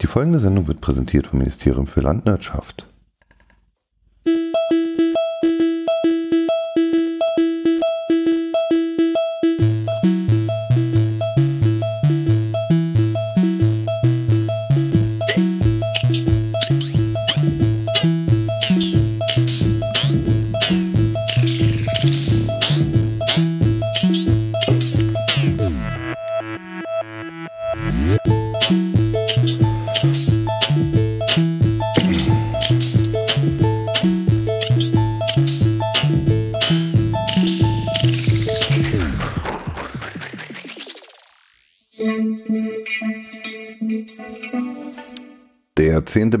Die folgende Sendung wird präsentiert vom Ministerium für Landwirtschaft.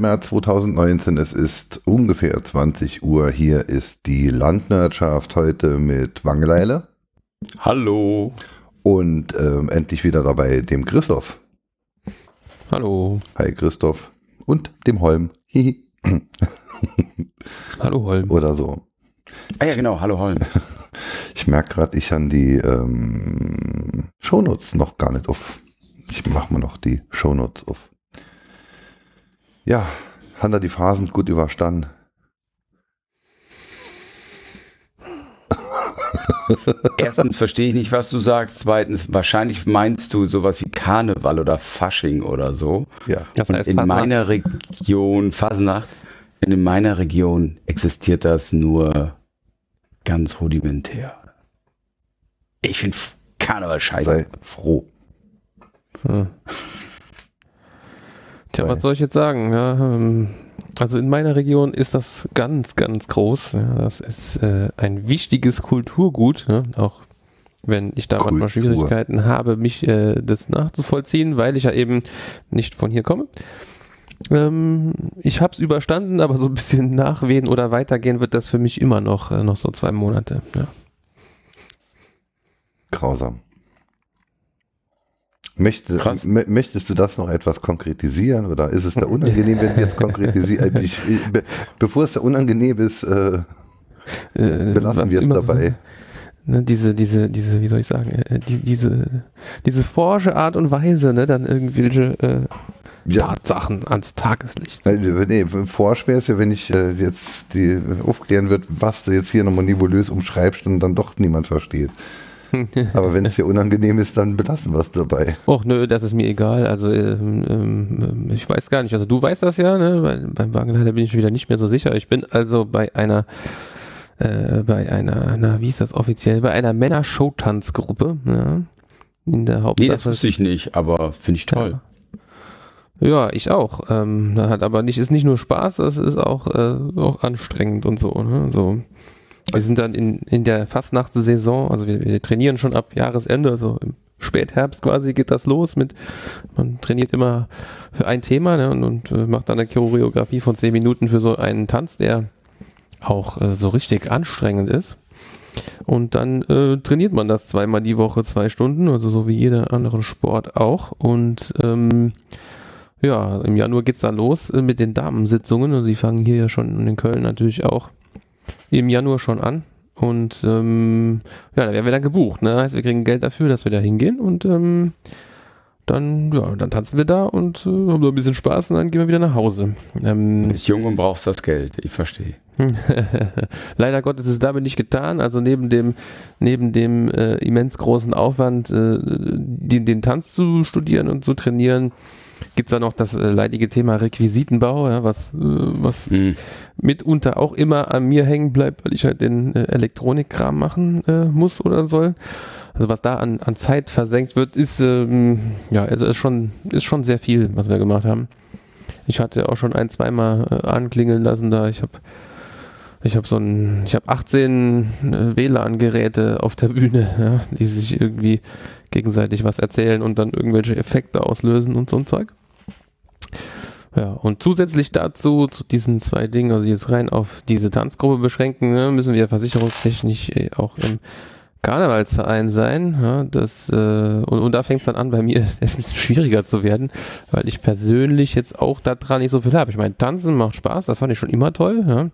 Der 10. März 2019, es ist ungefähr 20 Uhr. Hier ist die Landwirtschaft heute mit Wangeleile Hallo. und ähm, endlich wieder dabei dem Christoph. Hallo. Hi Christoph. Und dem Holm. Hallo Holm. Oder so. Ah ja, genau. Hallo Holm. Ich merke gerade, ich habe die ähm, Shownotes noch gar nicht auf. Ich mache mal noch die Shownotes auf. Ja, hat er die Phasen gut überstanden. Erstens verstehe ich nicht, was du sagst. Zweitens, wahrscheinlich meinst du sowas wie Karneval oder Fasching oder so. Ja, Das Und heißt in Fasnacht. meiner Region, Fasnacht, in meiner Region existiert das nur ganz rudimentär. Ich finde Karneval scheiße. sei froh. Hm. Tja, was soll ich jetzt sagen? Ja, ähm, also in meiner Region ist das ganz, ganz groß. Ja, das ist äh, ein wichtiges Kulturgut, ne? auch wenn ich da manchmal Kultur. Schwierigkeiten habe, mich äh, das nachzuvollziehen, weil ich ja eben nicht von hier komme. Ähm, ich habe es überstanden, aber so ein bisschen nachwehen oder weitergehen wird das für mich immer noch, äh, noch so zwei Monate. Ja. Grausam. Möchte, möchtest du das noch etwas konkretisieren oder ist es da unangenehm, wenn wir jetzt konkretisieren? Äh, be, bevor es da unangenehm ist, äh, Äh, belassen wir es dabei. ne, diese, diese, diese, wie soll ich sagen, äh, die, diese, diese forsche Art und Weise, ne, dann irgendwelche äh, Ja, Tatsachen ans Tageslicht. Weil, Nee, forsch wäre es ja, wenn ich äh, jetzt die aufklären würde, was du jetzt hier nochmal nebulös umschreibst und dann doch niemand versteht. Aber wenn es dir unangenehm ist, dann belassen wir es dabei. Och, nö, das ist mir egal. Also, ähm, ähm, ich weiß gar nicht. Also, du weißt das ja, ne? Weil beim Wagenleiter bin ich wieder nicht mehr so sicher. Ich bin also bei einer, äh, bei einer, na, wie ist das offiziell? Bei einer Männer-Showtanzgruppe, ja. In der Hauptsache. Nee, das wusste ich nicht, aber finde ich toll. Ja, ich auch. Ähm, da hat aber nicht, ist nicht nur Spaß, das ist auch, äh, auch anstrengend und so. Ne? so. Wir sind dann in, in der Fastnachtssaison, also wir, wir trainieren schon ab Jahresende, also im Spätherbst quasi geht das los mit, man trainiert immer für ein Thema ne, und, und äh, macht dann eine Choreografie von zehn Minuten für so einen Tanz, der auch äh, so richtig anstrengend ist. Und dann äh, trainiert man das zweimal die Woche, zwei Stunden, also so wie jeder andere Sport auch. Und ähm, ja, im Januar geht's dann los äh, mit den Damensitzungen. Also die fangen hier ja schon in Köln natürlich auch im Januar schon an. Und ähm, ja, da werden wir dann gebucht. Ne? Heißt, wir kriegen Geld dafür, dass wir da hingehen und ähm, dann, ja, dann tanzen wir da und äh, haben so ein bisschen Spaß und dann gehen wir wieder nach Hause. Du Ähm, bist jung und brauchst das Geld. Ich verstehe. Leider Gottes ist es damit nicht getan. Also neben dem, neben dem äh, immens großen Aufwand, äh, den, den Tanz zu studieren und zu trainieren, gibt's da noch das äh, leidige Thema Requisitenbau, ja, was, äh, was Hm. mitunter auch immer an mir hängen bleibt, weil ich halt den äh, Elektronikkram machen äh, muss oder soll. Also was da an, an Zeit versenkt wird, ist ähm, ja also ist schon ist schon sehr viel, was wir gemacht haben. Ich hatte auch schon ein, zweimal äh, anklingeln lassen da. Ich habe ich habe so ein, ich habe 18 äh, WLAN-Geräte auf der Bühne, ja, die sich irgendwie gegenseitig was erzählen und dann irgendwelche Effekte auslösen und so ein Zeug. Ja, und zusätzlich dazu, zu diesen zwei Dingen, also jetzt rein auf diese Tanzgruppe beschränken, ne, müssen wir versicherungstechnisch äh, auch im Karnevalsverein sein. Ja, das, äh, und, und da fängt es dann an, bei mir ein bisschen schwieriger zu werden, weil ich persönlich jetzt auch daran nicht so viel habe. Ich meine, Tanzen macht Spaß, das fand ich schon immer toll. Ja,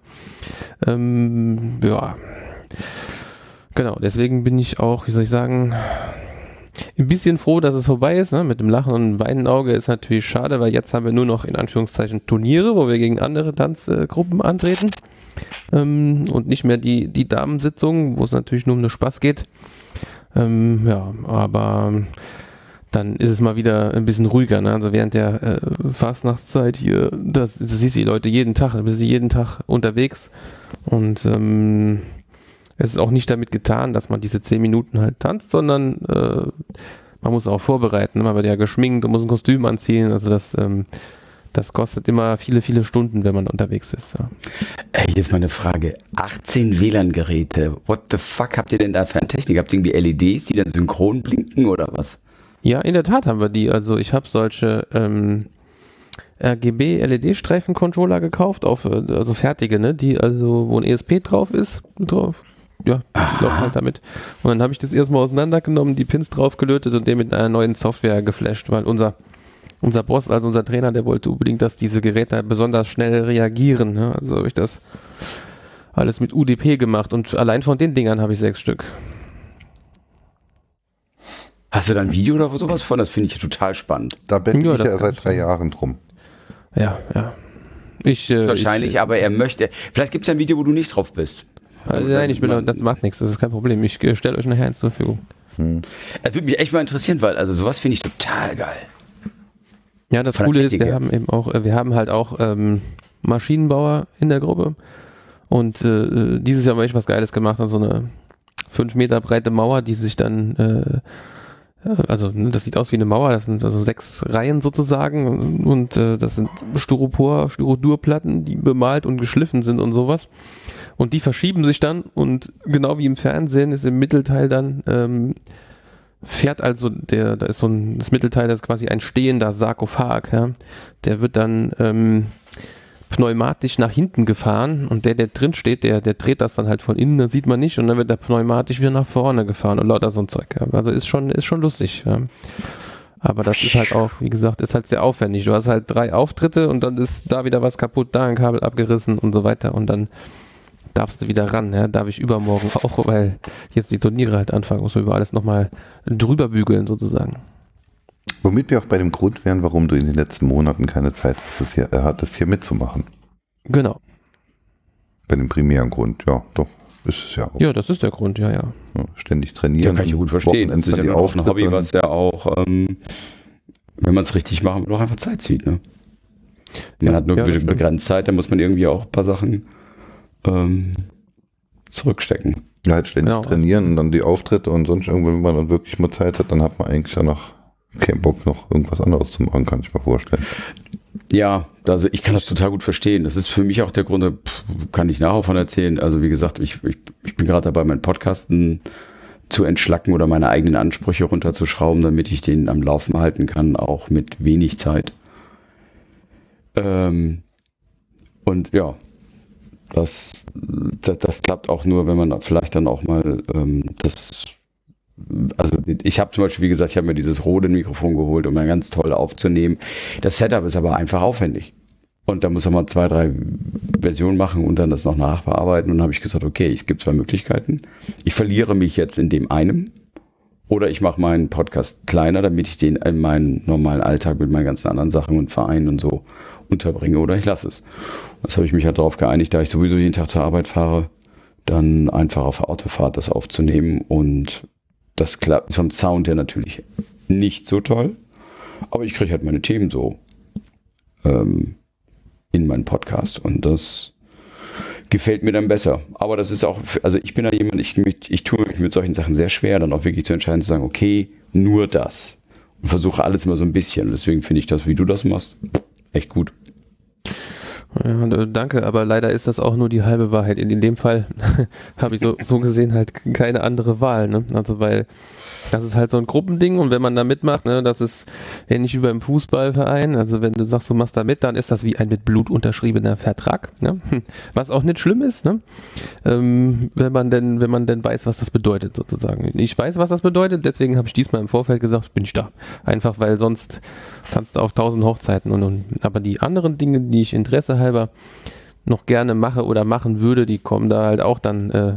ähm, ja. genau, deswegen bin ich auch, wie soll ich sagen, ein bisschen froh, dass es vorbei ist. Ne? Mit dem Lachen und weinen Auge ist natürlich schade, weil jetzt haben wir nur noch in Anführungszeichen Turniere, wo wir gegen andere Tanzgruppen antreten. Ähm, und nicht mehr die, die Damensitzungen, wo es natürlich nur um den Spaß geht. Ähm, ja, aber dann ist es mal wieder ein bisschen ruhiger. Ne? Also während der äh, Fastnachtszeit hier, das, das siehst du die Leute jeden Tag, bist du jeden Tag unterwegs. Und ähm, es ist auch nicht damit getan, dass man diese zehn Minuten halt tanzt, sondern äh, man muss auch vorbereiten. Ne? Man wird ja geschminkt und muss ein Kostüm anziehen. Also das, ähm, das kostet immer viele, viele Stunden, wenn man unterwegs ist. Ja. Ey, jetzt mal eine Frage. 18 WLAN-Geräte. What the fuck habt ihr denn da für eine Technik? Habt ihr irgendwie LEDs, die dann synchron blinken oder was? Ja, in der Tat haben wir die. Also ich habe solche ähm, RGB LED-Streifen-Controller gekauft, auf, äh, also fertige, ne? Die also, wo ein ESP drauf ist, drauf. Ja, glaube halt damit. Und dann habe ich das erstmal auseinandergenommen, die Pins draufgelötet und den mit einer neuen Software geflasht, weil unser unser Boss, also unser Trainer, der wollte unbedingt, dass diese Geräte besonders schnell reagieren. Ne? Also habe ich das alles mit UDP gemacht und allein von den Dingern habe ich sechs Stück. Hast du da ein Video oder sowas von? Das finde ich total spannend. Da bin Ja, ich ja seit drei. Jahren drum. Ja, ja. Ich, äh, Wahrscheinlich, ich, aber er möchte. Vielleicht gibt es ja ein Video, wo du nicht drauf bist. äh, nein, ich will, das macht nichts, das ist kein Problem. Ich äh, stelle euch nachher eins zur Verfügung. Das würde mich echt mal interessieren, weil also sowas finde ich total geil. Ja, das Coole ist, wir haben eben auch, äh, wir haben halt auch ähm, Maschinenbauer in der Gruppe. Und äh, dieses Jahr haben wir echt was Geiles gemacht, also so eine fünf Meter breite Mauer, die sich dann, äh, ja, also ne, das sieht aus wie eine Mauer, das sind also sechs Reihen sozusagen. Und äh, das sind Styropor, Styrodurplatten, die bemalt und geschliffen sind und sowas. Und die verschieben sich dann. Und genau wie im Fernsehen ist im Mittelteil dann ähm, fährt also der, da ist so ein, das Mittelteil, das ist quasi ein stehender Sarkophag, ja. Der wird dann ähm, pneumatisch nach hinten gefahren und der, der drin steht, der, der dreht das dann halt von innen, das sieht man nicht und dann wird der pneumatisch wieder nach vorne gefahren und lauter so ein Zeug. Ja. Also ist schon, ist schon lustig. Ja. Aber das ist halt auch, wie gesagt, ist halt sehr aufwendig. Du hast halt drei Auftritte und dann ist da wieder was kaputt, da ein Kabel abgerissen und so weiter und dann darfst du wieder ran. Ja, darf ich übermorgen auch, weil jetzt die Turniere halt anfangen, muss man über alles nochmal drüber bügeln sozusagen. Womit wir auch bei dem Grund wären, warum du in den letzten Monaten keine Zeit hattest, hier, äh, hattest, hier mitzumachen. Genau. Bei dem primären Grund, ja, doch, ist es ja auch. Ja, das ist der Grund, ja, ja. Ja, ständig Ja, trainieren. kann ich gut verstehen. Das ist dann ja auch ein Hobby, was ja auch, ähm, wenn man es richtig machen will, auch einfach Zeit zieht. Ne? Man Ja, hat nur ja, be- begrenzt Zeit, da muss man irgendwie auch ein paar Sachen ähm, zurückstecken. Ja, halt ständig Genau. trainieren und dann die Auftritte und sonst irgendwann, wenn man dann wirklich mal Zeit hat, dann hat man eigentlich danach keinen Bock noch irgendwas anderes zu machen, kann ich mir vorstellen. Ja, also ich kann das total gut verstehen. Das ist für mich auch der Grund, pff, kann ich nachher von erzählen. Also wie gesagt, ich, ich, ich bin gerade dabei, meinen Podcasten zu entschlacken oder meine eigenen Ansprüche runterzuschrauben, damit ich den am Laufen halten kann, auch mit wenig Zeit. Ähm, und ja, das, das, das klappt auch nur, wenn man vielleicht dann auch mal ähm, das also ich habe zum Beispiel, wie gesagt, ich habe mir dieses Rode-Mikrofon geholt, um dann ganz toll aufzunehmen. Das Setup ist aber einfach aufwendig. Und da muss man mal zwei, drei Versionen machen und dann das noch nachbearbeiten. Und dann habe ich gesagt, okay, es gibt zwei Möglichkeiten. Ich verliere mich jetzt in dem einen oder ich mache meinen Podcast kleiner, damit ich den in meinen normalen Alltag mit meinen ganzen anderen Sachen und Vereinen und so unterbringe oder ich lasse es. Das habe ich mich halt darauf geeinigt, da ich sowieso jeden Tag zur Arbeit fahre, dann einfach auf Autofahrt das aufzunehmen und das klappt vom Sound her natürlich nicht so toll, aber ich kriege halt meine Themen so ähm, in meinen Podcast und das gefällt mir dann besser. Aber das ist auch, also ich bin da jemand, ich, ich tue mich mit solchen Sachen sehr schwer, dann auch wirklich zu entscheiden, zu sagen, okay, nur das. Und versuche alles immer so ein bisschen. Deswegen finde ich das, wie du das machst, echt gut. Ja, danke, aber leider ist das auch nur die halbe Wahrheit. In, in dem Fall habe ich so, so gesehen halt keine andere Wahl. Ne? Also weil das ist halt so ein Gruppending und wenn man da mitmacht, ne, das ist ähnlich wie beim Fußballverein. Also wenn du sagst, du machst da mit, dann ist das wie ein mit Blut unterschriebener Vertrag. Ne? Was auch nicht schlimm ist, ne? ähm, wenn man denn, wenn man denn weiß, was das bedeutet sozusagen. Ich weiß, was das bedeutet, deswegen habe ich diesmal im Vorfeld gesagt, bin ich da. Einfach weil sonst tanzt auf tausend Hochzeiten und, und aber die anderen Dinge, die ich Interesse halber noch gerne mache oder machen würde, die kommen da halt auch dann äh,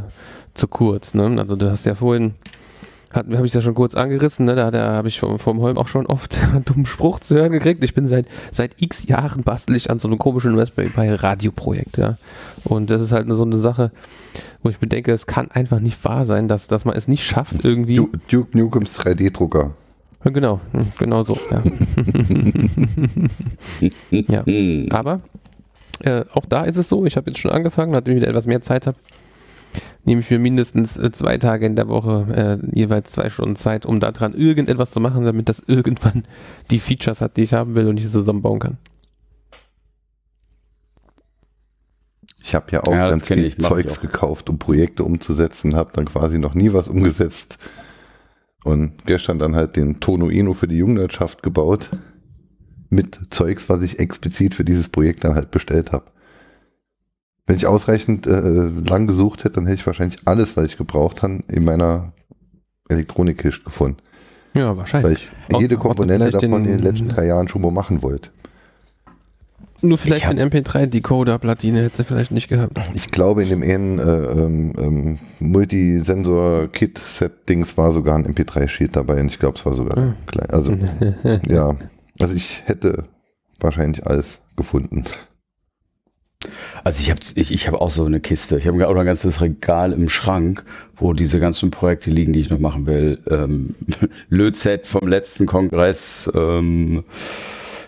zu kurz. Ne? Also du hast ja vorhin habe ich ja schon kurz angerissen, ne? da, da habe ich vom, vom Holm auch schon oft einen dummen Spruch zu hören gekriegt. Ich bin seit, seit x Jahren bastel ich an so einem komischen Raspberry Pi Radioprojekt, ja. Und das ist halt so eine Sache, wo ich bedenke, es kann einfach nicht wahr sein, dass, dass man es nicht schafft, irgendwie. Du- Duke Nukems 3D-Drucker. Ja, Genau, hm, genau so, ja. ja. Aber äh, auch da ist es so, ich habe jetzt schon angefangen, nachdem ich wieder etwas mehr Zeit habe, nehme ich mir mindestens äh, zwei Tage in der Woche äh, jeweils zwei Stunden Zeit, um daran irgendetwas zu machen, damit das irgendwann die Features hat, die ich haben will und ich sie zusammenbauen kann. Ich habe ja auch Ja, ganz viel ich, Zeugs auch. gekauft, um Projekte umzusetzen, habe dann quasi noch nie was umgesetzt. Und gestern dann halt den Tono Eno für die Jungwirtschaft gebaut. Mit Zeugs, was ich explizit für dieses Projekt dann halt bestellt habe. Wenn ich ausreichend äh, lang gesucht hätte, dann hätte ich wahrscheinlich alles, was ich gebraucht habe, in meiner Elektronikkiste gefunden. Ja, Weil wahrscheinlich. ich Auch- jede Komponente davon in den den- letzten drei Jahren schon mal machen wollte. Nur vielleicht Ich hab- ein MP3-Decoder-Platine hätte sie vielleicht nicht gehabt. Ich glaube, in dem einen äh, ähm, ähm, Multisensor-Kit-Set-Dings war sogar ein MP3-Sheet dabei und ich glaube, es war sogar Ah. klein. Also, ja. Also ich hätte wahrscheinlich alles gefunden. Also ich habe ich, ich hab auch so eine Kiste. Ich habe auch ein ganzes Regal im Schrank, wo diese ganzen Projekte liegen, die ich noch machen will. Ähm, Lötzett vom letzten Kongress. Ähm,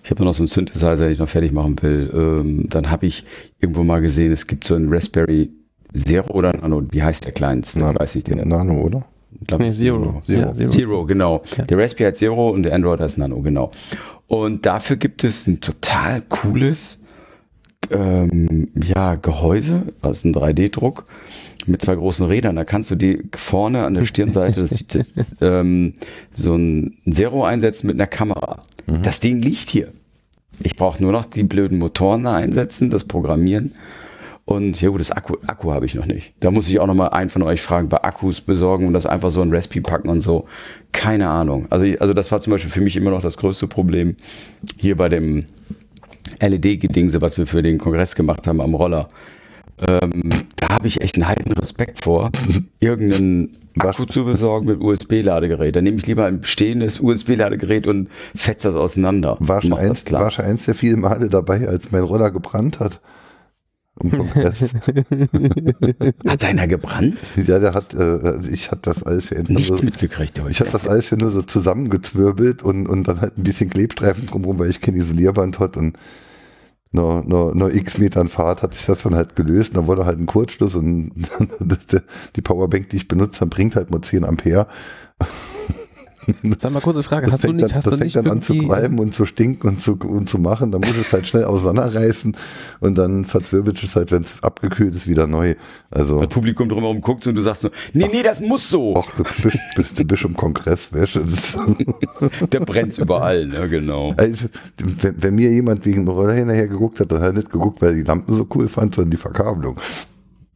ich habe noch so einen Synthesizer, den ich noch fertig machen will. Ähm, dann habe ich irgendwo mal gesehen, es gibt so einen Raspberry Zero oder Nano. Wie heißt der kleinste? Na- Weiß ich den. Nano, oder? Glaub Nee, ich, Zero. Zero. Zero. Zero, genau. Ja. Der Raspberry hat Zero und der Android heißt Nano, genau. Und dafür gibt es ein total cooles ähm, ja, Gehäuse, also ein 3D-Druck mit zwei großen Rädern. Da kannst du die vorne an der Stirnseite das, das, ähm, so ein Zero einsetzen mit einer Kamera. Das Ding liegt hier. Ich brauche nur noch die blöden Motoren da einsetzen, das Programmieren. Und ja gut, das Akku, Akku habe ich noch nicht. Da muss ich auch noch mal einen von euch fragen, bei Akkus besorgen und das einfach so ein Raspi packen und so. Keine Ahnung. Also, also das war zum Beispiel für mich immer noch das größte Problem hier bei dem LED-Gedingse, was wir für den Kongress gemacht haben am Roller. Ähm, da habe ich echt einen heiden Respekt vor, irgendeinen Akku zu besorgen mit USB-Ladegerät. Dann nehme ich lieber ein bestehendes USB-Ladegerät und fetze das auseinander. War schon, das eins, war schon eins der vielen Male dabei, als mein Roller gebrannt hat. Im Kongress. Hat deiner gebrannt? ja, der hat, äh, ich hatte das alles hier Nichts so, mitgekriegt heute. ich habe das alles hier nur so zusammengezwirbelt und, und dann halt ein bisschen Klebstreifen drumherum, weil ich kein Isolierband hatte und nur, nur, nur x Metern Fahrt hat sich das dann halt gelöst. Und dann wurde halt ein Kurzschluss und die Powerbank, die ich benutzt habe, bringt halt nur 10 Ampere. Sag mal kurze Frage, Das hast du fängt, nicht, dann, hast das du fängt nicht dann an zu irgendwie, qualmen und zu stinken und zu, und zu machen. Dann muss es halt schnell auseinanderreißen und dann verzwirbelt es halt, wenn es abgekühlt ist, wieder neu. Also, das Publikum drumherum guckt und du sagst nur, nee, nee, das muss so. ach, du bist, bist, du bist im Kongress, du. das- Der brennt überall, ne, genau. Also, wenn, wenn mir jemand wegen dem Roller hinterher geguckt hat, dann hat er nicht geguckt, weil er die Lampen so cool fand, sondern die Verkabelung.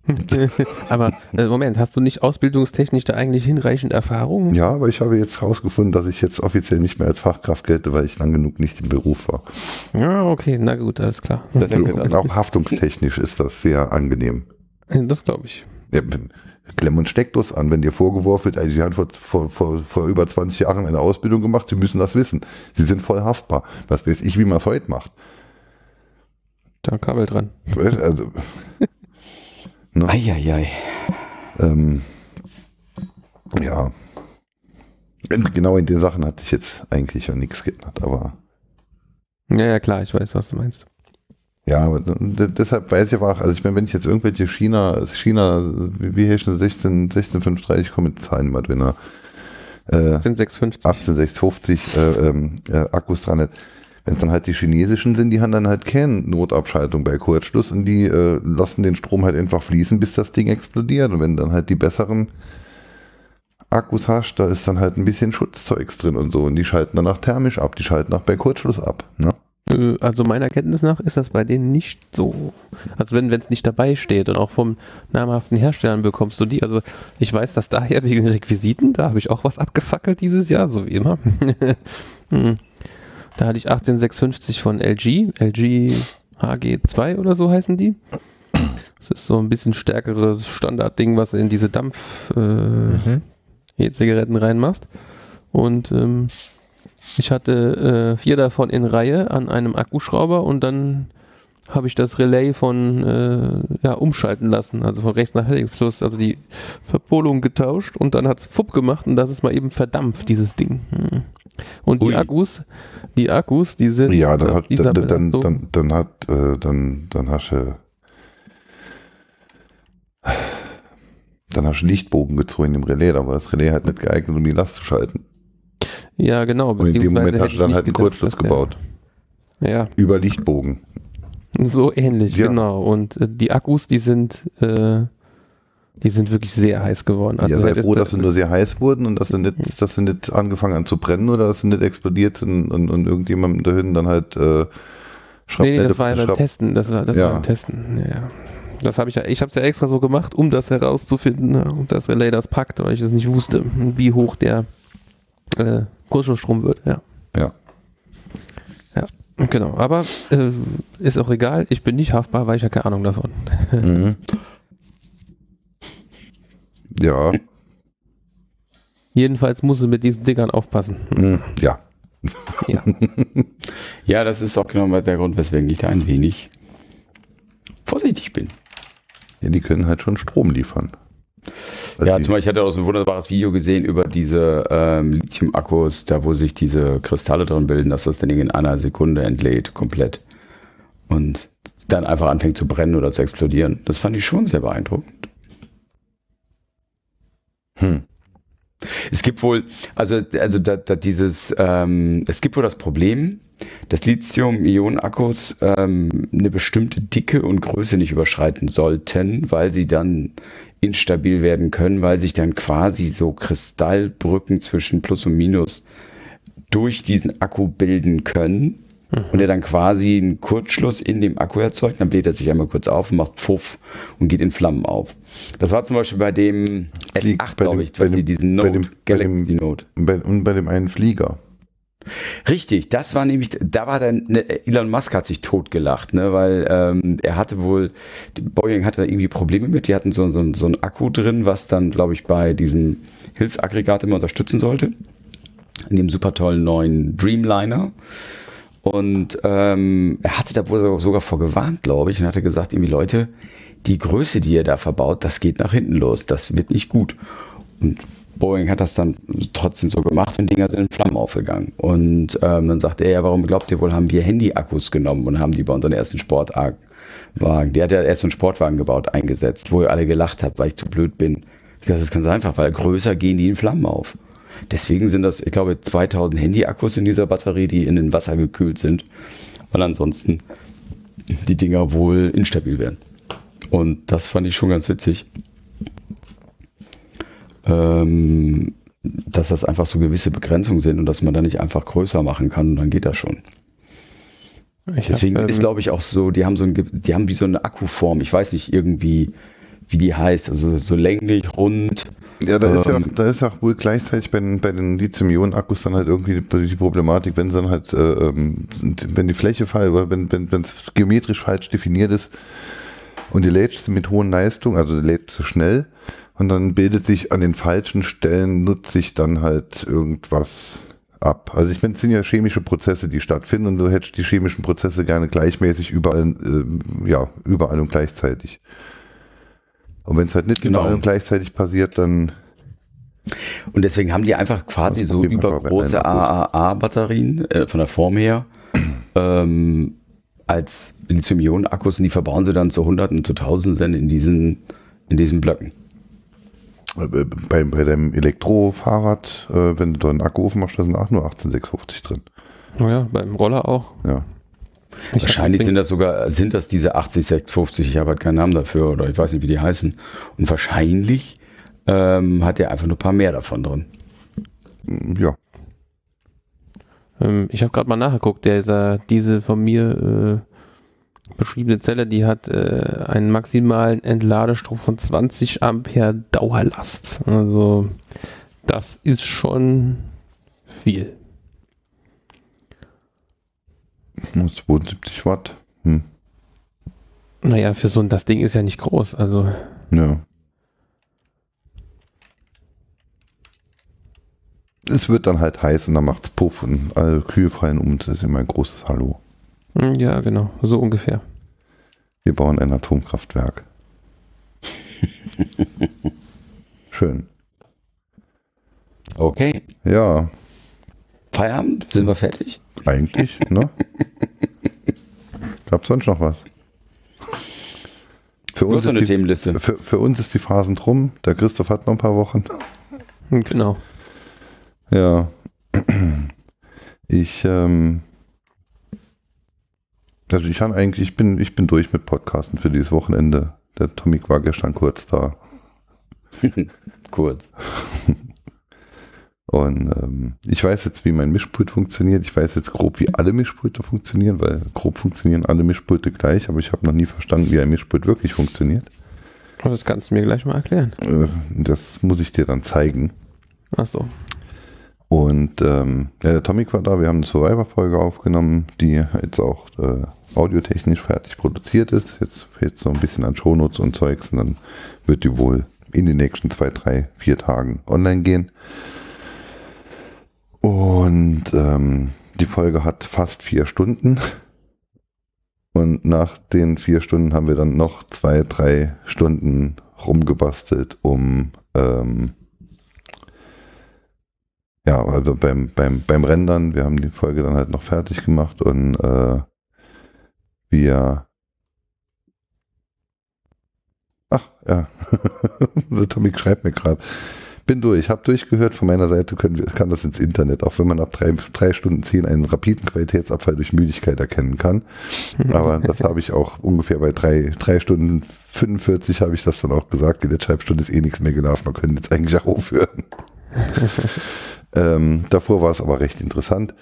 aber äh, Moment, hast du nicht ausbildungstechnisch da eigentlich hinreichend Erfahrung? Ja, aber ich habe jetzt rausgefunden, dass ich jetzt offiziell nicht mehr als Fachkraft gelte, weil ich lang genug nicht im Beruf war. Ja, okay, na gut, alles klar. Das Und auch haftungstechnisch ist das sehr angenehm. Das glaube ich. Ja, Klemm und Steckdos an, wenn dir vorgeworfen wird, also Sie haben vor, vor, vor, über 20 Jahren eine Ausbildung gemacht, Sie müssen das wissen. Sie sind voll haftbar. Was weiß ich, wie man es heute macht. Da Kabel dran. Also, ne, Eieiei. ähm, ja. Genau in den Sachen hat sich jetzt eigentlich ja nichts geändert, aber Ja, ja, klar, ich weiß, was du meinst. ja, aber deshalb weiß ich aber auch, also ich meine, wenn ich jetzt irgendwelche China, China, wie heißt das, 16, 16530, ich komme mit Zahlen mal drin, äh, Sind 650. 18650 äh, ähm, äh, Akkus dran hat. Wenn es dann halt die chinesischen sind, die haben dann halt keine Notabschaltung bei Kurzschluss und die äh, lassen den Strom halt einfach fließen, bis das Ding explodiert. Und wenn dann halt die besseren Akkus hast, da ist dann halt ein bisschen Schutzzeugs drin und so. Und die schalten dann auch thermisch ab, die schalten auch bei Kurzschluss ab. Ne? Äh, Also meiner Kenntnis nach ist das bei denen nicht so. Also wenn es nicht dabei steht und auch vom namhaften Herstellern bekommst du die. Also ich weiß, dass daher wegen Requisiten, da habe ich auch was abgefackelt dieses Jahr, so wie immer. Da hatte ich 18650 von LG, LG HG2 oder so heißen die. Das ist so ein bisschen stärkeres Standardding, was in diese Dampf, äh, E-Zigaretten reinmachst. Und ähm, ich hatte äh, vier davon in Reihe an einem Akkuschrauber und dann habe ich das Relais von äh, ja, umschalten lassen, also von rechts nach links, plus also die Verpolung getauscht und dann hat es fupp gemacht und das ist mal eben verdampft, dieses Ding. Hm. Und die Ui. Akkus, die Akkus, die sind Ja, dann hat, dann, dann, dann, dann hat, äh, dann, dann hast du, dann hast du Lichtbogen gezogen im Relais, da war das Relais halt nicht geeignet, um die Last zu schalten. ja genau. Und in dem Moment hast du dann halt einen Kurzschluss gebaut. Ja, Über Lichtbogen. so ähnlich, Ja. genau. Und äh, die Akkus, die sind, äh, die sind wirklich sehr heiß geworden. ja, sei hättest froh, dass sie nur sehr heiß wurden und dass sie nicht, dass sie nicht angefangen haben zu brennen oder dass sie nicht explodiert sind und, und irgendjemandem da hinten dann halt äh, Nee, nee, das war ja beim Testen. Das war, das Ja. war beim Testen. Ja, ja. Das habe ich ja, ich habe es ja extra so gemacht, um das herauszufinden, ja, und das Relay das packt, weil ich es nicht wusste, wie hoch der äh, Kurzschlussstrom wird. Ja, Ja. genau. Aber äh, ist auch egal. Ich bin nicht haftbar, weil ich ja keine Ahnung davon. Mhm. Ja, Jedenfalls muss es mit diesen Dingern aufpassen. mhm. ja. Ja. Ja, das ist auch genau der Grund, weswegen ich da ein wenig vorsichtig bin. Ja, die können halt schon Strom liefern. Weil Ja, zum Beispiel, ich hatte auch so ein wunderbares Video gesehen über diese ähm, Lithium-Akkus, da wo sich diese Kristalle drin bilden, dass das Ding in einer Sekunde entlädt, komplett. Und dann einfach anfängt zu brennen oder zu explodieren. Das fand ich schon sehr beeindruckend. Hm. Es gibt wohl, also, also da, da dieses, ähm, es gibt wohl das Problem, dass Lithium-Ionen-Akkus ähm, eine bestimmte Dicke und Größe nicht überschreiten sollten, weil sie dann instabil werden können, weil sich dann quasi so Kristallbrücken zwischen Plus und Minus durch diesen Akku bilden können und er dann quasi einen Kurzschluss in dem Akku erzeugt, dann bläht er sich einmal kurz auf und macht Pfuff und geht in Flammen auf. Das war zum Beispiel bei dem Die- S8, bei glaube dem- ich, bei sie dem- diesen bei Note, dem- bei Galaxy dem- Note. bei, und bei dem einen Flieger. Richtig, das war nämlich, da war dann, ne, Elon Musk hat sich totgelacht, ne, weil ähm, er hatte wohl, die Boeing hatte da irgendwie Probleme mit, die hatten so, so, so ein Akku drin, was dann, glaube ich, bei diesem Hilfsaggregat immer unterstützen sollte, in dem super tollen neuen Dreamliner. Und ähm, er hatte da wohl sogar vor gewarnt, glaube ich, und hatte gesagt, irgendwie Leute, die Größe, die ihr da verbaut, das geht nach hinten los, das wird nicht gut. Und Boeing hat das dann trotzdem so gemacht und Dinger sind in Flammen aufgegangen. Und ähm, dann sagte er, ja, warum glaubt ihr wohl, haben wir Handy-Akkus genommen und haben die bei unseren ersten Sportwagen, der hat ja erst so einen Sportwagen gebaut, eingesetzt, wo ihr alle gelacht habt, weil ich zu blöd bin. Ich dachte, das ist ganz einfach, weil größer gehen die in Flammen auf. Deswegen sind das, ich glaube, 2000 Handy-Akkus in dieser Batterie, die in den Wasser gekühlt sind, weil ansonsten die Dinger wohl instabil werden. Und das fand ich schon ganz witzig. Ähm, dass das einfach so gewisse Begrenzungen sind und dass man da nicht einfach größer machen kann und dann geht das schon. Ich Deswegen hab, ist, ähm, glaube ich, auch so, die haben so ein, die haben wie so eine Akkuform. Ich weiß nicht irgendwie, wie die heißt. Also so länglich, rund. Ja, da ist ja, Ähm. auch, da ist auch wohl gleichzeitig bei den, bei den Lithium-Ionen-Akkus dann halt irgendwie die, die Problematik, wenn sie dann halt, äh, ähm, wenn die Fläche falsch oder wenn wenn wenn, es geometrisch falsch definiert ist und die lädst du mit hohen Leistungen, also die lädst du schnell und dann bildet sich an den falschen Stellen, nutzt sich dann halt irgendwas ab. Also ich meine, es sind ja chemische Prozesse, die stattfinden und du hättest die chemischen Prozesse gerne gleichmäßig überall, ähm, ja, überall und gleichzeitig. Und wenn es halt nicht Genau. überall und gleichzeitig passiert, dann Und deswegen haben die einfach quasi Das so übergroße AAA-Batterien äh, von der Form her ähm, als Lithium-Ionen-Akkus und die verbauen sie dann zu Hunderten, zu Tausenden in diesen, in diesen Blöcken. Äh, Bei, bei dem Elektrofahrrad, äh, wenn du da einen Akku aufmachst, da sind auch nur 18650 drin. oh ja, beim Roller auch. Ja. Ich Wahrscheinlich sind das sogar, sind das diese 80650, ich habe halt keinen Namen dafür oder ich weiß nicht, wie die heißen. Und wahrscheinlich ähm, hat er einfach nur ein paar mehr davon drin. Mm, Ja. Ähm, ich habe gerade mal nachgeguckt, der, dieser, diese von mir äh, beschriebene Zelle, die hat äh, einen maximalen Entladestrom von 20 Ampere Dauerlast. Also das ist schon viel. Nur 72 Watt. Hm. Naja, für so ein, das Ding ist ja nicht groß. Also Ja. es wird dann halt heiß und dann macht's Puff und alle Kühe fallen um. Das ist immer ein großes Hallo. Hm, Ja, genau, so ungefähr. Wir bauen ein Atomkraftwerk. Schön. Okay. Ja, Feierabend? Sind wir fertig? eigentlich, ne? Gab's sonst noch was? Für uns, eine ist die, Themenliste. für, für uns ist die Phasen drum. Der Christoph hat noch ein paar Wochen. Genau. Ja. Ich, ähm, also ich habe eigentlich, ich bin, ich bin durch mit Podcasten für dieses Wochenende. Der Tomik war gestern kurz da. Kurz. Und ähm, ich weiß jetzt, wie mein Mischpult funktioniert. Ich weiß jetzt grob, wie alle Mischpulte funktionieren, weil grob funktionieren alle Mischpulte gleich, aber ich habe noch nie verstanden, wie ein Mischpult wirklich funktioniert. Und Das kannst du mir gleich mal erklären. Äh, das muss ich dir dann zeigen. Ach so. Und ähm, ja, der Tomik war da, wir haben eine Survivor-Folge aufgenommen, die jetzt auch äh, audiotechnisch fertig produziert ist. Jetzt fehlt es noch ein bisschen an Shownotes und Zeugs und dann wird die wohl in den nächsten zwei, drei, vier Tagen online gehen. Und ähm, die Folge hat fast vier Stunden. Und nach den vier Stunden haben wir dann noch zwei, drei Stunden rumgebastelt, um ähm, ja, also beim, beim, beim Rendern, wir haben die Folge dann halt noch fertig gemacht und äh, wir Ach, ja. Der Tommy schreibt mir gerade. Bin durch, hab durchgehört. Von meiner Seite können kann das ins Internet, auch wenn man ab drei, drei Stunden zehn einen rapiden Qualitätsabfall durch Müdigkeit erkennen kann. Aber das habe ich auch ungefähr bei drei, drei Stunden 45 habe ich das dann auch gesagt. Die letzte halbe Stunde ist eh nichts mehr gelaufen. Wir können jetzt eigentlich auch aufhören. ähm, davor war es aber recht interessant.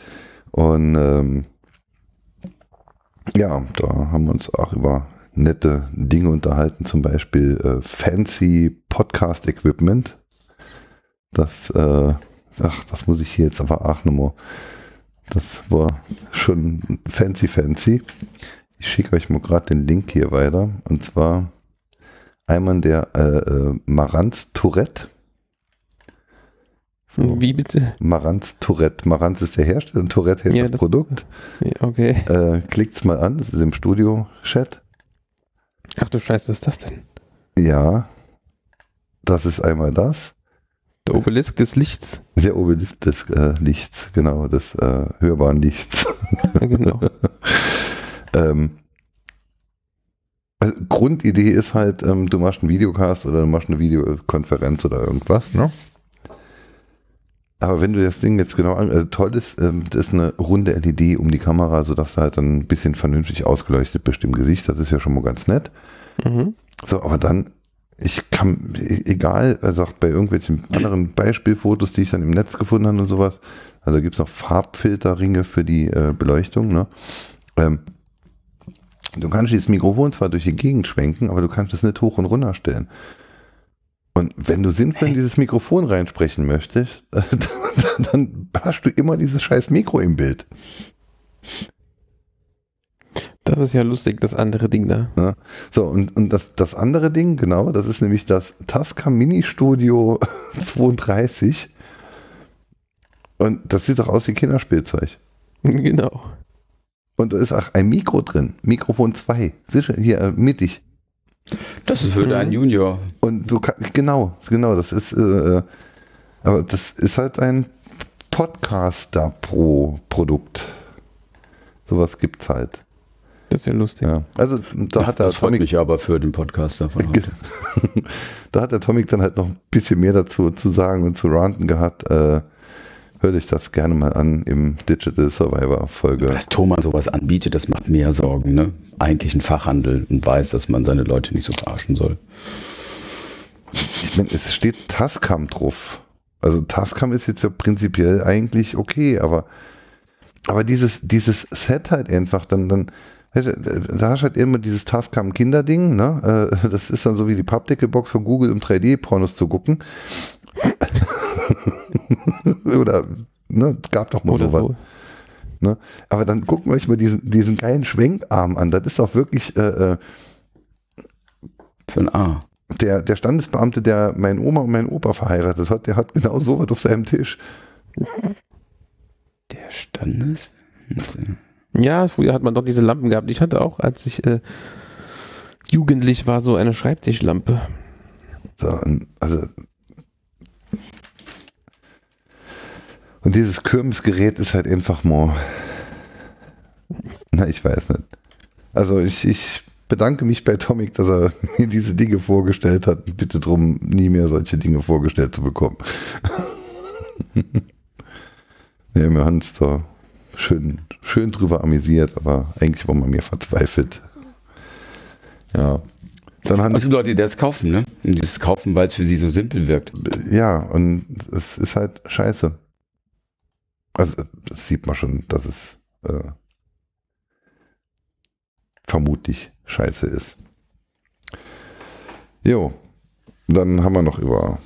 Und ähm, ja, da haben wir uns auch über nette Dinge unterhalten, zum Beispiel äh, fancy Podcast Equipment. Das, äh, ach, das muss ich hier jetzt aber auch nochmal. Das war schon fancy, fancy. Ich schicke euch mal gerade den Link hier weiter. Und zwar einmal der äh, äh, Marantz Tourette. So. Wie bitte? Marantz Tourette. Marantz ist der Hersteller und Tourette hält Ja, das das- Produkt. Okay. Äh, klickt's mal an, das ist im Studio-Chat. Ach du Scheiße, was ist das denn? Ja, das ist einmal das. Der Obelisk des Lichts. Der Obelisk des äh, Lichts, genau, des äh, hörbaren Lichts. Ja, genau. ähm, also Grundidee ist halt, ähm, du machst einen Videocast oder du machst eine Videokonferenz oder irgendwas, ne? Aber wenn du das Ding jetzt genau an, also toll ist, ähm, das ist eine runde LED um die Kamera, sodass du halt dann ein bisschen vernünftig ausgeleuchtet bist im Gesicht. Das ist ja schon mal ganz nett. Mhm. So, aber dann, ich kann, e- egal, also auch bei irgendwelchen anderen Beispielfotos, die ich dann im Netz gefunden habe und sowas, also gibt es noch Farbfilterringe für die äh, Beleuchtung, ne? Ähm, du kannst dieses Mikrofon zwar durch die Gegend schwenken, aber du kannst es nicht hoch und runter stellen. Und wenn du sinnvoll in dieses Mikrofon reinsprechen möchtest, dann, dann hast du immer dieses scheiß Mikro im Bild. Das ist ja lustig, das andere Ding da. So, und, und das, das andere Ding, genau, das ist nämlich das Tascam Mini Studio 32. Und das sieht doch aus wie Kinderspielzeug. Genau. Und da ist auch ein Mikro drin. Mikrofon 2. Sicher, hier äh, mittig. Das ist für Mhm. deinen Junior. Und du kannst, genau, genau, das ist, äh, aber das ist halt ein Podcaster Pro Produkt. Sowas gibt's halt. Das ist ja lustig. Ja. Also da hat der das freut Atomic mich aber für den Podcaster von heute. da hat der Tomic dann halt noch ein bisschen mehr dazu zu sagen und zu ranten gehabt. Äh, hört euch das gerne mal an im Digital Survivor Folge. Dass Thomas sowas anbietet, das macht mehr Sorgen, ne? Eigentlich ein Fachhandel und weiß, dass man seine Leute nicht so verarschen soll. Ich meine, es steht Tascam drauf. Also Tascam ist jetzt ja prinzipiell eigentlich okay, aber, aber dieses, dieses Set halt einfach, dann, dann, da hast du halt immer dieses Tascam Kinderding, ne? Äh, Das ist dann so wie die Pappdeckelbox von Google, um 3D-Pornos zu gucken. Oder, ne, gab doch mal Oder sowas. so. Ne? Aber dann gucken wir euch mal diesen, diesen geilen Schwenkarm an. Das ist doch wirklich äh, äh, Für ein A. der, der Standesbeamte, der mein Oma und mein Opa verheiratet hat, der hat genau sowas auf seinem Tisch. Der Standes. Ja, früher hat man doch diese Lampen gehabt. Ich hatte auch, als ich äh, jugendlich war, so eine Schreibtischlampe. So, also. Und dieses Kirmesgerät ist halt einfach mal. Na, ich weiß nicht. Also ich, ich bedanke mich bei Tomic, dass er mir diese Dinge vorgestellt hat. Bitte darum, nie mehr solche Dinge vorgestellt zu bekommen. ja, wir haben uns da schön, schön drüber amüsiert, aber eigentlich war man mir verzweifelt. Ja. Dann haben Also Leute, die das kaufen, ne? Und dieses kaufen, weil es für sie so simpel wirkt. ja, und es ist halt scheiße. Also, das sieht man schon, dass es äh, vermutlich scheiße ist. Jo, dann haben wir noch über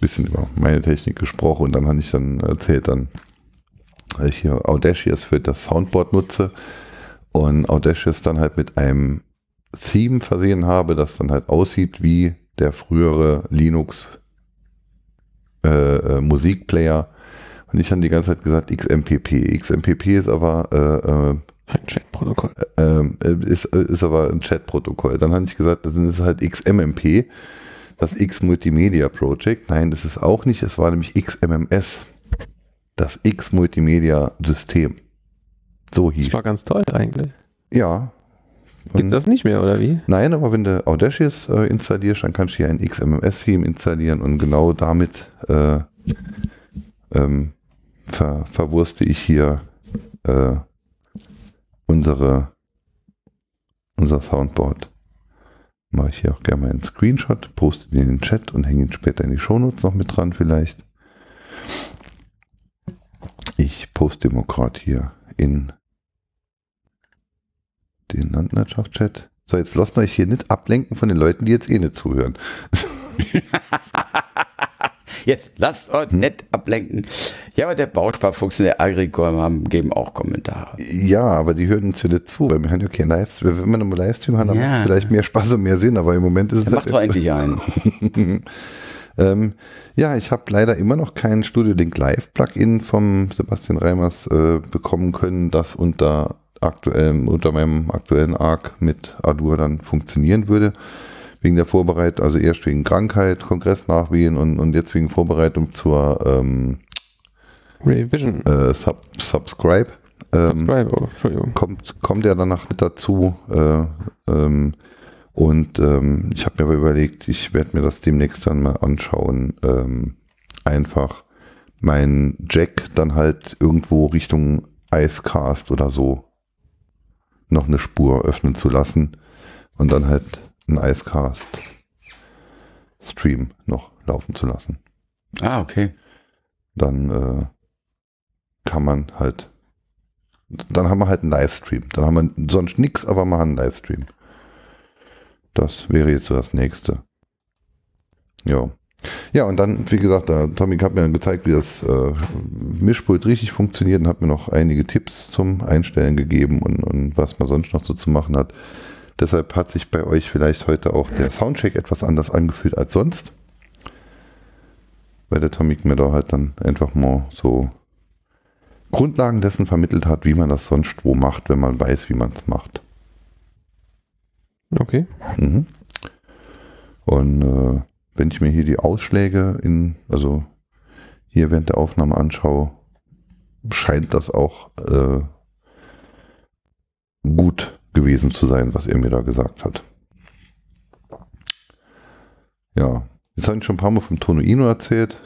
bisschen über meine Technik gesprochen und dann habe ich dann erzählt, dann, dass ich hier Audacious für das Soundboard nutze und Audacious dann halt mit einem Theme versehen habe, das dann halt aussieht wie der frühere Linux äh, äh, Musikplayer. Und ich habe die ganze Zeit gesagt XMPP. XMPP ist aber äh, Ein Chatprotokoll. äh, ähm, äh, ist, äh, ist aber ein Chat-Protokoll. Dann habe ich gesagt, das ist halt XMMP, das X Multimedia Project. Nein, das ist auch nicht. Es war nämlich XMMS, das X Multimedia System. So hieß. Das war ganz toll eigentlich. Ja. Gibt das nicht mehr, oder wie? Nein, aber wenn du Audacious äh, installierst, dann kannst du hier ein XMMS-Theme installieren und genau damit äh, ähm, ver verwurste ich hier äh, unsere, unser Soundboard. Mache ich hier auch gerne mal einen Screenshot, poste den in den Chat und hänge ihn später in die Shownotes noch mit dran vielleicht. Ich poste Demokrat hier in den Landwirtschaft-Chat. So, jetzt lasst euch hier nicht ablenken von den Leuten, die jetzt eh nicht zuhören. Jetzt lasst euch nicht ablenken. Ja, aber der Bausparfuchs und der Agricom haben, geben auch Kommentare. Ja, aber die hören uns ja nicht zu, weil wir haben ja keinen Livestream. Wenn wir einen Livestream haben, dann Ja. macht es vielleicht mehr Spaß und mehr Sinn, aber im Moment ist es Dann macht doch endlich einen. ähm, ja, ich habe leider immer noch kein Studio Link Live Plugin vom Sebastian Reimers äh, bekommen können, das unter aktuellem, unter meinem aktuellen Arc mit Adur dann funktionieren würde. Wegen der Vorbereitung, also erst wegen Krankheit, Kongress nachwählen und, und jetzt wegen Vorbereitung zur ähm, Revision. äh, Sub Subscribe. Ähm, Subscribe, oh, Entschuldigung. kommt, kommt er danach mit dazu. Äh, ähm, und ähm, ich habe mir aber überlegt, ich werde mir das demnächst dann mal anschauen. Ähm, einfach mein Jack dann halt irgendwo Richtung Icecast oder so noch eine Spur öffnen zu lassen und dann halt einen Icecast Stream noch laufen zu lassen Ah, okay. dann äh, kann man halt, dann haben wir halt einen Livestream. Dann haben wir sonst nichts, aber machen einen Livestream. Das wäre jetzt so das nächste. Ja. Ja, und dann, wie gesagt, der Tommy hat mir dann gezeigt, wie das äh, Mischpult richtig funktioniert und hat mir noch einige Tipps zum Einstellen gegeben und, und was man sonst noch so zu machen hat. Deshalb hat sich bei euch vielleicht heute auch der Soundcheck etwas anders angefühlt als sonst weil der Tomik mir da halt dann einfach mal so Grundlagen dessen vermittelt hat, wie man das sonst wo macht, wenn man weiß, wie man es macht. Okay. Mhm. Und äh, wenn ich mir hier die Ausschläge in, also hier während der Aufnahme anschaue, scheint das auch äh, gut gewesen zu sein, was er mir da gesagt hat. Ja, jetzt habe ich schon ein paar Mal vom Tonoino erzählt.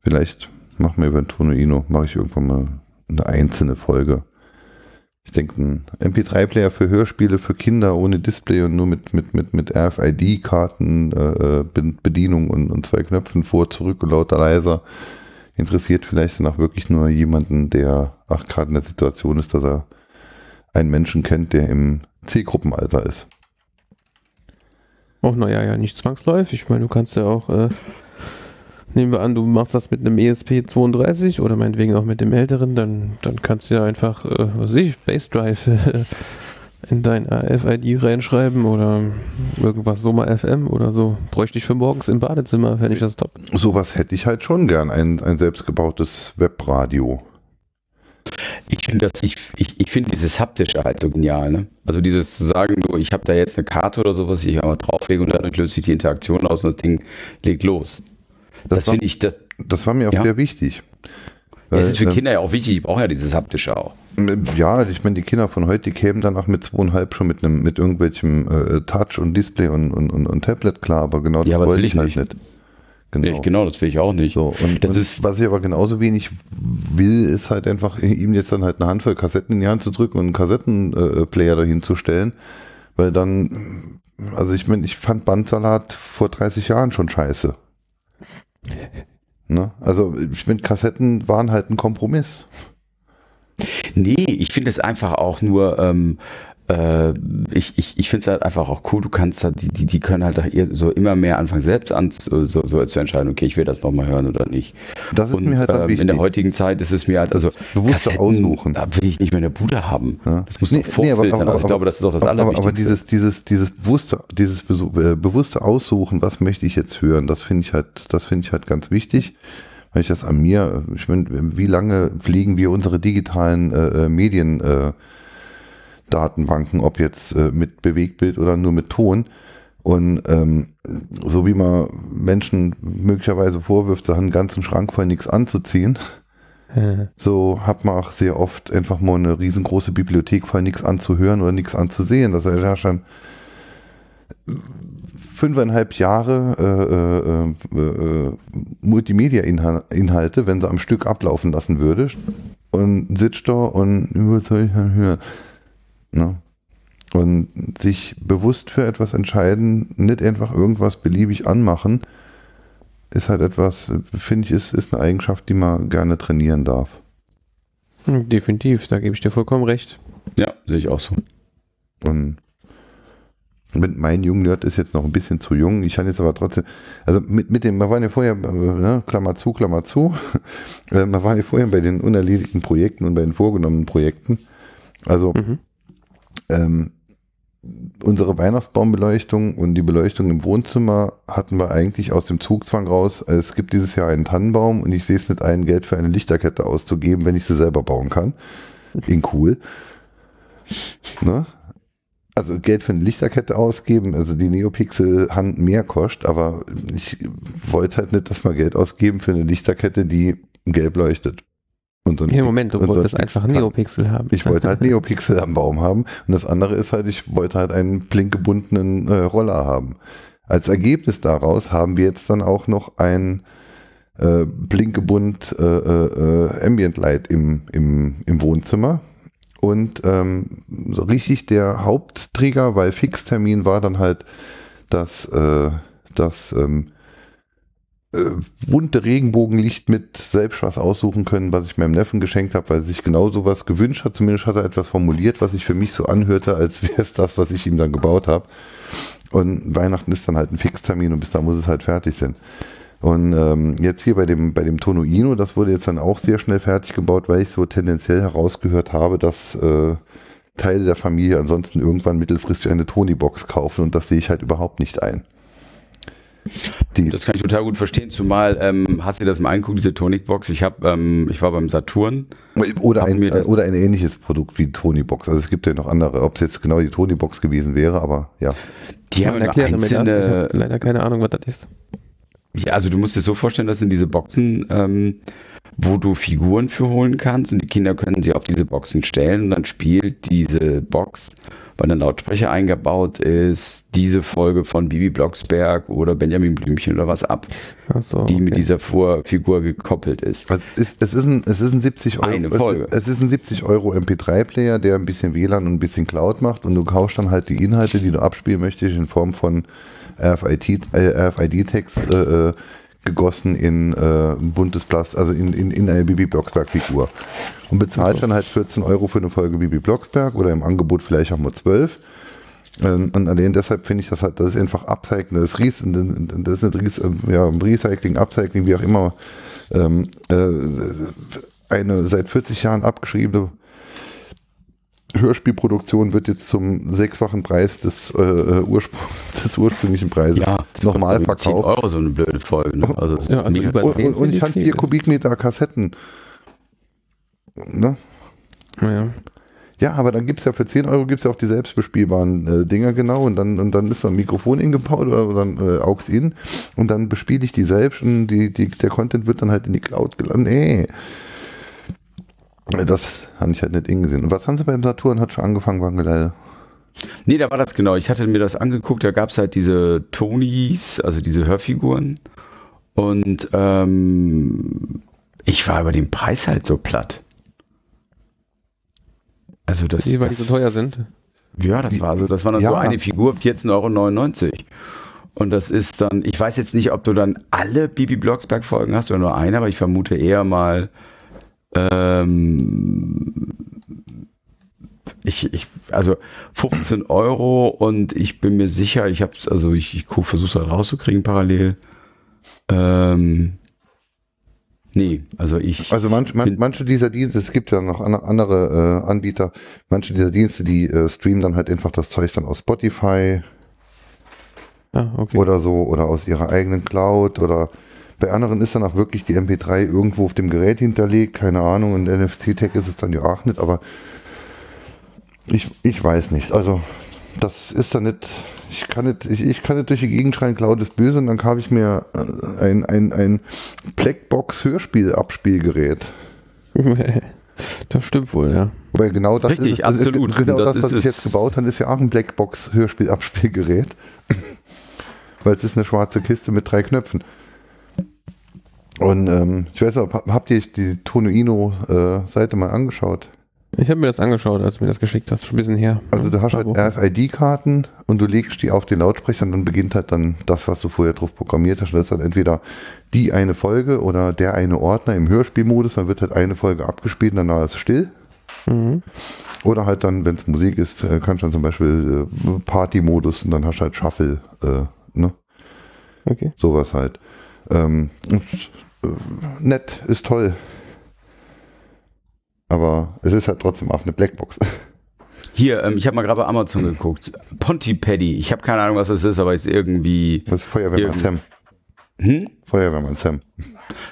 Vielleicht machen wir über den Tonoino, mache ich irgendwann mal eine einzelne Folge. Ich denke, ein MP3-Player für Hörspiele für Kinder ohne Display und nur mit, mit, mit, mit RFID-Karten, äh, Be- Bedienung und, und zwei Knöpfen vor, zurück und lauter leiser. Interessiert vielleicht dann auch wirklich nur jemanden, der gerade in der Situation ist, dass er einen Menschen kennt, der im Zielgruppenalter ist. Oh, naja, ja, nicht zwangsläufig. Ich meine, du kannst ja auch, äh, nehmen wir an, du machst das mit einem E ESP32 oder meinetwegen auch mit dem älteren, dann, dann kannst du ja einfach, äh, was weiß ich, Bassdrive äh, in dein AF-ID reinschreiben oder irgendwas Soma FM oder so. Bräuchte ich für morgens im Badezimmer, fände ich das top. Sowas hätte ich halt schon gern, ein, ein selbstgebautes Webradio. Ich finde das, ich, ich, ich finde dieses haptische halt so genial, ne? Also dieses zu sagen, du, ich habe da jetzt eine Karte oder sowas, die ich einmal drauflege und dadurch löst sich die Interaktion aus und das Ding legt los. Das, Das, war, finde ich, das, das war mir auch Ja. sehr wichtig. das ist für Weil, Kinder ja auch wichtig, die brauchen ja dieses haptische auch. Ja, ich meine, die Kinder von heute, die kämen danach mit zweieinhalb schon mit einem, mit irgendwelchem äh, Touch und Display und, und, und, und Tablet klar, aber genau Ja, das wollte ich ich halt nicht. nicht. Genau, ich, genau das will ich auch nicht. So, und, das und ist, was ich aber genauso wenig will, ist halt einfach ihm jetzt dann halt eine Handvoll Kassetten in die Hand zu drücken und einen Kassettenplayer dahin zu stellen, weil dann, also ich meine, ich fand Bandsalat vor 30 Jahren schon scheiße. Ne? Also ich finde, Kassetten waren halt ein Kompromiss. nee, ich finde es einfach auch nur, ähm, äh, ich, ich, ich finde es halt einfach auch cool, du kannst halt, die, die, die können halt so immer mehr anfangen, selbst an so, so, zu entscheiden, okay, ich will das nochmal hören oder nicht. Das ist Und mir halt ähm, wichtig. in der heutigen Zeit ist es mir halt, also bewusste Aussuchen. da will ich nicht mehr in der Bude haben. Ja. Das muss Nee, nee, aber- aber- also ich aber- glaube, das ist doch das aber, aber, dieses, dieses, dieses bewusste, dieses äh, bewusste Aussuchen, was möchte ich jetzt hören, das finde ich halt, das finde ich halt ganz wichtig. Weil ich das an mir, ich meine, wie lange pflegen wir unsere digitalen äh, äh, Medien äh, Datenbanken, ob jetzt äh, mit Bewegtbild oder nur mit Ton. Und ähm, so wie man Menschen möglicherweise vorwirft, haben einen ganzen Schrank voll nichts anzuziehen, Äh, so hat man auch sehr oft einfach mal eine riesengroße Bibliothek voll nichts anzuhören oder nichts anzusehen. Das ist ja schon fünfeinhalb Jahre äh, äh, äh, Multimedia-Inhalte, wenn sie am Stück ablaufen lassen würde und sitzt da und was soll ich denn hören? Ne? Und sich bewusst für etwas entscheiden, nicht einfach irgendwas beliebig anmachen, ist halt etwas, finde ich, ist, ist eine Eigenschaft, die man gerne trainieren darf. definitiv, da gebe ich dir vollkommen recht. ja, sehe ich auch so. Und mit mein jungen Nerd ist jetzt noch ein bisschen zu jung. Ich kann jetzt aber trotzdem, also mit, mit dem, wir waren ja vorher, ne, Klammer zu, Klammer zu, äh, wir waren ja vorher bei den unerledigten Projekten und bei den vorgenommenen Projekten. Also Mhm. Ähm, unsere Weihnachtsbaumbeleuchtung und die Beleuchtung im Wohnzimmer hatten wir eigentlich aus dem Zugzwang raus. Es gibt dieses Jahr einen Tannenbaum und ich sehe es nicht ein, Geld für eine Lichterkette auszugeben, wenn ich sie selber bauen kann. In cool. Ne? Also Geld für eine Lichterkette ausgeben, also die Neopixel-Hand mehr kostet, aber ich wollte halt nicht, dass wir Geld ausgeben für eine Lichterkette, die gelb leuchtet. Und so ein Hier, Moment, du so wolltest ein einfach. Neopixel haben. Ich wollte halt Neopixel am Baum haben. Und das andere ist halt, ich wollte halt einen blinkgebundenen äh, Roller haben. Als Ergebnis daraus haben wir jetzt dann auch noch ein äh, blinkgebund äh, äh, äh, Ambient Light im, im, im Wohnzimmer. Und ähm, so richtig der Hauptträger, weil Fixtermin war dann halt das, äh, das ähm, äh, bunte Regenbogenlicht mit selbst was aussuchen können, was ich meinem Neffen geschenkt habe, weil er sich genau sowas gewünscht hat. Zumindest hat er etwas formuliert, was sich für mich so anhörte, als wäre es das, was ich ihm dann gebaut habe. Und Weihnachten ist dann halt ein Fixtermin und bis da muss es halt fertig sein. Und ähm, jetzt hier bei dem, bei dem Tonoino, das wurde jetzt dann auch sehr schnell fertig gebaut, weil ich so tendenziell herausgehört habe, dass äh, Teile der Familie ansonsten irgendwann mittelfristig eine Tony-Box kaufen und das sehe ich halt überhaupt nicht ein. Die, Das kann ich total gut verstehen, zumal, ähm, hast du dir das mal angeguckt, diese Tonic-Box? Ich habe, ähm, ich war beim Saturn. Oder ein, mir das- oder ein ähnliches Produkt wie die Tony-Box. Also es gibt ja noch andere, ob es jetzt genau die Tony-Box gewesen wäre, aber ja. Die haben. Ich einzelne, leider keine Ahnung, was das ist. Ja, also du musst dir so vorstellen, das sind diese Boxen, ähm, wo du Figuren für holen kannst und die Kinder können sie auf diese Boxen stellen und dann spielt diese Box, weil ein Lautsprecher eingebaut ist, diese Folge von Bibi Blocksberg oder Benjamin Blümchen oder was ab, so, die mit dieser Vorfigur gekoppelt ist. Also Es ist, es ist, ein, es ist ein 70 Euro. Eine Folge. Es ist ein 70 Euro MP3-Player, der ein bisschen WLAN und ein bisschen Cloud macht und du kaufst dann halt die Inhalte, die du abspielen möchtest, in Form von RFID-Text äh, äh, gegossen in äh, buntes Plast, also in, in, in eine Bibi Blocksberg-Figur. Und bezahlt dann halt 14 Euro für eine Folge Bibi Blocksberg oder im Angebot vielleicht auch mal 12. Ähm, Und allein deshalb finde ich das halt, das ist einfach Upcycling, das ist, Ries, das ist nicht Ries, äh, ja, Recycling, Upcycling, wie auch immer, ähm, äh, eine seit 40 Jahren abgeschriebene Hörspielproduktion wird jetzt zum sechsfachen Preis des, äh, äh Ursprung, des ursprünglichen Preises Ja, nochmal kostet 10 verkauft. Euro so eine blöde Folge. Ne? Also, das Ja, ist also über-. Und, und, und ich hatte vier. Kubikmeter Kassetten. Ne? Ja. Ja, aber dann gibt's ja für 10 Euro gibt's ja auch die selbstbespielbaren äh, Dinger genau und dann und dann ist da ein Mikrofon eingebaut oder, oder dann äh, AUX in und dann bespiele ich die selbst und die, die, der Content wird dann halt in die Cloud geladen. Nee. Das habe ich halt nicht ingesehen. Und was haben sie beim Saturn? Hat schon angefangen, Wangelei. Nee, da war das genau. Ich hatte mir das angeguckt, da gab es halt diese Tonys, also diese Hörfiguren. Und ähm, ich war über den Preis halt so platt. Also das, Die, weil die das so teuer sind. Ja, das war so, das war dann Ja. so eine Figur, 14,99 Euro. Und das ist dann, ich weiß jetzt nicht, ob du dann alle Bibi Blocksberg Folgen hast oder nur eine, aber ich vermute eher mal, ähm, ich, ich, also 15 Euro und ich bin mir sicher, ich hab's, also ich, ich versuche es halt rauszukriegen parallel. Ähm, nee, also ich, Also manch, man, manche dieser Dienste, es gibt ja noch an- andere äh, Anbieter, manche dieser Dienste, die äh, streamen dann halt einfach das Zeug dann aus Spotify Ah, okay. oder so oder aus ihrer eigenen Cloud oder bei anderen ist dann auch wirklich die MP3 irgendwo auf dem Gerät hinterlegt, keine Ahnung, und NFC-Tag ist es dann ja auch nicht, aber ich, ich weiß nicht. Also das ist dann nicht, ich kann nicht, ich, ich kann nicht durch die Gegend schreien, Cloud ist böse und dann habe ich mir äh, ein, ein, ein Blackbox-Hörspiel-Abspielgerät. das stimmt wohl, ja. Weil genau das Richtig, ist absolut. Genau Das das, was ich jetzt gebaut habe, ist ja auch ein Blackbox-Hörspiel-Abspielgerät. Weil es ist eine schwarze Kiste mit drei Knöpfen. Und ähm, ich weiß auch, hab- habt ihr die Tonoino-Seite mal angeschaut? Ich habe mir das angeschaut, als du mir das geschickt hast, schon ein bisschen her. Also du hast halt. RFID-Karten und du legst die auf den Lautsprecher und dann beginnt halt dann das, was du vorher drauf programmiert hast. Und das ist dann entweder die eine Folge oder der eine Ordner im Hörspielmodus, dann wird halt eine Folge abgespielt und danach ist es still. Mhm. Oder halt dann, wenn es Musik ist, äh, kannst du dann zum Beispiel äh, Party-Modus und dann hast du halt Shuffle, äh, ne? Okay. Sowas halt. Ähm, und, äh, nett, ist toll. Aber es ist halt trotzdem auch eine Blackbox. hier, ähm, ich habe mal gerade bei Amazon geguckt. Pontypaddy, ich habe keine Ahnung, was das ist, aber ist irgendwie, Das ist Feuerwehrmann Irgend- Sam. hm? Feuerwehrmann Sam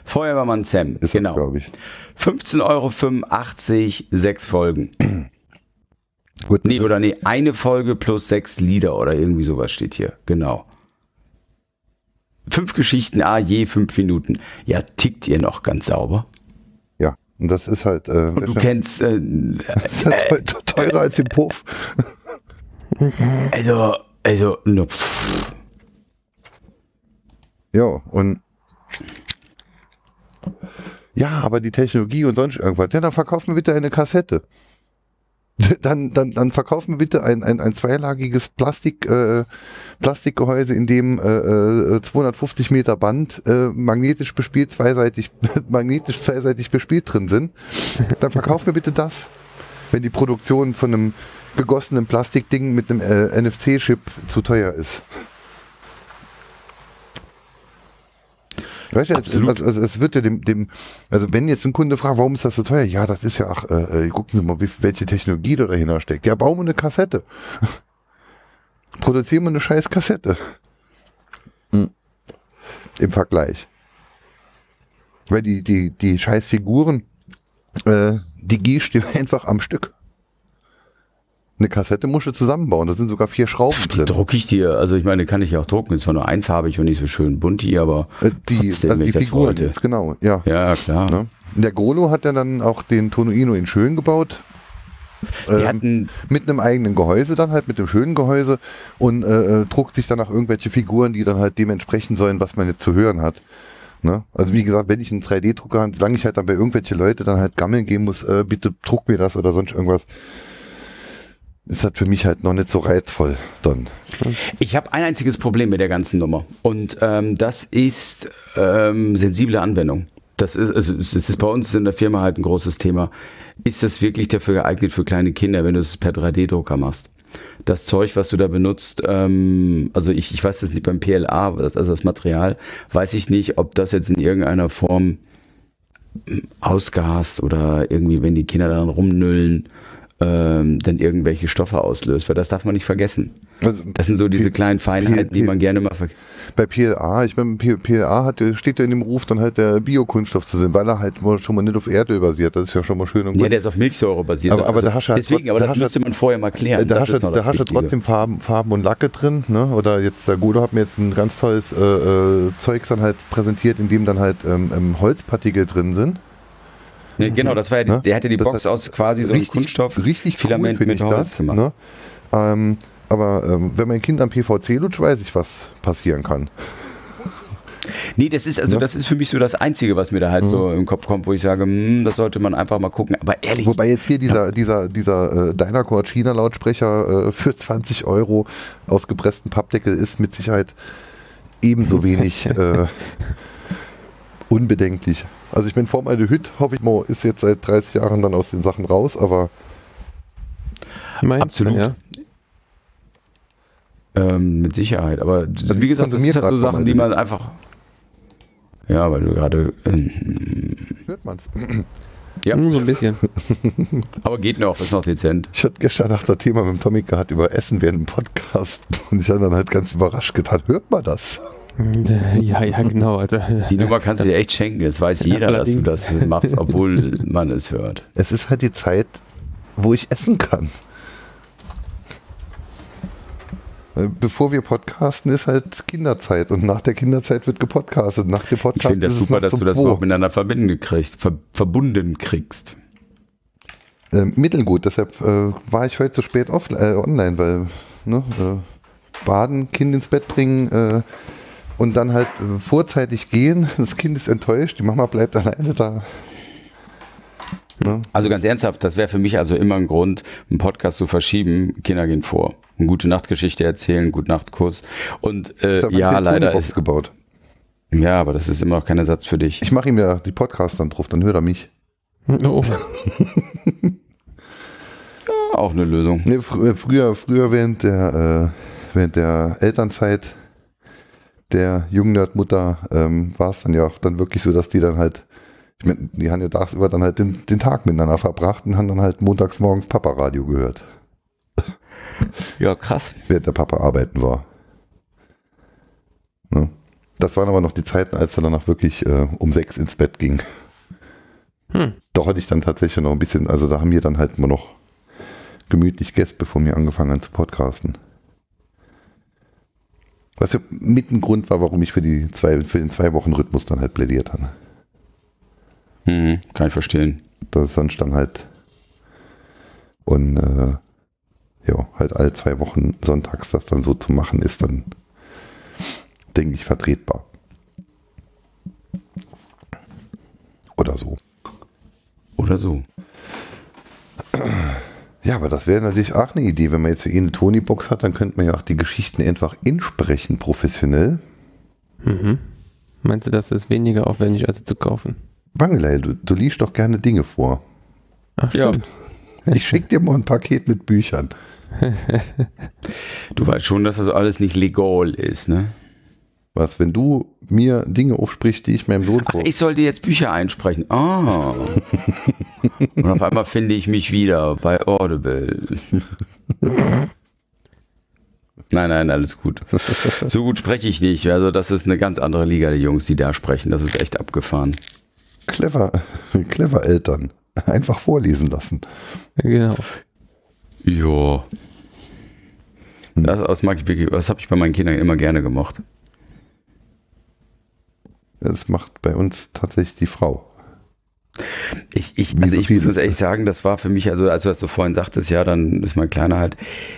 Feuerwehrmann Sam, ist genau. glaube ich. 15,85 Euro, sechs Folgen. Gut, Nee, oder nee, eine Folge plus sechs Lieder oder irgendwie sowas steht hier. Genau. Fünf Geschichten, ah, je fünf Minuten. Ja, tickt ihr noch ganz sauber. ja. Und das ist halt, äh, Und du kennst, äh, das ist halt teu- teurer als im Puff. also, also, ne, pff, Ja, und ja, aber die Technologie und sonst irgendwas. Ja, dann verkauf mir bitte eine Kassette. Dann, dann, dann verkauf mir bitte ein, ein, ein zweilagiges Plastik, äh, Plastikgehäuse, in dem äh, äh, 250 Meter Band äh, magnetisch bespielt, zweiseitig, magnetisch zweiseitig bespielt drin sind. Dann verkauf mir bitte das. Wenn die Produktion von einem gegossenen Plastikding mit einem äh, NFC-Chip zu teuer ist. Weißt du, es, also, es wird ja dem, dem, also wenn jetzt ein Kunde fragt, warum ist das so teuer? Ja, das ist ja, ach, äh, äh, gucken Sie mal, wie, welche Technologie da dahinter steckt. Ja, bauen wir eine Kassette. Produzieren wir eine scheiß Kassette. Hm. Im Vergleich. Weil die, die, die scheiß Figuren, äh, die du einfach am Stück. Eine Kassette musst du zusammenbauen, da sind sogar vier Schrauben die drin. drucke ich dir. Also ich meine, kann ich ja auch drucken. Ist zwar nur einfarbig und nicht so schön bunt hier, aber Äh, die, trotzdem, also die Figuren wollte. jetzt, genau, ja. Ja, klar. Ne? Der Golo hat ja dann auch den Tonoino in schön gebaut. Ähm, hatten, mit einem eigenen Gehäuse dann halt, mit dem schönen Gehäuse und äh, äh, druckt sich dann auch irgendwelche Figuren, die dann halt dementsprechend sollen, was man jetzt zu hören hat. Ne? Also wie gesagt, wenn ich einen 3D-Drucker habe, solange ich halt dann bei irgendwelche Leute dann halt gammeln gehen muss, äh, bitte druck mir das oder sonst irgendwas, ist das für mich halt noch nicht so reizvoll dann. ich habe ein einziges Problem mit der ganzen Nummer. Und ähm, das ist ähm, sensible Anwendung. Das ist, also das ist bei uns in der Firma halt ein großes Thema. Ist das wirklich dafür geeignet für kleine Kinder, wenn du es per 3D-Drucker machst? Das Zeug, was du da benutzt, ähm, also ich, ich weiß das nicht beim PLA, also das Material, weiß ich nicht, ob das jetzt in irgendeiner Form ausgast oder irgendwie, wenn die Kinder daran rumnüllen, ähm, dann irgendwelche Stoffe auslöst, weil das darf man nicht vergessen. Also, Das sind so diese P- kleinen Feinheiten, die P- man gerne mal ver bei PLA, ich meine, PLA hat, steht ja in dem Ruf, dann halt der Biokunststoff zu sein, weil er halt schon mal nicht auf Erdöl basiert. Das ist ja schon mal schön und Ja, gut. der ist auf Milchsäure basiert. Also Aber- aber da hast deswegen, aber da das müsste man vorher mal klären. Da hast, du, da hast trotzdem Farben, Farben und Lacke drin, ne? Oder jetzt der Guido hat mir jetzt ein ganz tolles äh, äh, Zeugs dann halt präsentiert, in dem dann halt ähm, ähm, Holzpartikel drin sind. Nee, genau, das war ja Ne? der hatte die Das Box aus quasi so einem Kunststoff. richtig Filament cool, mit ich Holz das. gemacht. Ne? Ähm, aber ähm, wenn mein Kind am PVC lutscht, weiß ich, was passieren kann. Nee, das ist also Ne? das ist für mich so das Einzige, was mir da halt so im Kopf kommt, wo ich sage, hm, das sollte man einfach mal gucken. Aber ehrlich, Wobei jetzt hier dieser, dieser, dieser äh, Dynacord China Lautsprecher äh, für 20 Euro aus gepresstem Pappdeckel ist mit Sicherheit ebenso wenig äh, unbedenklich. Also ich bin vor meine Hüt, hoffe ich mal, ist jetzt seit 30 Jahren dann aus den Sachen raus, aber Meinst Absolut. Du, ja? ähm, mit Sicherheit. Aber Also wie gesagt, das sind halt so Sachen, die man einfach. Ja, weil du gerade. Ähm, hört man's. Ja. Hm, so ein bisschen. aber geht noch, ist noch dezent. Ich hatte gestern nach das Thema mit dem Tommy gehabt über Essen während dem Podcast und ich habe dann halt ganz überrascht getan, hört man das? ja, ja, genau. Also, Die Nummer kannst du dir echt schenken. Jetzt weiß jeder, dass du das machst, obwohl man es hört. Es ist halt die Zeit, wo ich essen kann. Bevor wir podcasten, ist halt Kinderzeit und nach der Kinderzeit wird gepodcastet. Nach dem Ich Podcast finde das super, dass du das überhaupt miteinander verbinden kriegst, ver verbunden kriegst. Ähm, mittelgut, deshalb äh, war ich heute so spät off äh, online, weil ne, äh, baden, Kind ins Bett bringen äh, und dann halt äh, vorzeitig gehen. Das Kind ist enttäuscht, die Mama bleibt alleine da. Ne? Also ganz ernsthaft, das wäre für mich also immer ein Grund, einen Podcast zu verschieben. Kinder gehen vor. Eine gute Nachtgeschichte erzählen, gute Nachtkurs. Und äh, ja, Kind leider ist. gebaut. Ja, aber das ist immer noch kein Ersatz für dich. Ich mache ihm ja die Podcasts dann drauf, dann hört er mich. oh, Auch eine Lösung. Nee, fr äh, früher, früher während der, äh, während der Elternzeit der Jungnerdmutter ähm, war es dann ja auch dann wirklich so, dass die dann halt, ich meine, die haben ja tagsüber dann halt den, den Tag miteinander verbracht und haben dann halt montags morgens Papa-Radio gehört, Ja, krass. während der Papa arbeiten war. Ne? Das waren aber noch die Zeiten, als er dann auch wirklich äh, um sechs ins Bett ging. Hm. Da hatte ich dann tatsächlich noch ein bisschen, also da haben wir dann halt immer noch gemütlich gegessen, bevor wir angefangen haben zu podcasten. Was ja mit ein Grund war, warum ich für, die zwei, für den Zwei-Wochen-Rhythmus dann halt plädiert habe. Hm, kann ich verstehen. Das ist sonst dann halt und äh, ja, halt alle zwei Wochen sonntags das dann so zu machen, ist dann, denke ich, vertretbar. Oder so. Oder so. Ja, aber das wäre natürlich auch eine Idee. Wenn man jetzt eh eine Tony-Box hat, dann könnte man ja auch die Geschichten einfach insprechen, professionell. mhm. Meinst du, das ist weniger aufwendig, als sie zu kaufen? Wangelei, du, du liest doch gerne Dinge vor. Ach, Ja. Ich schicke dir mal ein Paket mit Büchern. du weißt schon, dass das alles nicht legal ist, ne? Was, wenn du mir Dinge aufsprichst, die ich meinem Sohn Ach, ich soll dir jetzt Bücher einsprechen. Ah. Und auf einmal finde ich mich wieder bei Audible. Nein, nein, alles gut. So gut spreche ich nicht. Also das ist eine ganz andere Liga der Jungs, die da sprechen. Das ist echt abgefahren. Clever, clever Eltern. Einfach vorlesen lassen. Genau. Ja. Das, das mag ich wirklich, das habe ich bei meinen Kindern immer gerne gemacht. Das macht bei uns tatsächlich die Frau. Ich, ich, Wie also so ich muss ganz ehrlich sagen, das war für mich, also als du das so vorhin sagtest, ja, dann ist mein Kleiner halt,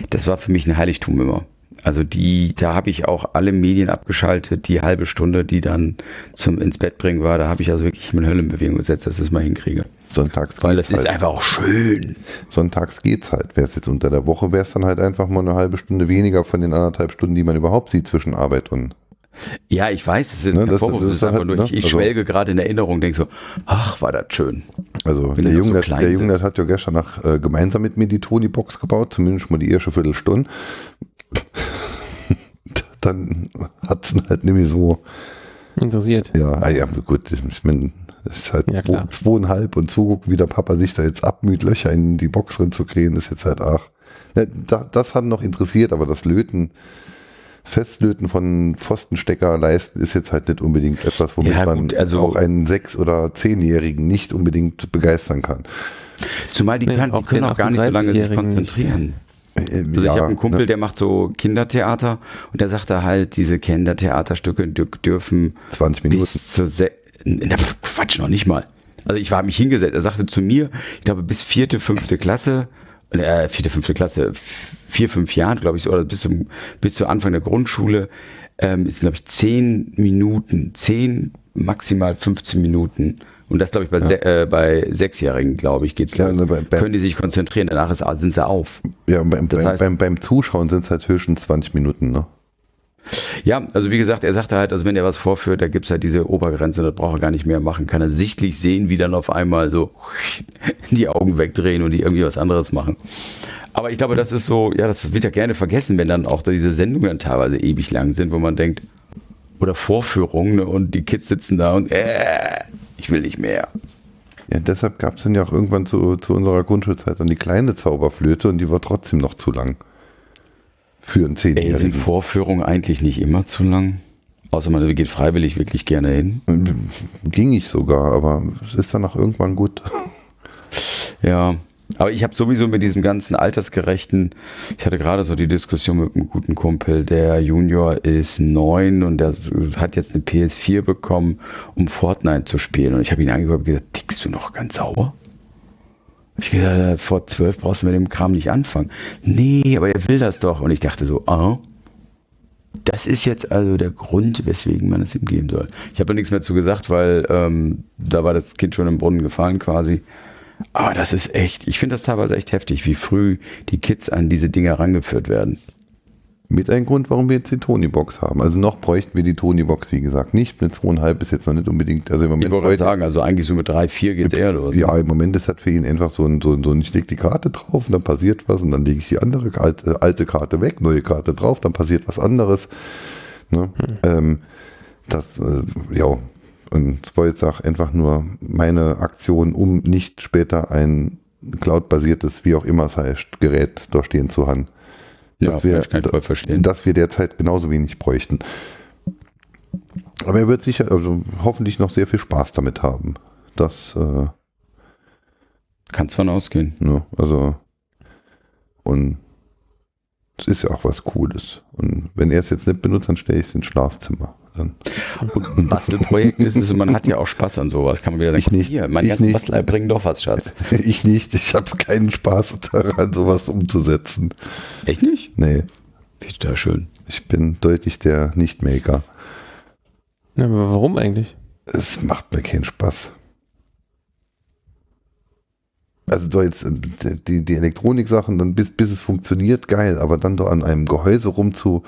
das war für mich ein Heiligtum immer. Also die, da habe ich auch alle Medien abgeschaltet, die halbe Stunde, die dann zum ins Bett bringen war, da habe ich also wirklich meine Hölle in Bewegung gesetzt, dass ich das mal hinkriege. Sonntags Weil das ist halt. einfach auch schön. Sonntags geht's halt. Wäre es jetzt unter der Woche, wäre es dann halt einfach mal eine halbe Stunde weniger von den anderthalb Stunden, die man überhaupt sieht zwischen Arbeit und. Ja, ich weiß, es ist Ne, das- Vorwurf, das es ist einfach halt, nur, ne, ich, ich also- schwelge gerade in Erinnerung, denke so, ach, war das schön. Also Wenn der so Junge, klein der. Junge hat ja gestern nach, äh, gemeinsam mit mir die Tony-Box gebaut, zumindest mal die erste Viertelstunde. Dann hat es halt nämlich so, Interessiert. ja, ah ja, gut, ich mein, Das ist halt Ja, zwei, zweieinhalb und zugucken, wie der Papa sich da jetzt abmüht, Löcher in die Box drin zu kriegen, ist jetzt halt, ach. Ne, da, das hat noch interessiert, aber das Löten, Festlöten von Pfostensteckerleisten ist jetzt halt nicht unbedingt etwas, womit Ja, man gut, also- auch einen sechs- oder zehnjährigen nicht unbedingt begeistern kann. Zumal die Nee, können, die auch können auch gar nicht so lange sich 38-Jährigen nicht. konzentrieren. Äh, Also ja, ich habe einen Kumpel, ne? der macht so Kindertheater und der sagte halt, diese Kindertheaterstücke dür- dürfen 20 Minuten. bis Na, Quatsch, noch nicht mal. Also ich war mich hingesetzt, er sagte zu mir, ich glaube bis vierte, fünfte Klasse, äh, vierte, fünfte Klasse, vier, fünf Jahren, glaube ich, oder bis zum, bis zu Anfang der Grundschule, ähm, ist, glaube ich, zehn Minuten, zehn, maximal 15 Minuten. Und das, glaube ich, bei, se äh, bei Sechsjährigen, glaube ich, geht's Ja, also bei- bei- Können die sich konzentrieren, danach ist, sind sie auf. Ja, beim, Das beim, heißt- beim, beim Zuschauen sind es halt höchstens 20 Minuten, ne? Ja, also wie gesagt, er sagte halt, also wenn er was vorführt, da gibt's halt diese Obergrenze, das braucht er gar nicht mehr machen. Kann er sichtlich sehen, wie dann auf einmal so die Augen wegdrehen und die irgendwie was anderes machen. Aber ich glaube, das ist so, ja, das wird ja gerne vergessen, wenn dann auch diese Sendungen teilweise ewig lang sind, wo man denkt, oder Vorführungen ne, und die Kids sitzen da und äh, ich will nicht mehr. Ja, deshalb gab es dann ja auch irgendwann zu, zu unserer Grundschulzeit dann die kleine Zauberflöte und die war trotzdem noch zu lang. Für einen Ey, sind Zehnjährigen. Vorführungen eigentlich nicht immer zu lang? Außer man geht freiwillig wirklich gerne hin. Ging ich sogar, aber es ist dann auch irgendwann gut. Ja, aber ich habe sowieso mit diesem ganzen altersgerechten, ich hatte gerade so die Diskussion mit einem guten Kumpel, der Junior ist neun und der hat jetzt eine PS4 bekommen, um Fortnite zu spielen. Und ich habe ihn angeguckt und gesagt, tickst du noch ganz sauber? Ich gesagt, vor zwölf brauchst du mit dem Kram nicht anfangen. Nee, aber er will das doch. Und ich dachte so, ah, das ist jetzt also der Grund, weswegen man es ihm geben soll. Ich habe nichts mehr zu gesagt, weil ähm, da war das Kind schon im Brunnen gefallen quasi. Aber das ist echt, ich finde das teilweise echt heftig, wie früh die Kids an diese Dinge rangeführt werden. Mit ein Grund, warum wir jetzt die Tony-Box haben. Also noch bräuchten wir die Tony-Box, wie gesagt, nicht. Mit zweieinhalb ist jetzt noch nicht unbedingt. Also im Ich Moment wollte gerade bräuchte- sagen, also eigentlich so mit drei, vier geht's eher los. Ja, im Moment ist das für ihn einfach so ein, so ein, so ein ich lege die Karte drauf und dann passiert was und dann lege ich die andere alte, alte Karte weg, neue Karte drauf, dann passiert was anderes. Ne? Ähm, das, äh, ja, und es war jetzt auch einfach nur meine Aktion, um nicht später ein Cloud-basiertes, wie auch immer es heißt, Gerät da stehen zu haben. Ja, dass wir, kann ich voll verstehen. dass wir derzeit genauso wenig bräuchten. Aber er wird sicher, also hoffentlich noch sehr viel Spaß damit haben. Das, äh, Kannst von ausgehen. Ne? Also, und es ist ja auch was Cooles. Und wenn er es jetzt nicht benutzt, dann stelle ich es ins Schlafzimmer. Dann, Und ein Bastelprojekt ist es, und man hat ja auch Spaß an sowas. Kann man wieder sagen, Ich nicht. hier, meine Ich nicht. Bastler bringen doch was, Schatz. ich nicht, ich habe keinen Spaß daran, sowas umzusetzen. Echt nicht? Nee, total schön. ich bin deutlich der Nicht-Maker. Ja, aber warum eigentlich? Es macht mir keinen Spaß. Also da jetzt die, die Elektronik-Sachen, dann bis, bis es funktioniert, geil, aber dann da an einem Gehäuse rumzu,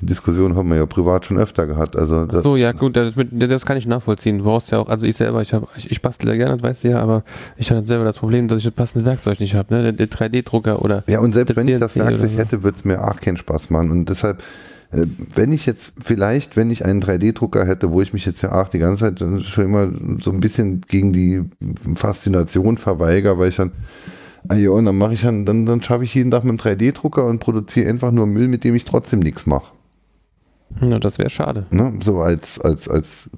die Diskussion haben wir ja privat schon öfter gehabt. Also das, so, ja gut, das, das kann ich nachvollziehen. Du brauchst ja auch, also ich selber, ich, hab, ich, ich bastle ja gerne, das weißt du ja, aber ich hatte selber das Problem, dass ich das passende Werkzeug nicht habe, ne? Der, der 3D-Drucker oder Ja, und selbst wenn ich das Werkzeug so. hätte, würde es mir auch keinen Spaß machen. Und deshalb, äh, wenn ich jetzt, vielleicht, wenn ich einen 3D-Drucker hätte, wo ich mich jetzt ja auch die ganze Zeit schon immer so ein bisschen gegen die Faszination verweigere, weil ich dann, ah ja, und dann mache ich dann, dann, dann schaffe ich jeden Tag mit dem 3D-Drucker und produziere einfach nur Müll, mit dem ich trotzdem nichts mache. Ja, das wäre schade. Ne? So als, als, als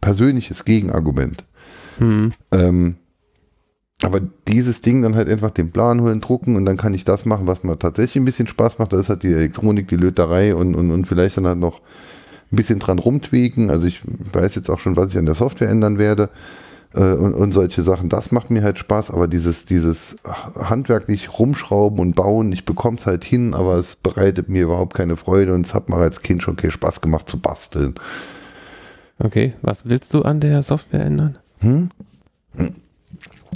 persönliches Gegenargument. Hm. Ähm, aber dieses Ding dann halt einfach den Plan holen, drucken und dann kann ich das machen, was mir tatsächlich ein bisschen Spaß macht. Das ist halt die Elektronik, die Löterei und, und, und vielleicht dann halt noch ein bisschen dran rumtweaken. Also ich weiß jetzt auch schon, was ich an der Software ändern werde und, und solche Sachen. Das macht mir halt Spaß, aber dieses, dieses handwerklich rumschrauben und bauen, ich bekomme es halt hin, aber es bereitet mir überhaupt keine Freude und es hat mir als Kind schon keinen Spaß gemacht zu basteln. Okay, was willst du an der Software ändern? Hm?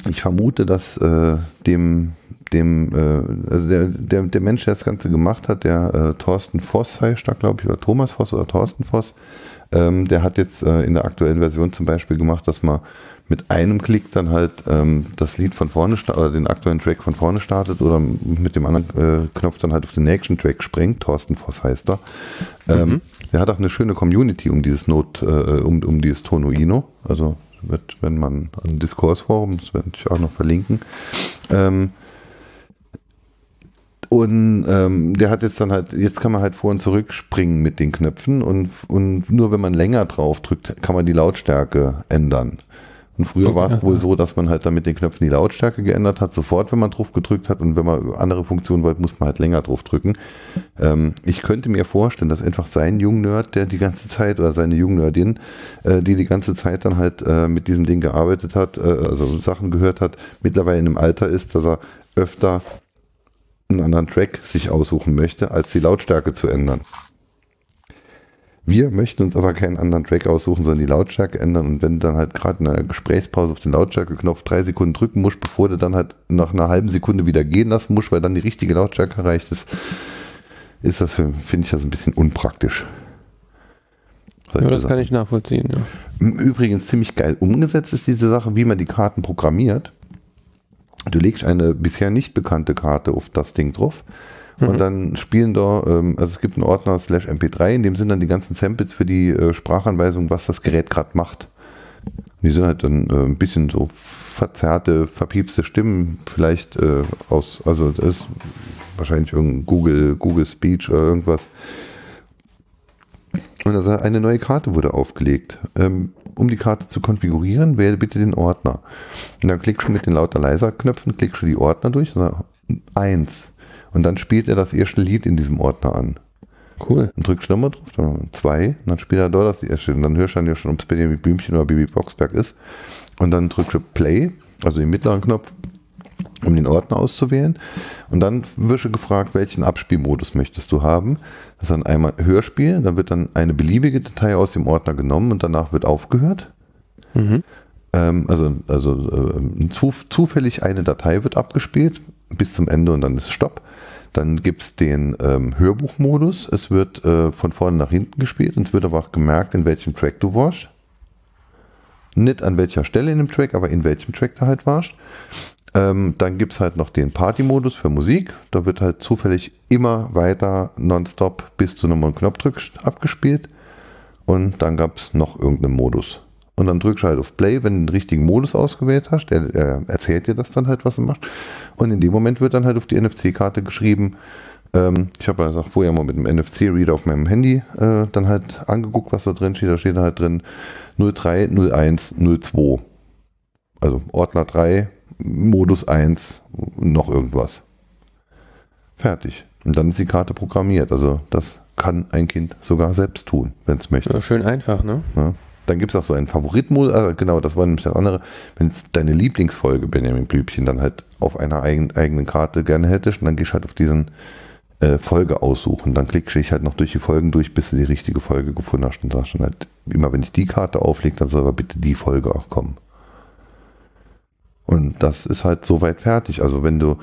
Ich vermute, dass äh, dem, dem äh, also der, der, der Mensch, der das Ganze gemacht hat, der äh, Thorsten Voss heißt da, glaube ich, oder Thomas Voss oder Thorsten Voss, ähm, der hat jetzt äh, in der aktuellen Version zum Beispiel gemacht, dass man mit einem Klick dann halt ähm, das Lied von vorne oder den aktuellen Track von vorne startet oder mit dem anderen äh, Knopf dann halt auf den nächsten Track springt. Thorsten Voss heißt er. Ähm, Der hat auch eine schöne Community um dieses Not, äh, um, um dieses Tonoino. Also wird, wenn man an Diskursforum, das werde ich auch noch verlinken. Ähm, und ähm, der hat jetzt dann halt, jetzt kann man halt vor und zurück springen mit den Knöpfen und, und nur wenn man länger drauf drückt, kann man die Lautstärke ändern. Und früher war es wohl so, dass man halt dann mit den Knöpfen die Lautstärke geändert hat, sofort, wenn man drauf gedrückt hat. Und wenn man andere Funktionen wollte, musste man halt länger drauf drücken. Ähm, ich könnte mir vorstellen, dass einfach sein Jungnerd, der die ganze Zeit, oder seine Jungnerdin, äh, die die ganze Zeit dann halt äh, mit diesem Ding gearbeitet hat, äh, also Sachen gehört hat, mittlerweile in einem Alter ist, dass er öfter einen anderen Track sich aussuchen möchte, als die Lautstärke zu ändern. Wir möchten uns aber keinen anderen Track aussuchen, sondern die Lautstärke ändern. Und wenn du dann halt gerade in einer Gesprächspause auf den Lautstärke-Knopf drei Sekunden drücken musst, bevor du dann halt nach einer halben Sekunde wieder gehen lassen musst, weil dann die richtige Lautstärke erreicht ist, ist das, finde ich das ein bisschen unpraktisch. Ja, das kann ich nachvollziehen. Ja. Übrigens ziemlich geil umgesetzt ist diese Sache, wie man die Karten programmiert. Du legst eine bisher nicht bekannte Karte auf das Ding drauf mhm. und dann spielen da, ähm, also es gibt einen Ordner slash mp3, in dem sind dann die ganzen Samples für die äh, Sprachanweisung, was das Gerät gerade macht. Die sind halt dann äh, ein bisschen so verzerrte, verpiepste Stimmen, vielleicht äh, aus, also das ist wahrscheinlich irgendein Google, Google Speech oder irgendwas. Und also eine neue Karte wurde aufgelegt. Ähm, um die Karte zu konfigurieren, wähle bitte den Ordner. Und dann klickst du mit den lauter leiser Knöpfen, klickst du die Ordner durch, eins. Und dann spielt er das erste Lied in diesem Ordner an. Cool. Und drückst nochmal drauf, dann zwei, und dann spielt er dort das erste. Und dann hörst du dann ja schon, ob es Benjamin Blümchen oder Bibi Boxberg ist. Und dann drückst du Play, also den mittleren Knopf, um den Ordner auszuwählen. Und dann wirst du gefragt, welchen Abspielmodus möchtest du haben. Das ist dann einmal Hörspiel, dann wird dann eine beliebige Datei aus dem Ordner genommen und danach wird aufgehört. Mhm. Ähm, also also äh, zu, zufällig eine Datei wird abgespielt bis zum Ende und dann ist Stopp. Dann gibt es den ähm, Hörbuchmodus. Es wird äh, von vorne nach hinten gespielt und es wird aber auch gemerkt, in welchem Track du warst. Nicht an welcher Stelle in dem Track, aber in welchem Track du halt warst. Ähm, dann gibt es halt noch den Party-Modus für Musik. Da wird halt zufällig immer weiter nonstop bis du nochmal einen Knopf drückst abgespielt. Und dann gab es noch irgendeinen Modus. Und dann drückst du halt auf Play, wenn du den richtigen Modus ausgewählt hast. Er, er erzählt dir das dann halt, was du machst. Und in dem Moment wird dann halt auf die NFC-Karte geschrieben. Ähm, ich habe ja vorher mal mit dem NFC-Reader auf meinem Handy äh, dann halt angeguckt, was da drin steht. Da steht halt drin 03, 01, 02. Also Ordner 3, Modus 1, noch irgendwas. Fertig. Und dann ist die Karte programmiert. Also das kann ein Kind sogar selbst tun, wenn es möchte. Ja, schön einfach, ne? Ja. Dann gibt es auch so einen Favoritmodus, also genau, das war nämlich das andere. Wenn es deine Lieblingsfolge Benjamin Blübchen dann halt auf einer eigen, eigenen Karte gerne hättest, dann gehst du halt auf diesen äh, Folge aussuchen. Dann klickst ich halt noch durch die Folgen durch, bis du die richtige Folge gefunden hast und sagst dann halt, immer wenn ich die Karte auflege, dann soll aber bitte die Folge auch kommen. Und das ist halt soweit fertig. Also wenn du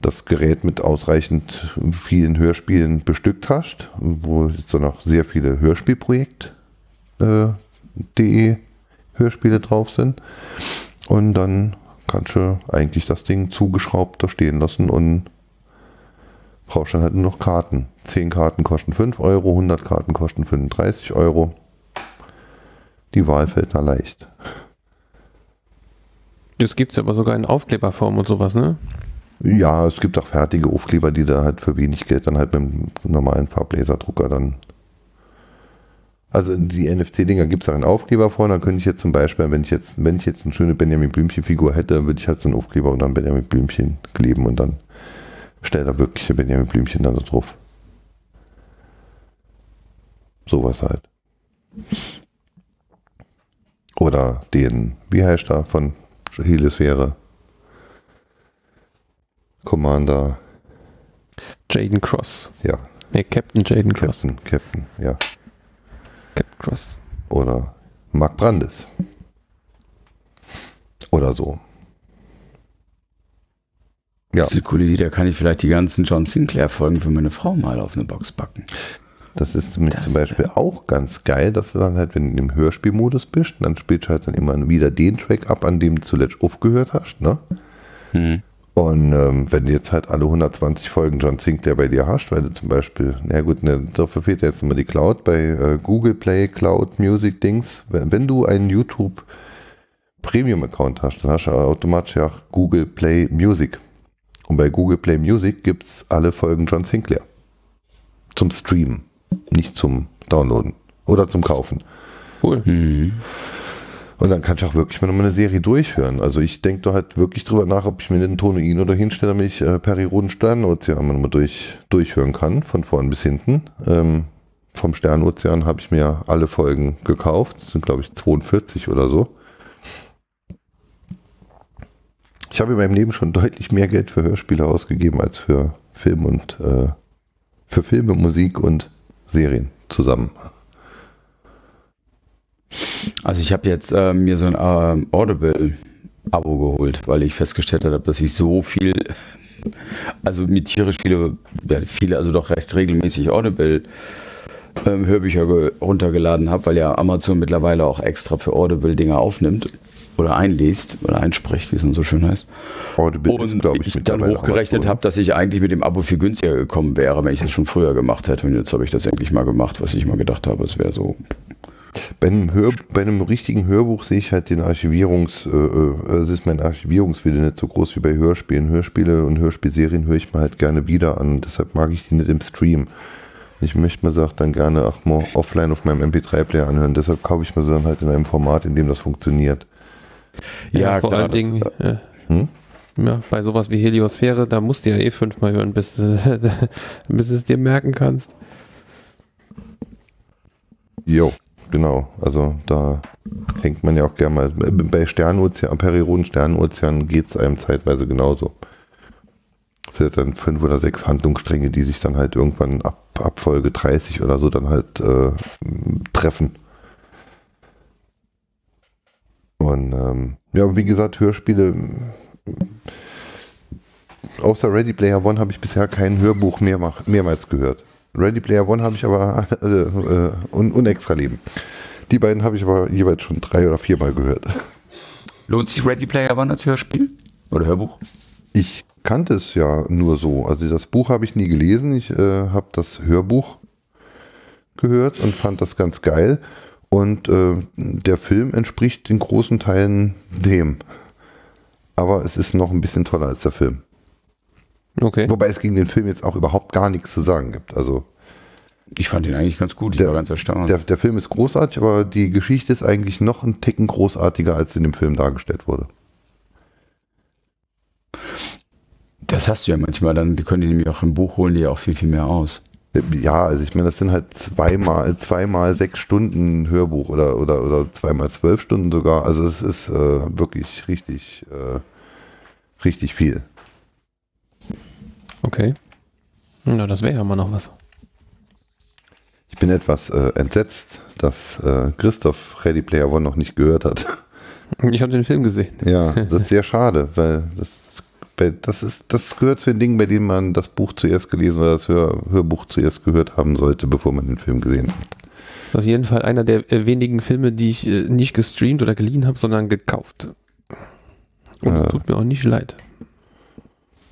das Gerät mit ausreichend vielen Hörspielen bestückt hast, wo jetzt noch sehr viele Hörspielprojekt.de äh, Hörspiele drauf sind. Und dann kannst du eigentlich das Ding zugeschraubt da stehen lassen und brauchst dann halt nur noch Karten. 10 Karten kosten 5 Euro, 100 Karten kosten 35 Euro. Die Wahl fällt da leicht. Das gibt es ja aber sogar in Aufkleberform und sowas, ne? Ja, es gibt auch fertige Aufkleber, die da halt für wenig Geld dann halt mit einem normalen Farblaserdrucker dann. Also die NFC-Dinger gibt es auch in Aufkleberform. Dann könnte ich jetzt zum Beispiel, wenn ich jetzt, wenn ich jetzt eine schöne Benjamin Blümchen-Figur hätte, dann würde ich halt so einen Aufkleber und dann Benjamin Blümchen kleben und dann stellt da wirklich Benjamin Blümchen dann da drauf. Sowas halt. Oder den, wie heißt er, von Helisphäre. Commander. Jaden Cross. Ja. Nee, Captain Jaden Cross. Captain, Captain, ja. Captain Cross. Oder Mark Brandes. Oder so. Ja. Das ist eine coole Idee, da kann ich vielleicht die ganzen John Sinclair-Folgen für meine Frau mal auf eine Box packen. Das ist zum, das, zum Beispiel auch ganz geil, dass du dann halt, wenn du im Hörspielmodus bist, dann spielst du halt dann immer wieder den Track ab, an dem du zuletzt aufgehört hast, ne? Hm. Und ähm, wenn du jetzt halt alle 120 Folgen John Sinclair bei dir hast, weil du zum Beispiel, na gut, ne, dafür fehlt jetzt immer die Cloud bei äh, Google Play, Cloud Music Dings. Wenn, wenn du einen YouTube Premium-Account hast, dann hast du automatisch ja auch Google Play Music. Und bei Google Play Music gibt es alle Folgen John Sinclair. Zum Streamen, nicht zum Downloaden oder zum Kaufen. Cool. Mhm. Und dann kannst du auch wirklich mal eine Serie durchhören. Also ich denke da halt wirklich drüber nach, ob ich mir den Tonuin oder hinstelle, damit ich äh, Periroden Sternenozean mal durch, durchhören kann, von vorn bis hinten. Ähm, vom Sternenozean habe ich mir alle Folgen gekauft. Das sind, glaube ich, 42 oder so. Ich habe in meinem Leben schon deutlich mehr Geld für Hörspiele ausgegeben als für Film und äh, für Filme, Musik und Serien zusammen. Also ich habe jetzt äh, mir so ein ähm, Audible-Abo geholt, weil ich festgestellt habe, dass ich so viel, also mit tierisch viele, ja, viele, also doch recht regelmäßig Audible ähm, Hörbücher ge- runtergeladen habe, weil ja Amazon mittlerweile auch extra für Audible Dinge aufnimmt oder einliest oder einspricht, wie es dann so schön heißt. Audible ist, Und glaub ich, dann mittlerweile hochgerechnet habe, dass ich eigentlich mit dem Abo viel günstiger gekommen wäre, wenn ich das schon früher gemacht hätte. Und jetzt habe ich das endlich mal gemacht, was ich mal gedacht habe, es wäre so. Bei einem, Hör, bei einem richtigen Hörbuch sehe ich halt den Archivierungs, äh, äh, es ist mein Archivierungswille nicht so groß wie bei Hörspielen. Hörspiele und Hörspielserien höre ich mir halt gerne wieder an. Deshalb mag ich die nicht im Stream. Ich möchte mir sagt dann gerne auch mal offline auf meinem MP3-Player anhören. Deshalb kaufe ich mir sie dann halt in einem Format, in dem das funktioniert. Ja, vor klar, allen Dingen, äh, Hm? ja, bei sowas wie Heliosphäre, da musst du ja eh fünfmal hören, bis, äh, bis es dir merken kannst. Jo, genau. Also da hängt man ja auch gerne mal. Bei Sternozean, Perioden Sternozean geht es einem zeitweise genauso. Es sind dann fünf oder sechs Handlungsstränge, die sich dann halt irgendwann ab, ab Folge 30 oder so dann halt äh, treffen. Und ähm, ja, wie gesagt, Hörspiele. Außer Ready Player One habe ich bisher kein Hörbuch mehr, mehrmals gehört. Ready Player One habe ich aber äh, äh, und, und Extra Leben. Die beiden habe ich aber jeweils schon drei oder viermal gehört. Lohnt sich Ready Player One als Hörspiel? Oder Hörbuch? Ich kannte es ja nur so. Also das Buch habe ich nie gelesen. Ich äh, habe das Hörbuch gehört und fand das ganz geil. Und äh, der Film entspricht in großen Teilen dem. Aber es ist noch ein bisschen toller als der Film. Okay. Wobei es gegen den Film jetzt auch überhaupt gar nichts zu sagen gibt. Also Ich fand ihn eigentlich ganz gut. Ich Der- war ganz erstaunt. der, der Film ist großartig, aber die Geschichte ist eigentlich noch ein Ticken großartiger, als in dem Film dargestellt wurde. das hast du ja manchmal. Dann die können die nämlich auch im Buch holen, die ja auch viel, viel mehr aus. Ja, also ich meine, das sind halt zweimal, zweimal sechs Stunden Hörbuch oder, oder, oder zweimal zwölf Stunden sogar. Also es ist äh, wirklich richtig, äh, richtig viel. Okay. Na, das wäre ja mal noch was. Ich bin etwas äh, entsetzt, dass äh, Christoph Ready Player One noch nicht gehört hat. Ich habe den Film gesehen. Ja, das ist sehr schade, weil das, das, ist, das gehört zu den Dingen, bei denen man das Buch zuerst gelesen oder das Hör, Hörbuch zuerst gehört haben sollte, bevor man den Film gesehen hat. Das ist auf jeden Fall einer der äh, wenigen Filme, die ich äh, nicht gestreamt oder geliehen habe, sondern gekauft. Und es tut mir auch nicht leid.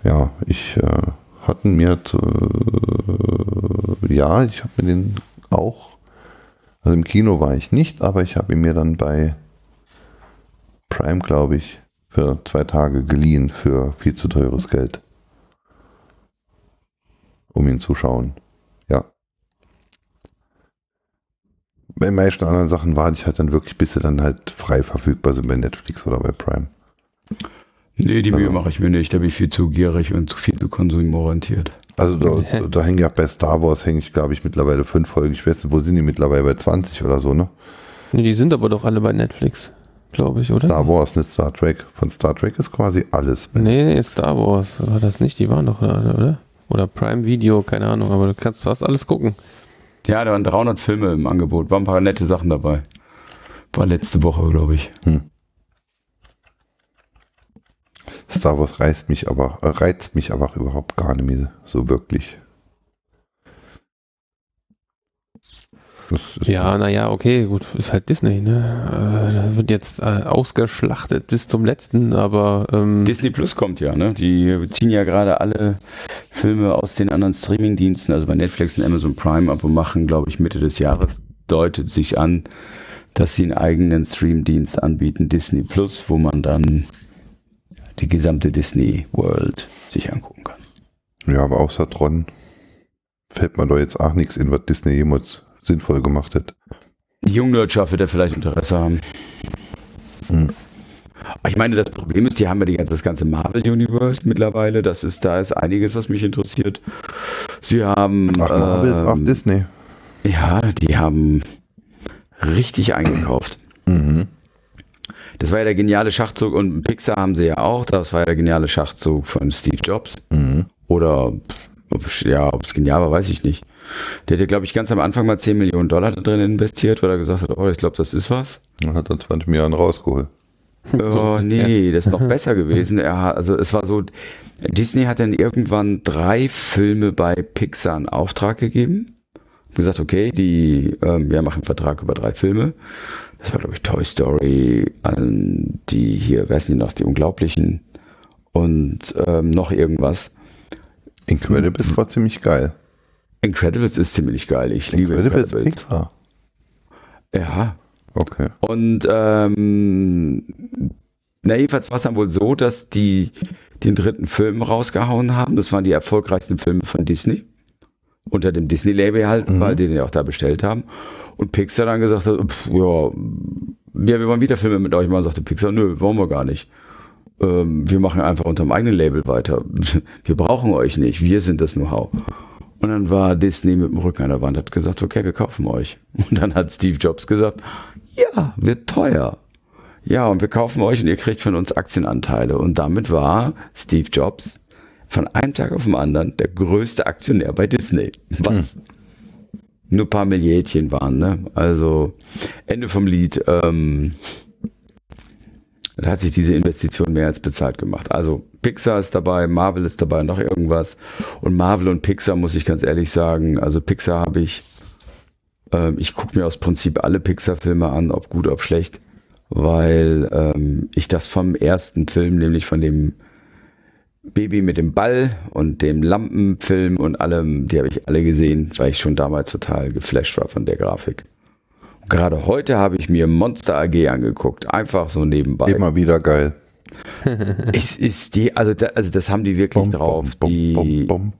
Ja, ich äh, hatten mir, zu, ja, ich habe mir den auch, also im Kino war ich nicht, aber ich habe ihn mir dann bei Prime, glaube ich, für zwei Tage geliehen für viel zu teures Geld, um ihn zu schauen. Ja. Bei meisten anderen Sachen warte ich halt dann wirklich, bis sie dann halt frei verfügbar sind bei Netflix oder bei Prime. Nee, die Mühe Also- mache ich mir nicht. Da bin ich viel zu gierig und zu viel zu konsumorientiert. Also da, da hängen ja bei Star Wars hänge ich, glaube ich, mittlerweile fünf Folgen. Ich weiß nicht, wo sind die mittlerweile bei 20 oder so, ne? Nee, die sind aber doch alle bei Netflix, glaube ich, oder? Star Wars, nicht Star Trek. Von Star Trek ist quasi alles. bei- Nee, Star Wars war das nicht. Die waren doch, da, oder? Oder Prime Video, keine Ahnung, aber du kannst fast alles gucken. Ja, da waren 300 Filme im Angebot. Waren ein paar nette Sachen dabei. War letzte Woche, glaube ich. Star Wars reizt mich aber, äh, reizt mich aber überhaupt gar nicht mehr so wirklich. Ja, naja, okay, gut, ist halt Disney, ne? Äh, das wird jetzt äh, ausgeschlachtet bis zum letzten, aber ähm, Disney Plus kommt ja, ne? Die ziehen ja gerade alle Filme aus den anderen Streamingdiensten, also bei Netflix und Amazon Prime ab und machen, glaube ich, Mitte des Jahres deutet sich an, dass sie einen eigenen Streamdienst anbieten, Disney Plus, wo man dann die gesamte Disney World sich angucken kann. Ja, aber außer Tron fällt mir da jetzt auch nichts in, was Disney jemals sinnvoll gemacht hat. Die Jungnördschaft wird da vielleicht Interesse haben. Hm. Aber ich meine, das Problem ist, die haben ja die ganze, das ganze Marvel Universe mittlerweile. Das ist, da ist einiges, was mich interessiert. Sie haben. Ach, Marvel ist auch ähm, Disney. Ja, die haben richtig eingekauft. Mhm. Das war ja der geniale Schachzug und Pixar haben sie ja auch. Das war ja der geniale Schachzug von Steve Jobs. Mhm. Oder ob, es- ja, ob es genial war, weiß ich nicht. Der hat ja, glaube ich, ganz am Anfang mal 10 Millionen Dollar da drin investiert, weil er gesagt hat, oh, ich glaube, das ist was. Dann hat er 20 Milliarden rausgeholt. Oh, nee, das ist noch besser gewesen. Er hat, also es war so, Disney hat dann irgendwann drei Filme bei Pixar in Auftrag gegeben. Gesagt, okay, die, ähm, wir machen einen Vertrag über drei Filme. Das war, glaube ich, Toy Story, ähm, die hier, wer sind die noch, die Unglaublichen und ähm, noch irgendwas. Incredibles war ziemlich geil. Incredibles ist ziemlich geil. Ich liebe Incredibles Incredibles. Pixar. Ja, Okay. Und ähm, na jedenfalls war es dann wohl so, dass die den dritten Film rausgehauen haben. Das waren die erfolgreichsten Filme von Disney. Unter dem Disney-Label halt, Mhm. weil die den ja auch da bestellt haben. Und Pixar dann gesagt hat, pf, ja, ja, wir wollen wieder Filme mit euch machen. Sagte Pixar, nö, wollen wir gar nicht. Ähm, wir machen einfach unter dem eigenen Label weiter. Wir brauchen euch nicht. Wir sind das Know-how. Und dann war Disney mit dem Rücken an der Wand, hat gesagt, okay, wir kaufen euch. Und dann hat Steve Jobs gesagt, ja, wird teuer. Ja, und wir kaufen euch und ihr kriegt von uns Aktienanteile. Und damit war Steve Jobs von einem Tag auf den anderen der größte Aktionär bei Disney. Was nur ein paar Milliardchen waren, ne? Also Ende vom Lied. Ähm, da hat sich diese Investition mehr als bezahlt gemacht. Also Pixar ist dabei, Marvel ist dabei, noch irgendwas. Und Marvel und Pixar muss ich ganz ehrlich sagen, also Pixar habe ich, ähm, ich gucke mir aus Prinzip alle Pixar-Filme an, ob gut, ob schlecht, weil ähm, ich das vom ersten Film, nämlich von dem Baby mit dem Ball und dem Lampenfilm und allem, die habe ich alle gesehen, weil ich schon damals total geflasht war von der Grafik. Und gerade heute habe ich mir Monster AG angeguckt, einfach so nebenbei. Immer wieder geil. Es ist die, also, da, also das haben die wirklich Bom, drauf. bom, die, bom.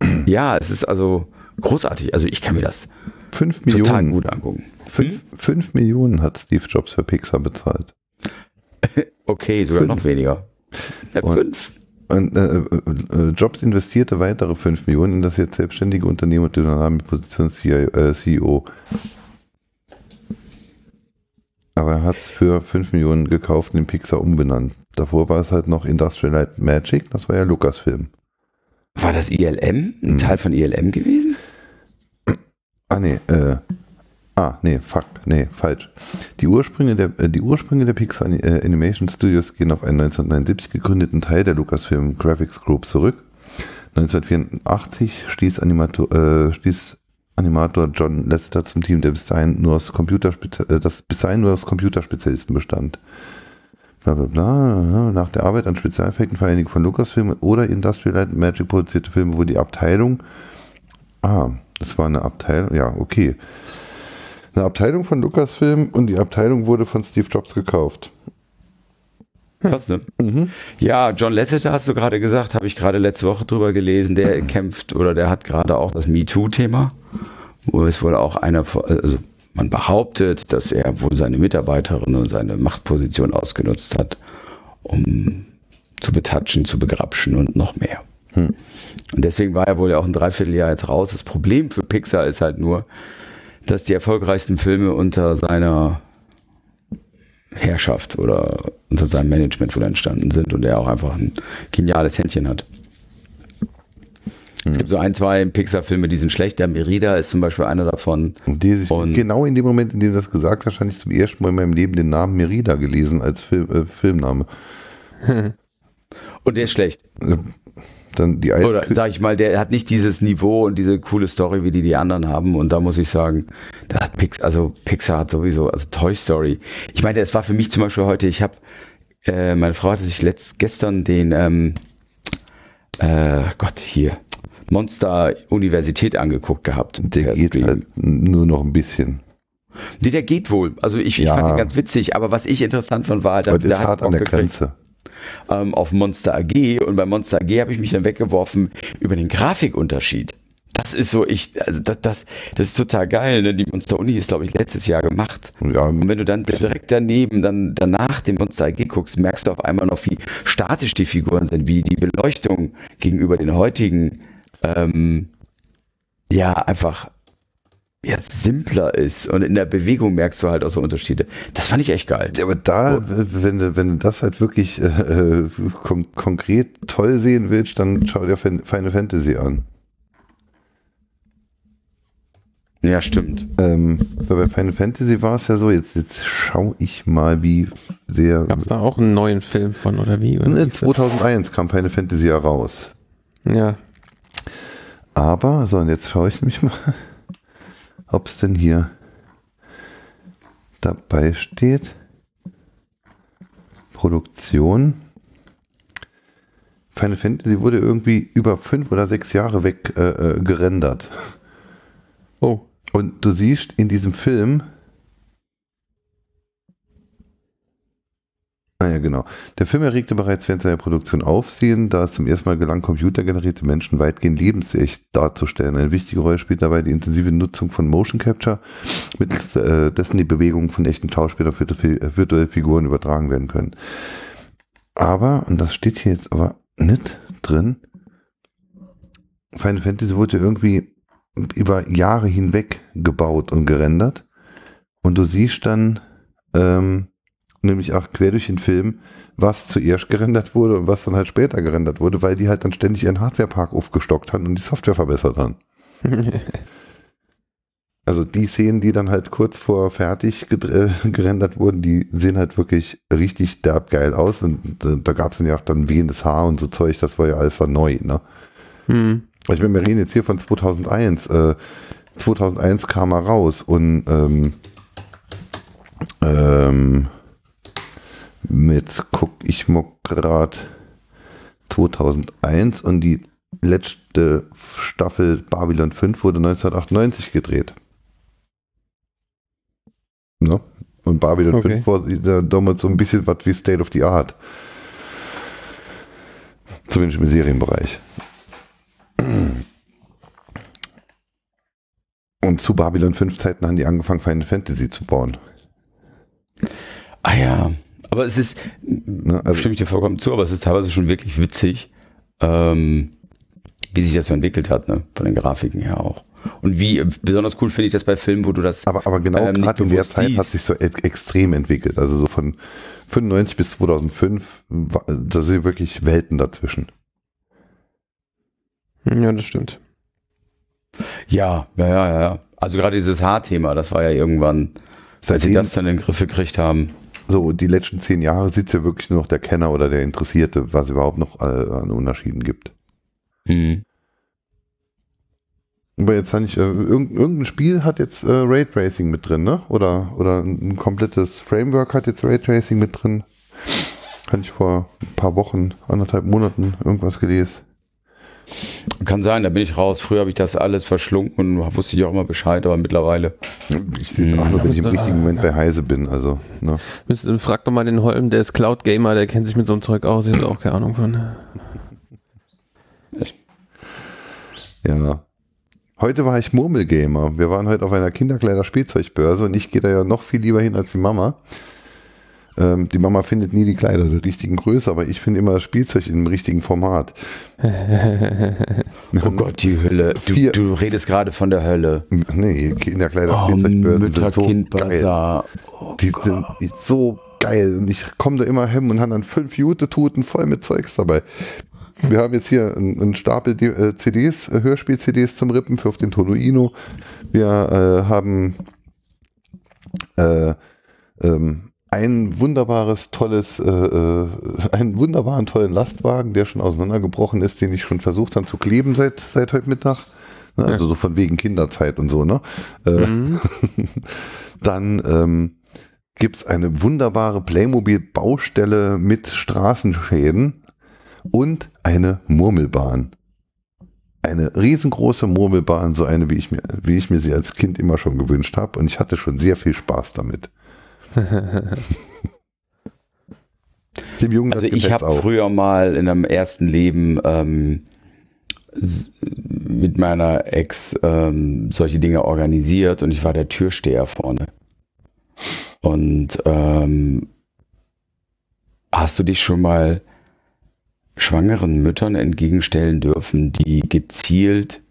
Ja, es ist also großartig. Also ich kann mir das Fünf total Millionen. gut angucken. Fünf, fünf Millionen hat Steve Jobs für Pixar bezahlt. Okay, sogar Fünf. noch weniger. Ja, Und- fünf. Und, äh, äh, äh, Jobs investierte weitere 5 Millionen in das jetzt selbstständige Unternehmen und übernahm die Position CIO, äh, CEO. Aber er hat es für 5 Millionen gekauft und den Pixar umbenannt. Davor war es halt noch Industrial Light Magic, das war ja Lucasfilm. War das ILM? Ein Mhm. Teil von ILM gewesen? Ah, nee, äh, ah, nee, fuck, nee, falsch. Die Ursprünge der, äh, die Ursprünge der Pixar äh, Animation Studios gehen auf einen 1979 gegründeten Teil der Lucasfilm Graphics Group zurück. 1984 stieß Animator, äh, stieß Animator John Lasseter zum Team, der bis dahin nur aus Computerspezi- äh, das bis dahin nur aus Computerspezialisten bestand. Bla bla bla. Nach der Arbeit an Spezialeffekten für einige von Lucasfilm oder Industrial Light Magic produzierte Filme wurde die Abteilung Ah, das war eine Abteilung, ja, okay. Eine Abteilung von Lucasfilm und die Abteilung wurde von Steve Jobs gekauft. Krass, ne? Mhm. Ja, John Lasseter hast du gerade gesagt, habe ich gerade letzte Woche drüber gelesen, der kämpft oder der hat gerade auch das MeToo-Thema, wo es wohl auch einer, also man behauptet, dass er wohl seine Mitarbeiterin und seine Machtposition ausgenutzt hat, um zu betatschen, zu begrapschen und noch mehr. Hm. Und deswegen war er wohl ja auch ein Dreivierteljahr jetzt raus. Das Problem für Pixar ist halt nur, dass die erfolgreichsten Filme unter seiner Herrschaft oder unter seinem Management wohl entstanden sind und er auch einfach ein geniales Händchen hat. Es gibt so ein, zwei Pixar-Filme, die sind schlecht. Der Merida ist zum Beispiel einer davon. Und die genau in dem Moment, in dem du das gesagt hast, habe ich zum ersten Mal in meinem Leben den Namen Merida gelesen als Film, äh, Filmname. Und der ist schlecht. Dann die alte Oder sag ich mal, der hat nicht dieses Niveau und diese coole Story, wie die die anderen haben. Und da muss ich sagen, da hat Pixar, also Pixar hat sowieso, also Toy Story. Ich meine, es war für mich zum Beispiel heute, ich habe, äh, meine Frau hatte sich letzt, gestern den, ähm, äh, Gott, hier, Monster Universität angeguckt gehabt. der geht Stream. halt nur noch ein bisschen. Nee, der geht wohl. Also ich, ich Ja. fand ihn ganz witzig, aber was ich interessant fand, war halt, Aber das ist hart an der gekriegt, Grenze. Ähm, auf Monster AG und bei Monster AG habe ich mich dann weggeworfen über den Grafikunterschied. Das ist so, ich, also das, das, das ist total geil. Ne? Die Monster Uni ist, glaube ich, letztes Jahr gemacht. Ja, Und wenn du dann direkt daneben, dann danach den Monster AG guckst, merkst du auf einmal noch, wie statisch die Figuren sind, wie die Beleuchtung gegenüber den heutigen, ähm, ja, einfach jetzt simpler ist. Und in der Bewegung merkst du halt auch so Unterschiede. Das fand ich echt geil. Ja, aber da, wenn du, wenn du das halt wirklich äh, äh, kon konkret toll sehen willst, dann schau dir Final Fantasy an. Ja, stimmt. Ähm, weil bei Final Fantasy war es ja so, jetzt, jetzt schau ich mal, wie sehr. Gab es da auch einen neuen Film von oder wie? Oder Ne, wie ist das? 2001 kam Final Fantasy ja raus. Ja. Aber, so, und jetzt schaue ich nämlich mal, ob es denn hier dabei steht. Produktion. Final Fantasy wurde irgendwie über fünf oder sechs Jahre weg äh, äh, gerendert. Oh. Und du siehst in diesem Film. Ah ja, genau. Der Film erregte bereits während seiner Produktion Aufsehen, da es zum ersten Mal gelang, computergenerierte Menschen weitgehend lebensecht darzustellen. Eine wichtige Rolle spielt dabei die intensive Nutzung von Motion Capture, mittels äh, dessen die Bewegungen von echten Schauspielern auf virtu- äh, virtuelle Figuren übertragen werden können. Aber, und das steht hier jetzt aber nicht drin, Final Fantasy wurde irgendwie über Jahre hinweg gebaut und gerendert. Und du siehst dann ähm, nämlich auch quer durch den Film, was zuerst gerendert wurde und was dann halt später gerendert wurde, weil die halt dann ständig ihren Hardwarepark aufgestockt haben und die Software verbessert haben. Also die Szenen, die dann halt kurz vor fertig gerendert wurden, die sehen halt wirklich richtig derb geil aus. Und äh, da gab es dann ja auch dann wehendes Haar und so Zeug, das war ja alles dann neu, ne? Hm. Ich meine, wir reden jetzt hier von 2001. Äh, 2001 kam er raus und ähm, ähm, mit guck ich mal grad 2001 und die letzte Staffel Babylon 5 wurde 1998 gedreht. Ne? Und Babylon Okay. 5 war da- damals so ein bisschen was wie State of the Art. Zumindest im Serienbereich. Und zu Babylon 5 Zeiten haben die angefangen, Final Fantasy zu bauen. Ah ja, aber es ist, Ne? Also, stimme ich dir vollkommen zu, aber es ist teilweise schon wirklich witzig, ähm, wie sich das so entwickelt hat, ne? von den Grafiken her auch. Und wie, besonders cool finde ich das bei Filmen, wo du das aber, aber genau ähm, gerade in der Zeit hat siehst. sich so e extrem entwickelt. Also so von 95 bis 2005, wa- da sind wirklich Welten dazwischen. Ja, das stimmt. Ja, ja, ja, ja, ja. Also gerade dieses Haarthema, das war ja irgendwann, als sie das dann in den Griff gekriegt haben. So die letzten zehn Jahre sitzt ja wirklich nur noch der Kenner oder der Interessierte, was überhaupt noch äh, an Unterschieden gibt. Mhm. Aber jetzt habe ich, äh, irgend, irgendein Spiel hat jetzt äh, Raytracing mit drin, ne? Oder, oder ein komplettes Framework hat jetzt Raytracing mit drin. Hatte ich vor ein paar Wochen, anderthalb Monaten irgendwas gelesen. Kann sein, da bin ich raus. Früher habe ich das alles verschlungen und wusste ich auch immer Bescheid, aber mittlerweile. Ich sehe es auch nur, wenn ich im richtigen Moment bei Heise bin. Also, ne? Müsst, frag doch mal den Holm, der ist Cloud Gamer, der kennt sich mit so einem Zeug aus, ich habe auch keine Ahnung von. Ja. Heute war ich Murmelgamer. Wir waren heute auf einer Kinderkleider-Spielzeugbörse und ich gehe da ja noch viel lieber hin als die Mama. Ähm, die Mama findet nie die Kleider der richtigen Größe, aber ich finde immer das Spielzeug im richtigen Format. Oh Gott, die Hölle. Du, du redest gerade von der Hölle. Nee, Oh, Kinderkleider-Spielzeugbörsen sind so geil. Mütter-Kind-Bazar. Oh Die Gott. sind so geil und ich komme da immer hin und habe dann fünf Jute-Tuten voll mit Zeugs dabei. Wir haben jetzt hier einen, einen Stapel äh, CDs, äh, Hörspiel-CDs zum Rippen für auf den Tonuino. Wir äh, haben äh, ähm, ein wunderbares, tolles, äh, äh, einen wunderbaren, tollen Lastwagen, der schon auseinandergebrochen ist, den ich schon versucht habe zu kleben seit, seit heute Mittag. Ne, Also so von wegen Kinderzeit und so, ne? Äh, Mhm. dann ähm, gibt es eine wunderbare Playmobil-Baustelle mit Straßenschäden und eine Murmelbahn. eine riesengroße Murmelbahn, so eine, wie ich mir, wie ich mir sie als Kind immer schon gewünscht habe. Und ich hatte schon sehr viel Spaß damit. Dem Jungen also ich habe früher mal in einem ersten Leben ähm, mit meiner Ex ähm, solche Dinge organisiert und ich war der Türsteher vorne. Und ähm, hast du dich schon mal schwangeren Müttern entgegenstellen dürfen, die gezielt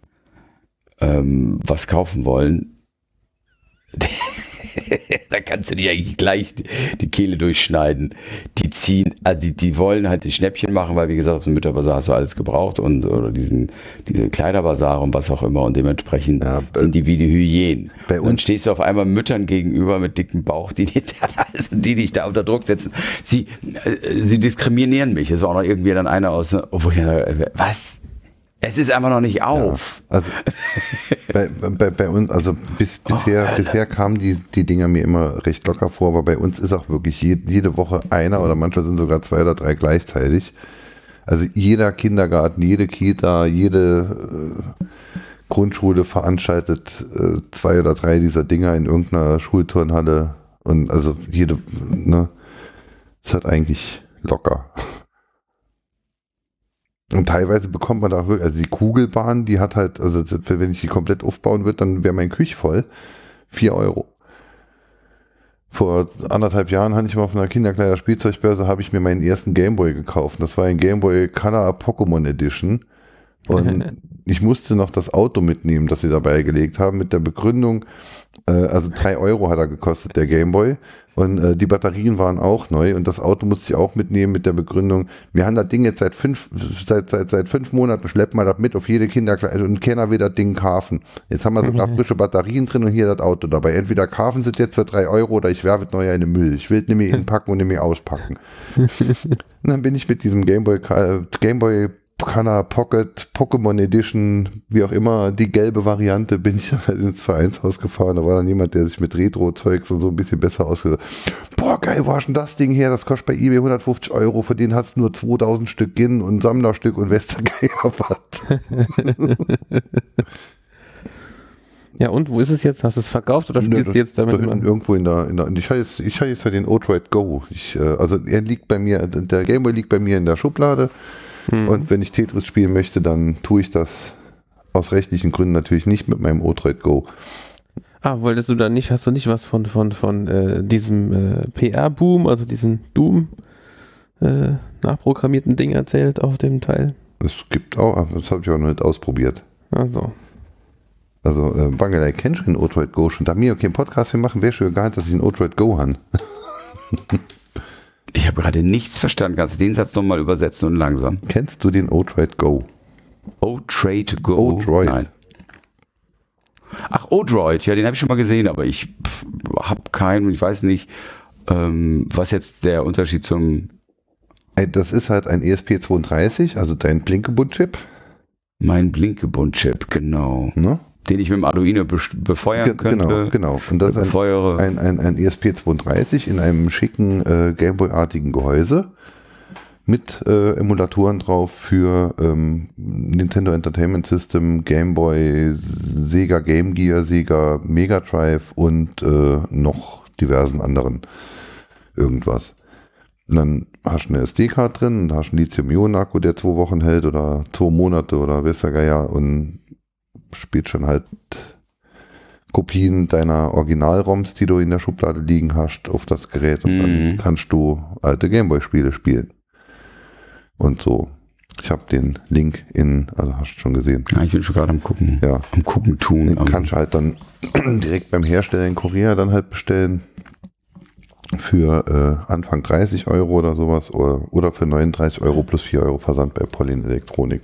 ähm, was kaufen wollen? da kannst du nicht eigentlich gleich die Kehle durchschneiden. Die ziehen, also die, die wollen halt die Schnäppchen machen, weil wie gesagt, auf dem Mütterbazar hast du alles gebraucht und oder diesen, diese Kleiderbazar und was auch immer und dementsprechend ja, sind die wie die Hyänen. Bei uns dann stehst du auf einmal Müttern gegenüber mit dicken Bauch, die, also die dich da unter Druck setzen. Sie, äh, sie diskriminieren mich. Es war auch noch irgendwie dann einer aus, obwohl ich was? Es ist einfach noch nicht auf. Ja, also bei, bei, bei, uns, also bis, bisher, oh, bisher kamen die, die Dinger mir immer recht locker vor, aber bei uns ist auch wirklich je, jede Woche einer oder manchmal sind sogar zwei oder drei gleichzeitig. Also jeder Kindergarten, jede Kita, jede äh, Grundschule veranstaltet äh, zwei oder drei dieser Dinger in irgendeiner Schulturnhalle und also jede, ne, es hat eigentlich locker. Und teilweise bekommt man da wirklich, also die Kugelbahn, die hat halt, also wenn ich die komplett aufbauen würde, dann wäre mein Küch voll. Vier Euro. Vor anderthalb Jahren hatte ich mal auf einer Kinderkleider Spielzeugbörse, habe ich mir meinen ersten Gameboy gekauft. Das war ein Gameboy Color Pokémon Edition. Und ich musste noch das Auto mitnehmen, das sie dabei gelegt haben, mit der Begründung, äh, also drei Euro hat er gekostet, der Gameboy. Und äh, die Batterien waren auch neu und das Auto musste ich auch mitnehmen mit der Begründung, wir haben das Ding jetzt seit fünf, seit, seit, seit fünf Monaten, schleppen wir das mit auf jede Kinderkleidung und keiner will das Ding kaufen. Jetzt haben wir sogar frische Batterien drin und hier das Auto dabei. Entweder kaufen sie jetzt für drei Euro oder ich werfe es neu in den Müll. Ich will es nämlich inpacken und nämlich auspacken. und dann bin ich mit diesem Gameboy, Gameboy Color Pocket, Pokémon Edition, wie auch immer, die gelbe Variante, bin ich ins Vereinshaus gefahren. Da war dann jemand, der sich mit Retro-Zeugs und so ein bisschen besser ausgesagt Boah, geil, wo hast denn das Ding her? Das kostet bei eBay 150 Euro, für den hat es nur 2000 Stück Gin und Sammlerstück und Westergeier was. Ja, und wo ist es jetzt? Hast du es verkauft oder spielst du jetzt damit? In, irgendwo in der, in der ich habe jetzt, ich habe jetzt ja den O-Droid Go. Ich, äh, also er liegt bei mir, der Gameboy liegt bei mir in der Schublade. Mhm. Und wenn ich Tetris spielen möchte, dann tue ich das aus rechtlichen Gründen natürlich nicht mit meinem O-Droid Go. Ah, wolltest du dann nicht, hast du nicht was von, von, von äh, diesem äh, PR-Boom, also diesen Doom äh, nachprogrammierten Ding erzählt auf dem Teil? Es gibt auch, das habe ich auch noch nicht ausprobiert. Also. Also, äh, Bangalei, kennst du den O-Droid Go schon? Da mir okay, einen Podcast wir machen, wäre schon nicht, dass ich einen O-Droid Go habe. Ich habe gerade nichts verstanden. Kannst du den Satz nochmal übersetzen und langsam? Kennst du den O-Trade Go? O-Trade Go? O-Droid. Nein. Ach, O-Droid, ja, den habe ich schon mal gesehen, aber ich habe keinen, ich weiß nicht, ähm, was jetzt der Unterschied zum. Das ist halt ein ESP32, also dein Blinkebund-Chip. Mein Blinkebund-Chip, genau. Ne? Den ich mit dem Arduino befeuern könnte. Genau, genau. Und das ist ein, ein, ein, ein ESP32 in einem schicken äh, Gameboy-artigen Gehäuse mit äh, Emulatoren drauf für ähm, Nintendo Entertainment System, Gameboy, Sega Game Gear, Sega Mega Drive und äh, noch diversen anderen irgendwas. Und dann hast du eine SD-Card drin und hast einen Lithium-Ionen-Akku, der zwei Wochen hält oder zwei Monate oder weiß der Geier und spielt schon halt Kopien deiner Original-ROMs, die du in der Schublade liegen hast, auf das Gerät und mhm. dann kannst du alte Gameboy-Spiele spielen. Und so. Ich habe den Link in, also hast du schon gesehen. Ja, ich bin schon gerade am gucken. Ja. Am gucken tun. Den kannst du halt dann direkt beim Hersteller in Korea dann halt bestellen für äh, Anfang 30 Euro oder sowas oder, oder für 39 Euro plus 4 Euro Versand bei Polin Elektronik.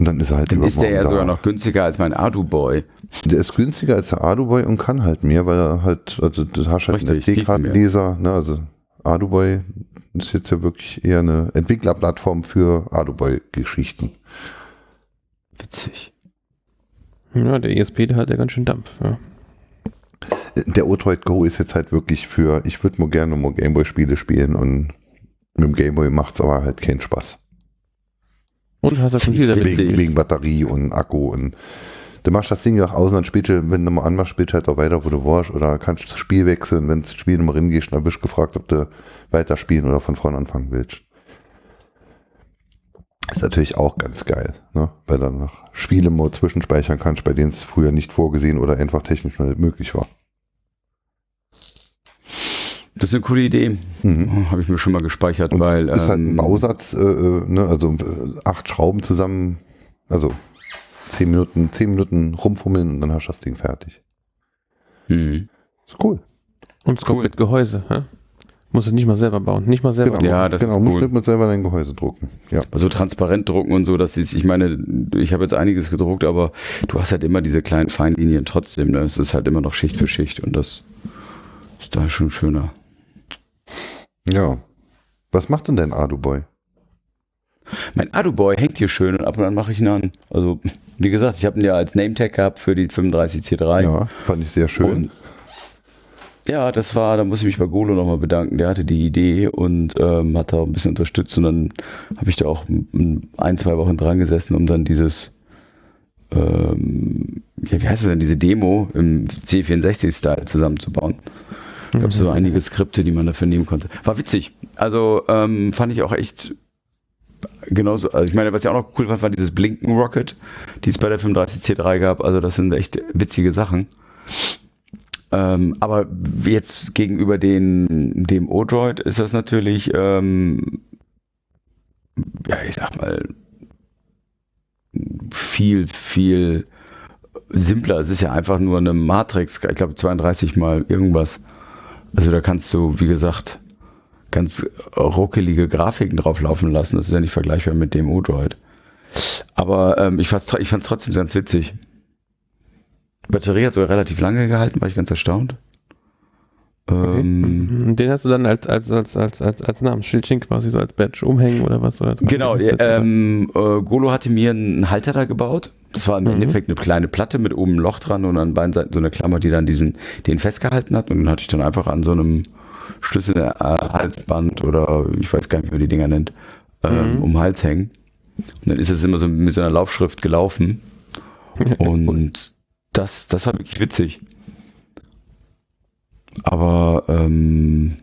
Und dann ist er halt Dann ist der ja da. sogar noch günstiger als mein Adu-Boy. Der ist günstiger als der Adu-Boy und kann halt mehr, weil er halt, also du hast halt Richtig, einen SD-Kartenleser, ne, also Adu-Boy ist jetzt ja wirklich eher eine Entwicklerplattform für Adu-Boy-Geschichten. Witzig. Ja, der ESP, der hat ja ganz schön Dampf, ja. Der Otroid Go ist jetzt halt wirklich für, ich würde mal gerne mal Gameboy-Spiele spielen und mit dem Gameboy macht es aber halt keinen Spaß. Und hast schon viel damit wegen, wegen Batterie und Akku und du machst das Ding ja auch aus und dann spielst du, wenn du mal anmachst, spielst du halt auch weiter, wo du warst oder kannst das Spiel wechseln, wenn du das Spiel nochmal reingehst, dann bist du gefragt, ob du weiterspielen oder von vorne anfangen willst. Ist natürlich auch ganz geil, ne? weil dann noch Spiele mal zwischenspeichern kannst, bei denen es früher nicht vorgesehen oder einfach technisch nicht möglich war. Das ist eine coole Idee. Mhm. Habe ich mir schon mal gespeichert, Und weil. ist halt ein ähm, Bausatz, äh, äh, ne? also äh, acht Schrauben zusammen, also zehn Minuten, zehn Minuten rumfummeln und dann hast du das Ding fertig. hm. Ist cool. Und es kommt Cool. mit Gehäuse. Hä? Musst du nicht mal selber bauen. Nicht mal selber Genau, Ja, das genau ist musst cool. nicht mit selber dein Gehäuse drucken. Ja. Also transparent drucken und so, dass ist, ich meine, ich habe jetzt einiges gedruckt, aber du hast halt immer diese kleinen Feinlinien trotzdem. Ne? Es ist halt immer noch Schicht für Schicht und das ist da schon schöner. Ja. Was macht denn dein Adu-Boy? Mein Adu-Boy hängt hier schön und ab und an mache ich ihn an. Also, wie gesagt, ich habe ihn ja als Name-Tag gehabt für die 35C3. Ja, fand ich sehr schön. Und ja, das war, da muss ich mich bei Golo nochmal bedanken. Der hatte die Idee und ähm, hat da auch ein bisschen unterstützt und dann habe ich da auch ein, zwei Wochen dran gesessen, um dann dieses, ähm, ja, wie heißt es denn, diese Demo im C64-Style zusammenzubauen. Ich habe so einige Skripte, die man dafür nehmen konnte. War witzig. Also ähm, fand ich auch echt genauso. Also ich meine, was ich auch noch cool fand, war dieses Blinken Rocket, die es bei der 35C3 gab. Also das sind echt witzige Sachen. Ähm, aber jetzt gegenüber den, dem O-Droid ist das natürlich, ähm, ja, ich sag mal, viel, viel simpler. Es ist ja einfach nur eine Matrix, ich glaube 32 mal irgendwas. Also da kannst du, wie gesagt, ganz ruckelige Grafiken drauf laufen lassen. Das ist ja nicht vergleichbar mit dem O-Droid. Aber ähm, ich fand es trotzdem ganz witzig. Die Batterie hat sogar relativ lange gehalten, war ich ganz erstaunt. Ähm, Den hast du dann als, als, als, als, als, als Namensschildchen quasi so als Badge umhängen oder was? Oder Genau, ähm, äh, Golo hatte mir einen Halter da gebaut. Das war im Mhm. Endeffekt eine kleine Platte mit oben ein Loch dran und an beiden Seiten so eine Klammer, die dann diesen, den festgehalten hat. Und den hatte ich dann einfach an so einem Schlüsselhalsband oder ich weiß gar nicht, wie man die Dinger nennt, ähm, Mhm. um den Hals hängen. Und dann ist es immer so mit so einer Laufschrift gelaufen. Und das, das war wirklich witzig. Aber ähm,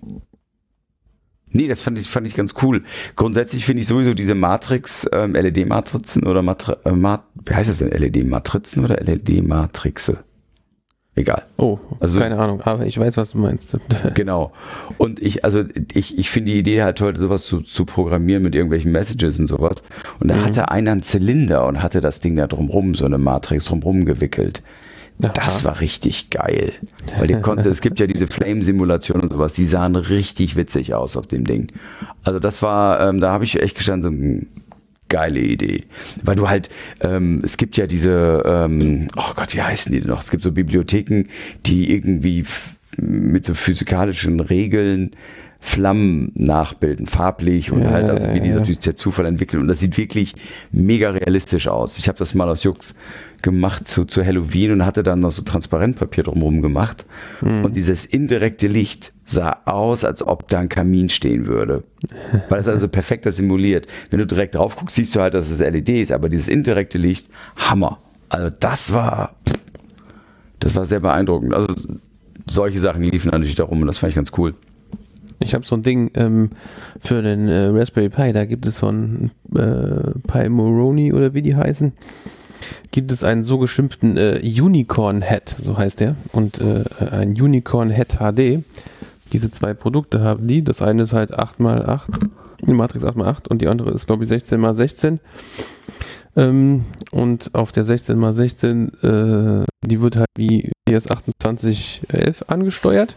nee, das fand ich, fand ich ganz cool. Grundsätzlich finde ich sowieso diese Matrix, ähm, LED-Matrizen oder Matri äh, Mat wie heißt das denn? LED-Matrizen oder LED-Matrixe? Egal. Oh, Also- keine Ahnung, aber ich weiß, was du meinst. Genau. Und ich, also ich, ich finde die Idee halt heute sowas zu, zu programmieren mit irgendwelchen Messages und sowas. Und da Mhm. hatte einer einen Zylinder und hatte das Ding da drumrum, so eine Matrix drumrum gewickelt. Das Aha. war richtig geil. Weil die konnte, es gibt ja diese Flame-Simulation und sowas, die sahen richtig witzig aus auf dem Ding. Also das war, ähm, da habe ich echt gestanden, so eine geile Idee. Weil du halt, ähm, es gibt ja diese, ähm, oh Gott, wie heißen die denn noch? Es gibt so Bibliotheken, die irgendwie mit so physikalischen Regeln Flammen nachbilden, farblich und Ja, halt, also wie die natürlich der Zufall entwickeln. Und das sieht wirklich mega realistisch aus. Ich habe das mal aus Jux gemacht zu, zu Halloween und hatte dann noch so Transparentpapier drumherum gemacht. Hm. Und dieses indirekte Licht sah aus, als ob da ein Kamin stehen würde. Weil es also perfekt das simuliert. Wenn du direkt drauf guckst, siehst du halt, dass es LED ist, aber dieses indirekte Licht, Hammer. Also das war, das war sehr beeindruckend. Also solche Sachen liefen natürlich da rum und das fand ich ganz cool. Ich habe so ein Ding ähm, für den äh, Raspberry Pi, da gibt es von äh, Pi Moroni oder wie die heißen, gibt es einen so geschimpften äh, Unicorn Head, so heißt der, und äh, ein Unicorn Head HD. Diese zwei Produkte haben die. Das eine ist halt 8x8, die Matrix 8x8 und die andere ist, glaube ich, 16x16. Ähm, und auf der 16x16, äh, die wird halt wie ES2811 angesteuert.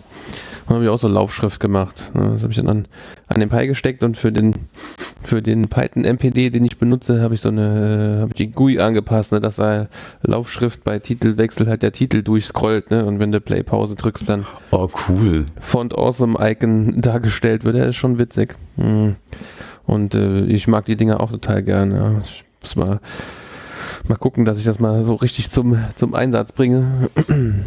Und habe ich auch so Laufschrift gemacht. Ja, Das habe ich dann an, an den Pi gesteckt und für den für den Python MPD, den ich benutze, habe ich so eine, habe ich die GUI angepasst, ne, dass da Laufschrift bei Titelwechsel halt der Titel durchscrollt, ne, und wenn du Play Pause drückst, dann Oh, cool. Font Awesome Icon dargestellt wird. Der ist schon witzig. Hm. Und äh, ich mag die Dinger auch total gern. Ja. Ich muss mal, mal gucken, dass ich das mal so richtig zum, zum Einsatz bringe.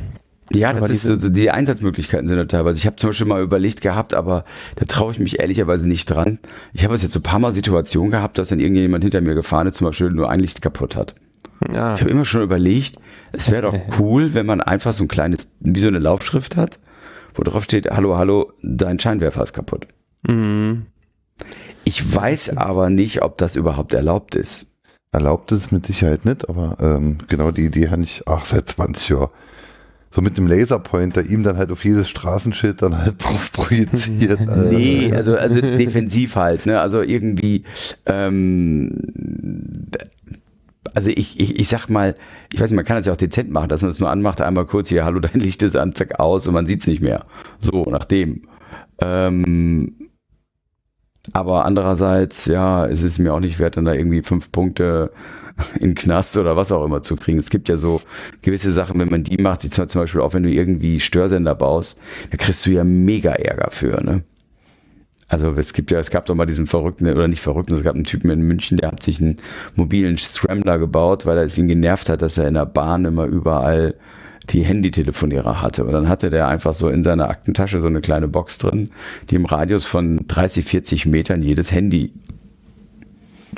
Ja, das Aber ist diese- so, die Einsatzmöglichkeiten sind da teilweise. Ich habe zum Beispiel mal überlegt gehabt, aber da traue ich mich ehrlicherweise nicht dran. Ich habe es jetzt so ein paar Mal Situationen gehabt, dass dann irgendjemand hinter mir gefahren ist, zum Beispiel nur ein Licht kaputt hat. Ja. Ich habe immer schon überlegt, es wäre doch cool, wenn man einfach so ein kleines, wie so eine Laufschrift hat, wo drauf steht, hallo, hallo, dein Scheinwerfer ist kaputt. Mhm. Ich weiß aber nicht, ob das überhaupt erlaubt ist. Erlaubt ist es mit Sicherheit nicht, aber ähm, genau die Idee habe ich, ach, seit 20 Jahren. So mit dem Laserpointer ihm dann halt auf jedes Straßenschild dann halt drauf projiziert. Nee, also, also defensiv halt, ne? Also irgendwie, ähm, also ich, ich, ich sag mal, ich weiß nicht, man kann das ja auch dezent machen, dass man es nur anmacht, einmal kurz hier, hallo, dein Licht ist an, zack, aus und man sieht es nicht mehr. So, nach dem. Ähm, aber andererseits, ja, es ist mir auch nicht wert, dann da irgendwie fünf Punkte in Knast oder was auch immer zu kriegen. Es gibt ja so gewisse Sachen, wenn man die macht, die zum zum Beispiel auch wenn du irgendwie Störsender baust, da kriegst du ja mega Ärger für, ne? Also es gibt ja, es gab doch mal diesen verrückten, oder nicht verrückten, es gab einen Typen in München, der hat sich einen mobilen Scrambler gebaut, weil er es ihn genervt hat, dass er in der Bahn immer überall die Handytelefonierer hatte. Und dann hatte der einfach so in seiner Aktentasche so eine kleine Box drin, die im Radius von 30, 40 Metern jedes Handy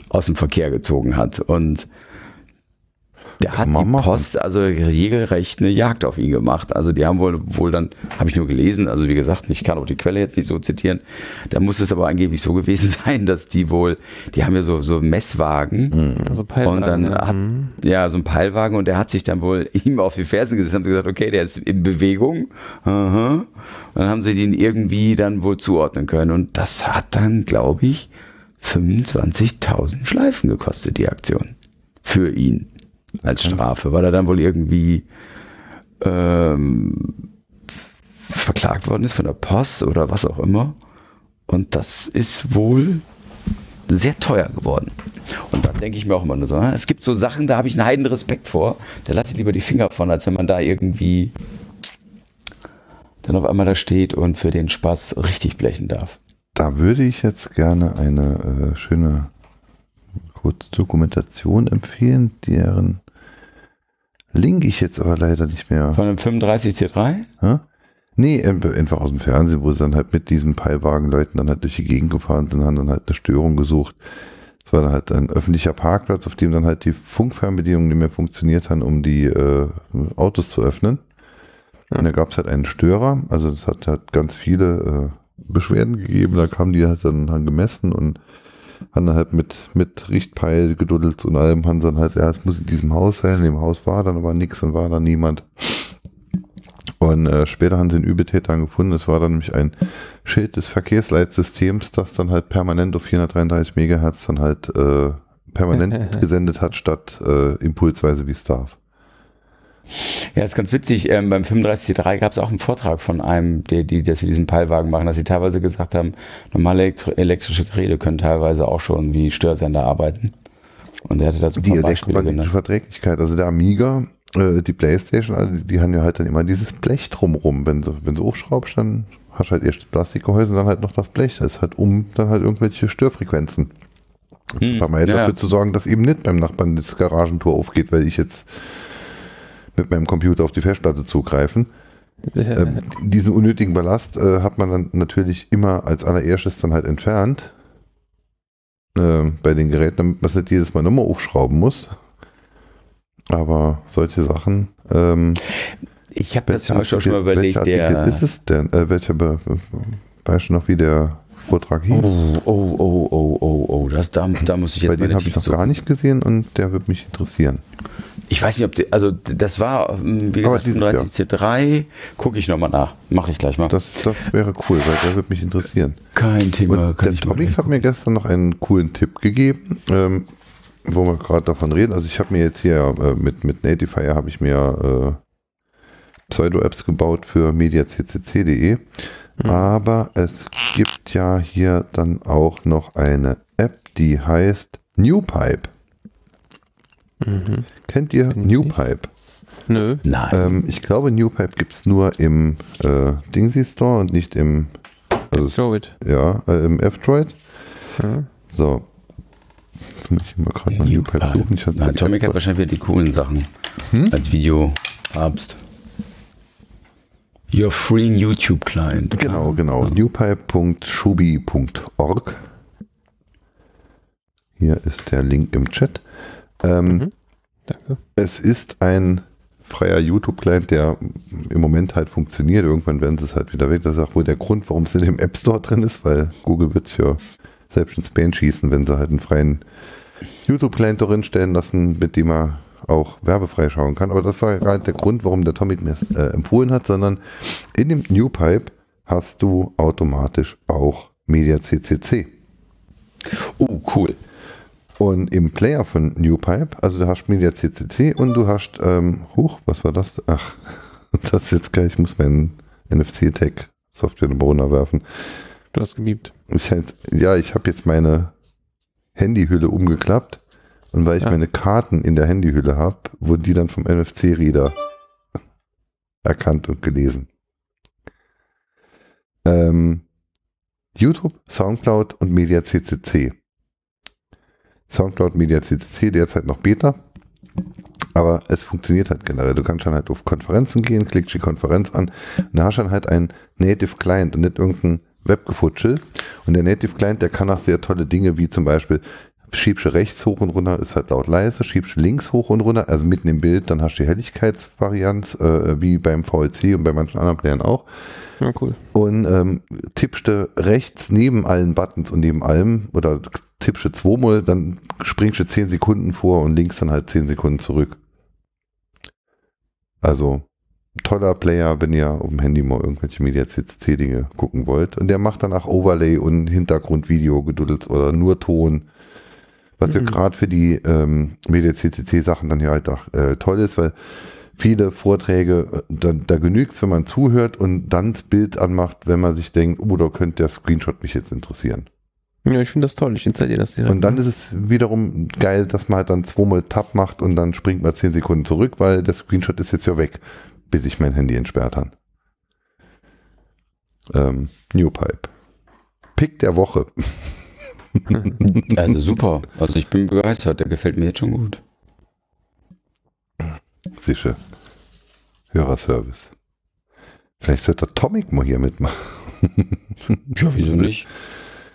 aus dem Verkehr gezogen hat. Und der hat die machen. Post also regelrecht eine Jagd auf ihn gemacht. Also die haben wohl, wohl dann, habe ich nur gelesen, also wie gesagt, ich kann auch die Quelle jetzt nicht so zitieren. Da muss es aber angeblich so gewesen sein, dass die wohl, die haben ja so, so Messwagen Also Peilwagen, und dann ja. hat, Mhm. ja, so ein Peilwagen und der hat sich dann wohl ihm auf die Fersen gesetzt und gesagt, okay, der ist in Bewegung. Aha. Und dann haben sie den irgendwie dann wohl zuordnen können. Und das hat dann, glaube ich, 25.000 Schleifen gekostet, die Aktion. Für ihn. Als Strafe, weil er dann wohl irgendwie ähm, verklagt worden ist von der Post oder was auch immer. Und das ist wohl sehr teuer geworden. Und dann denke ich mir auch immer nur so, ah, es gibt so Sachen, da habe ich einen heiden Respekt vor. Da lasse ich lieber die Finger von, als wenn man da irgendwie dann auf einmal da steht und für den Spaß richtig blechen darf. Da würde ich jetzt gerne eine äh, schöne kurze Dokumentation empfehlen, deren Link ich jetzt aber leider nicht mehr. Von einem 35C3? Hä? Nee, ähm, einfach aus dem Fernsehen, wo sie dann halt mit diesen Peilwagenleuten dann halt durch die Gegend gefahren sind, haben dann halt eine Störung gesucht. Es war dann halt ein öffentlicher Parkplatz, auf dem dann halt die Funkfernbedienungen nicht mehr funktioniert haben, um die äh, Autos zu öffnen. Und da gab es halt einen Störer, also es hat halt ganz viele äh, Beschwerden gegeben, da kamen die halt dann, dann gemessen und haben dann halt mit, mit Richtpeil geduddelt und allem, haben dann halt, ja, es muss in diesem Haus sein, in dem Haus war dann aber nichts und war dann niemand. Und äh, später haben sie einen Übeltäter gefunden. Es war dann nämlich ein Schild des Verkehrsleitsystems, das dann halt permanent auf 433 Megahertz dann halt äh, permanent gesendet hat, statt äh, impulsweise wie es darf. Ja, ist ganz witzig. Ähm, beim 35C3 gab es auch einen Vortrag von einem, der, die das für diesen Peilwagen machen, dass sie teilweise gesagt haben, normale elektro elektrische Geräte können teilweise auch schon wie Störsender arbeiten. Und er hatte da so Die elektromagnetische. Verträglichkeit, also der Amiga, äh, die Playstation, also die, die haben ja halt dann immer dieses Blech drumrum. Wenn du, wenn du hochschraubst, dann hast du halt erst das Plastikgehäuse und dann halt noch das Blech. Das ist halt um dann halt irgendwelche Störfrequenzen zu Hm, vermeiden, ja, ja. dafür zu sorgen, dass eben nicht beim Nachbarn das Garagentor aufgeht, weil ich jetzt mit meinem Computer auf die Festplatte zugreifen. Ähm, diesen unnötigen Ballast äh, hat man dann natürlich immer als allererstes dann halt entfernt ähm, bei den Geräten, damit man es nicht jedes Mal nochmal aufschrauben muss. Aber solche Sachen. Ähm, Ich habe das zum Beispiel auch schon mal überlegt, der. Ist es denn? Äh, welcher weißt du noch, wie der Vortrag hieß? Oh, oh, oh, oh, oh, oh, das, da, da muss ich jetzt Bei dem habe ich noch gar nicht gesehen und der wird mich interessieren. Ich weiß nicht, ob die, also das war, ähm, wie gesagt, dieses 35C3, gucke ich nochmal nach. Mache ich gleich mal. Das, das wäre cool, weil der wird mich interessieren. Kein Thema, Und kann der gleich hat mir gestern noch einen coolen Tipp gegeben, ähm, wo wir gerade davon reden. Also ich habe mir jetzt hier äh, mit, mit Natifier habe ich mir äh, Pseudo-Apps gebaut für mediaccc.de. Aber es gibt ja hier dann auch noch eine App, die heißt Newpipe. Mhm. Kennt ihr Newpipe? Nö. Nein. Ähm, ich glaube, Newpipe gibt es nur im äh, Dingsy Store und nicht im, also, Droid. ja, äh, im F-Droid. Ja. So. Jetzt muss ich mal gerade nach Newpipe suchen. Ich hatte Na, die Tomic App- hat wahrscheinlich wieder die coolen Sachen Hm? als Videopapst. Your free YouTube Client. Genau, genau. newpipe.shubi.org. Hier ist der Link im Chat. Ähm, Mhm. Danke. Es ist ein freier YouTube-Client, der im Moment halt funktioniert. Irgendwann werden sie es halt wieder weg. Das ist auch wohl der Grund, warum es in dem App Store drin ist, weil Google wird für selbst ins Bein schießen, wenn sie halt einen freien YouTube-Client drin stellen lassen, mit dem er auch werbefrei schauen kann. Aber das war gar nicht der Grund, warum der Tomic mir es äh, empfohlen hat, sondern in dem NewPipe hast du automatisch auch Media CCC. Oh, cool. Und im Player von NewPipe, also du hast Media CCC und du hast, ähm, huch, was war das? Ach, das ist jetzt geil, ich muss meinen NFC-Tag Software in den Boden werfen. Du hast gebiebt. Ich halt, ja, ich habe jetzt meine Handyhülle umgeklappt und weil ich Ja. meine Karten in der Handyhülle habe, wurden die dann vom NFC-Reader erkannt und gelesen. Ähm, YouTube, Soundcloud und Media CCC. Soundcloud, Media CCC, derzeit noch Beta. Aber es funktioniert halt generell. Du kannst dann halt auf Konferenzen gehen, klickst die Konferenz an und da hast du dann halt einen Native Client und nicht irgendein Webgefutschel. Und der Native Client, der kann auch sehr tolle Dinge, wie zum Beispiel schiebst du rechts hoch und runter, ist halt laut leise, schiebst du links hoch und runter, also mitten im Bild, dann hast du die Helligkeitsvarianz, äh, wie beim VLC und bei manchen anderen Playern auch. Ja, cool. Und ähm, tippst du rechts neben allen Buttons und neben allem oder tippst du zweimal, dann springst du 10 Sekunden vor und links dann halt 10 Sekunden zurück. Also toller Player, wenn ihr auf dem Handy mal irgendwelche Media CCC Dinge gucken wollt. Und der macht dann auch Overlay und Hintergrundvideo geduddelt oder nur Ton. Was ja Mhm. gerade für die ähm, Media CCC Sachen dann ja halt auch äh, toll ist, weil viele Vorträge, äh, da, da genügt es, wenn man zuhört und dann das Bild anmacht, wenn man sich denkt, oh, da könnte der Screenshot mich jetzt interessieren. Ja, ich finde das toll. Ich installiere das direkt. Und dann ist es wiederum geil, dass man halt dann zweimal Tab macht und dann springt man 10 Sekunden zurück, weil der Screenshot ist jetzt ja weg, bis ich mein Handy entsperrt habe. Ähm, Newpipe. Pick der Woche. Also super. Also ich bin begeistert. Der gefällt mir jetzt schon gut. Sicher. Hörerservice. Vielleicht sollte der Tomic mal hier mitmachen. Ja, wieso nicht?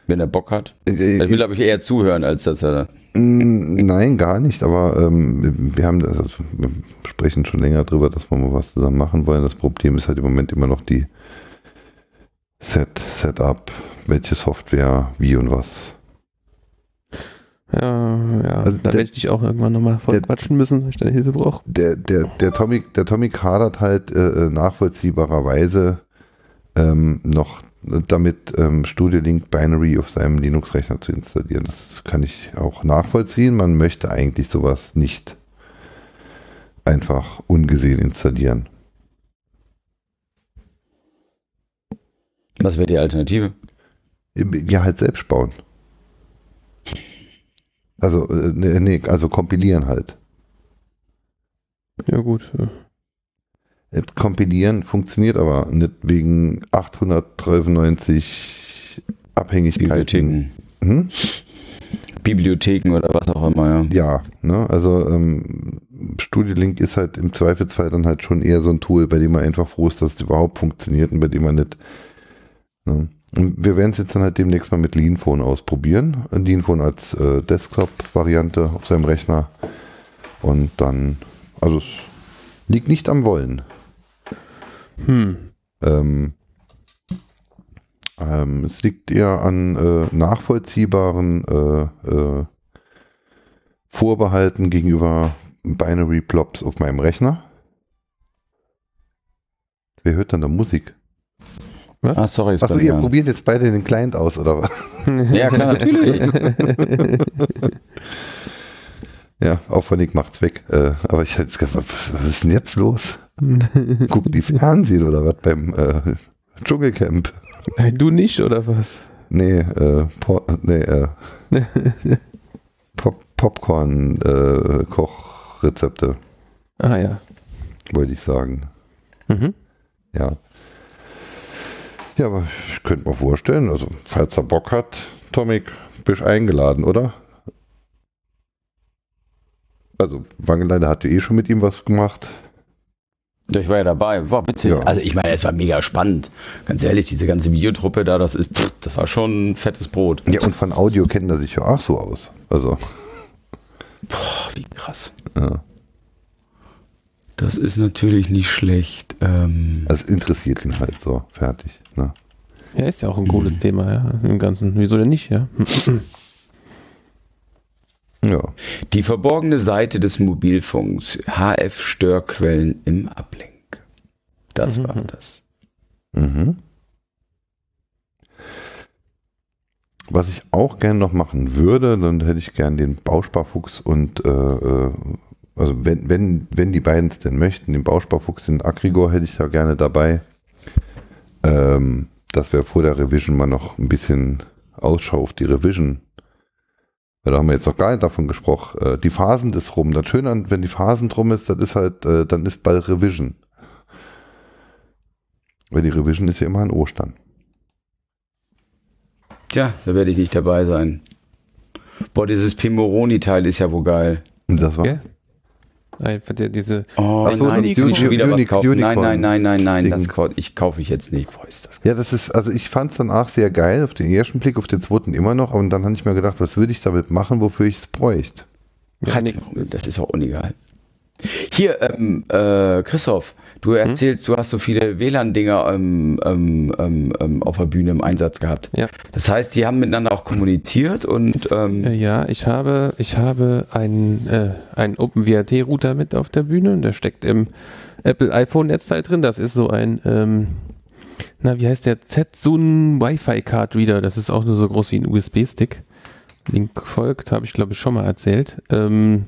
Wenn er Bock hat. Äh, Ich will, glaube ich, eher zuhören, als dass er. Nein, gar nicht, aber ähm, wir haben das, also wir sprechen schon länger drüber, dass wir mal was zusammen machen wollen. Das Problem ist halt im Moment immer noch die Set, Setup, welche Software, wie und was. Ja, ja. Also da werde ich dich auch irgendwann nochmal voll quatschen müssen, wenn ich deine Hilfe brauche. Der, der, der Tommy, der Tommy kadert halt äh, äh, nachvollziehbarerweise ähm, noch damit ähm, Studio Link Binary auf seinem Linux-Rechner zu installieren. Das kann ich auch nachvollziehen. Man möchte eigentlich sowas nicht einfach ungesehen installieren. Was wäre die Alternative? Ja, halt selbst bauen. Also, äh, nee, nee, also kompilieren halt. Ja, gut. ja. Äh, Kompilieren funktioniert aber nicht wegen 893 Abhängigkeiten. Bibliotheken. Hm? Bibliotheken oder was auch immer, ja. Ja, ne, also ähm, Studio Link ist halt im Zweifelsfall dann halt schon eher so ein Tool, bei dem man einfach froh ist, dass es überhaupt funktioniert und bei dem man nicht. Ne. Wir werden es jetzt dann halt demnächst mal mit Leanphone ausprobieren. Leanphone als äh, Desktop-Variante auf seinem Rechner. Und dann, also es liegt nicht am Wollen. Hm. Ähm, ähm, es liegt eher an äh, nachvollziehbaren äh, äh, Vorbehalten gegenüber Binary Plops auf meinem Rechner. Wer hört dann da Musik? Ah, sorry, Achso, ihr mir. probiert jetzt beide den Client aus, oder was? Ja, klar, natürlich. Ja, Auphonic macht's weg. Äh, aber ich hätte jetzt gedacht, was was ist denn jetzt los? Guckt die Fernsehen oder was beim äh, Dschungelcamp? Nein, du nicht, oder was? Nee, äh, po nee, äh, Pop Popcorn äh, Kochrezepte, Ah ja. wollte ich sagen. Mhm. Ja. Ja, aber ich könnte mir vorstellen, also falls er Bock hat, Tomik, bist eingeladen, oder? Also Wangeleine hat ja eh schon mit ihm was gemacht. Ja, ich war ja dabei, war witzig. Ja. Also ich meine, es war mega spannend. Ganz ehrlich, diese ganze Videotruppe da, das ist, pff, das war schon fettes Brot. Ja, und von Audio kennt er sich ja auch so aus. Also, Boah, wie krass. ja. Das ist natürlich nicht schlecht. Ähm, das interessiert ihn halt so. Fertig. Ne? Ja, ist ja auch ein cooles Thema, ja, im Ganzen. Wieso denn nicht, ja? Ja. die verborgene Seite des Mobilfunks. HF-Störquellen im Ablink. Das Mhm. war das. Mhm. Was ich auch gern noch machen würde, dann hätte ich gern den Bausparfuchs und äh, äh, also wenn, wenn, wenn die beiden es denn möchten, den Bausparfuchs, den Agrigor hätte ich da gerne dabei. Ähm, dass wir vor der Revision mal noch ein bisschen Ausschau auf die Revision. Weil da haben wir jetzt noch gar nicht davon gesprochen. Äh, die Phasen ist rum. Das Schöne an, wenn die Phasen drum ist, das ist halt, äh, dann ist bald Revision. Weil die Revision ist ja immer an Ostern. Tja, da werde ich nicht dabei sein. Boah, dieses Pimoroni-Teil ist ja wohl geil. Und das war. Gell? Einfach diese, Oh so, nein, ich will schon wieder was Uni- kaufen. Nein, Unicorn. nein, nein, nein, nein, das ich kaufe ich jetzt nicht. Boah, ist das Ja, das ist, also ich fand es danach sehr geil, auf den ersten Blick, auf den zweiten immer noch, aber dann habe ich mir gedacht, was würde ich damit machen, wofür ich es bräuchte. ja. Das ist auch unegal. Hier, ähm, äh, Christoph, du erzählst, du hast so viele WLAN-Dinger ähm, ähm, ähm, ähm, auf der Bühne im Einsatz gehabt. Ja. Das heißt, die haben miteinander auch kommuniziert und ähm, Äh, Ja, ich habe, ich habe einen, äh, einen OpenWRT-Router mit auf der Bühne. Der steckt im Apple iPhone-Netzteil drin. Das ist so ein, ähm, na, wie heißt der? Zetsun Wi-Fi Card Reader. Das ist auch nur so groß wie ein USB-Stick. Link folgt, habe ich glaube ich schon mal erzählt. Ähm,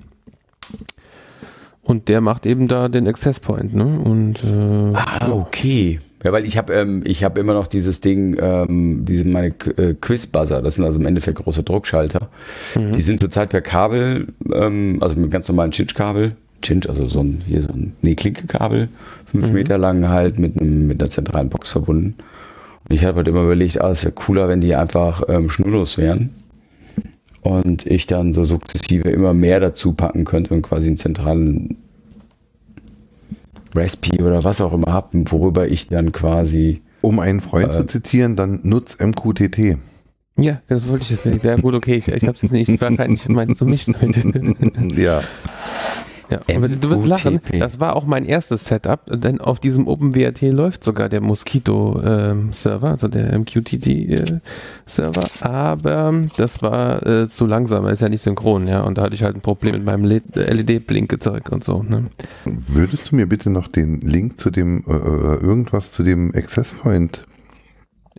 und der macht eben da den Access Point, ne? Und äh, Ah, okay. Ja, weil ich habe ähm, ich habe immer noch dieses Ding, ähm, diese meine äh, Quiz-Buzzer, das sind also im Endeffekt große Druckschalter. Mhm. Die sind zurzeit per Kabel, ähm, also mit ganz normalen Cinch-Kabel, Cinch, also so ein, hier so ein, nee, Klinke-Kabel, fünf Mhm. Meter lang halt mit einem, mit einer zentralen Box verbunden. Und ich habe halt immer überlegt, ah, es wäre cooler, wenn die einfach ähm, schnurlos wären. Und ich dann so sukzessive immer mehr dazu packen könnte und quasi einen zentralen Raspi oder was auch immer habe, worüber ich dann quasi. Um einen Freund Äh. zu zitieren, dann nutz MQTT. ja, das wollte ich jetzt nicht. Ja, gut, okay, ich, ich habe es jetzt nicht. Ich war kein, ich meinst du mich heute. ja. Ja, aber du wirst lachen, das war auch mein erstes Setup, denn auf diesem OpenWRT läuft sogar der Mosquito-Server, also der MQTT-Server, aber das war äh, zu langsam, er ist ja nicht synchron, ja, und da hatte ich halt ein Problem mit meinem LED-Blinke-Zeug und so, ne. Würdest du mir bitte noch den Link zu dem, äh, äh, irgendwas zu dem Access Point Äh,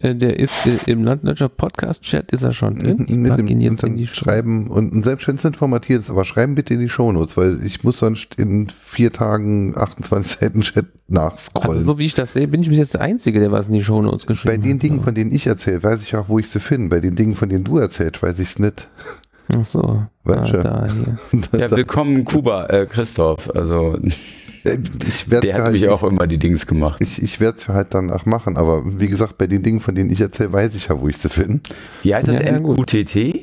der ist äh, im Landwirtschaft Podcast-Chat, ist er schon drin. Ich in pack ihn und jetzt in die Show. schreiben und, selbst wenn es nicht formatiert ist, aber schreiben bitte in die Shownotes, weil ich muss sonst in vier Tagen 28 Seiten Chat nachscrollen. Also so wie ich das sehe, bin ich bis jetzt der Einzige, der was in die Shownotes Bei geschrieben den hat. Dingen, von denen ich erzähle, weiß ich auch, wo ich sie finde. Bei den Dingen, von denen du erzählst, weiß ich es nicht. Ach so, ah, Welche? da, hier. Ja, willkommen in Kuba, äh, Christoph. Also Äh, der hat halt, mich auch immer die Dings gemacht. ich, ich werde es halt danach machen, aber wie gesagt, bei den Dingen, von denen ich erzähle, weiß ich ja, wo ich sie finde. Wie heißt das? Ja. MQTT?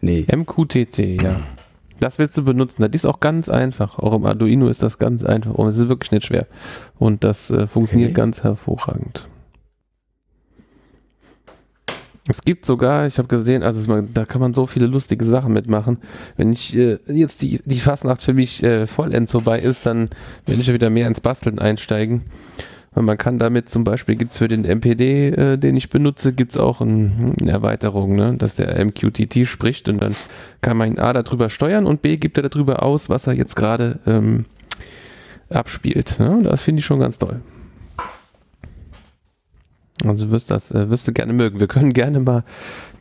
Nee. MQTT, ja. Das willst du benutzen. Das ist auch ganz einfach. Auch im Arduino ist das ganz einfach. Und es ist wirklich nicht schwer. Und das äh, funktioniert Okay. ganz hervorragend. Es gibt sogar, ich habe gesehen, also da kann man so viele lustige Sachen mitmachen. Wenn ich äh, jetzt die, die Fastnacht für mich äh, vollends vorbei ist, dann werde ich ja wieder mehr ins Basteln einsteigen. Und man kann damit zum Beispiel, gibt es für den MPD, äh, den ich benutze, gibt es auch ein, eine Erweiterung, ne? dass der MQTT spricht und dann kann man ihn A darüber steuern und B gibt er darüber aus, was er jetzt gerade ähm, abspielt. Ne? Das finde ich schon ganz toll. Also du wirst das, äh, wirst du gerne mögen. Wir können gerne mal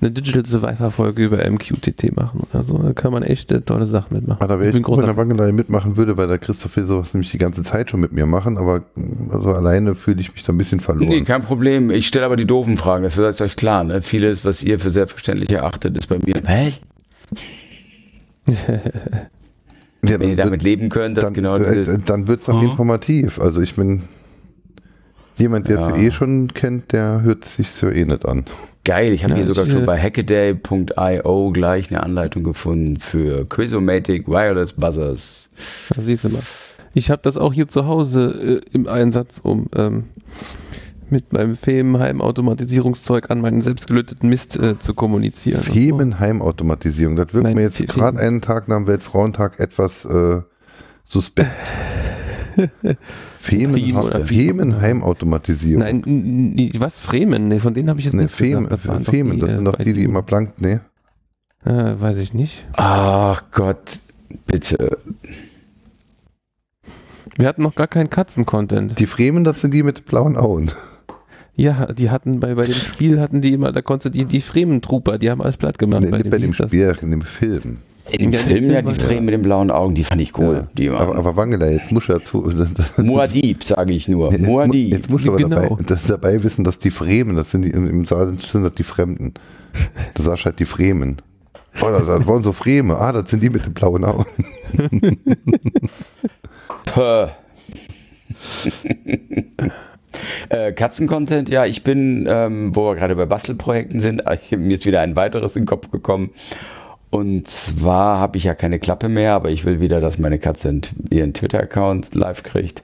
eine Digital Survivor Folge über MQTT machen oder so. Da kann man echt äh, tolle Sachen mitmachen. Aber da wäre bin ich froh, wenn der Wangelei mitmachen würde, weil der Christoph will sowas nämlich die ganze Zeit schon mit mir machen, aber mm, also alleine fühle ich mich da ein bisschen verloren. Nee, kein Problem. Ich stelle aber die doofen Fragen. Das ist euch klar. Ne? Vieles, was ihr für selbstverständlich erachtet, ist bei mir. Hä? Ja, Wenn ihr damit leben könnt, das dann, genau äh, äh, dann wird es auch Mhm. informativ. Also ich bin jemand, der Ja. es eh schon kennt, der hört sich so eh nicht an. Geil, ich habe Ja, hier sogar schon äh, bei hackaday.io gleich eine Anleitung gefunden für Quizomatic Wireless Buzzers. Das siehst du mal. Ich habe das auch hier zu Hause äh, im Einsatz, um ähm, mit meinem Femenheim-Automatisierungszeug an meinen selbstgelöteten Mist äh, zu kommunizieren. Femenheim-Automatisierung, das wirkt Nein, mir jetzt gerade einen Tag nach dem Weltfrauentag etwas äh, suspekt. Femen oder Femenheim-Automatisierung. Nein, was Fremen? Nee, von denen habe ich jetzt Ne, nichts Femen, gesagt. Das, waren doch Femen, das äh, sind doch bei die, die immer blank, ne? Äh, weiß ich nicht. Ach Gott, bitte. Wir hatten noch gar keinen Katzen-Content. Die Fremen, das sind die mit blauen Augen. Ja, die hatten bei, bei dem Spiel hatten die immer, da konntest du die, die Fremen-Trooper, die haben alles platt gemacht. Nee, nicht bei dem hieß das? Spiel, in dem Film. In dem Ja, Film ja die Fremen mit den blauen Augen, die fand ich cool. Ja. Die Aber, aber Wangela, jetzt musst du dazu. Muad'Dib, sage ich nur. Jetzt, mu- Muad'Dib. jetzt musst du aber Genau. dabei, das dabei wissen, dass die Fremen, das sind die, im Saarland sind das die Fremden. Du sagst halt die Fremen. Oh, das, das waren so Freme. Ah, das sind die mit den blauen Augen. Puh. äh, Katzen-Content, ja, ich bin, ähm, wo wir gerade bei Bastelprojekten sind, ich, mir ist wieder ein weiteres in den Kopf gekommen. Und zwar habe ich ja keine Klappe mehr, aber ich will wieder, dass meine Katze ihren Twitter-Account live kriegt.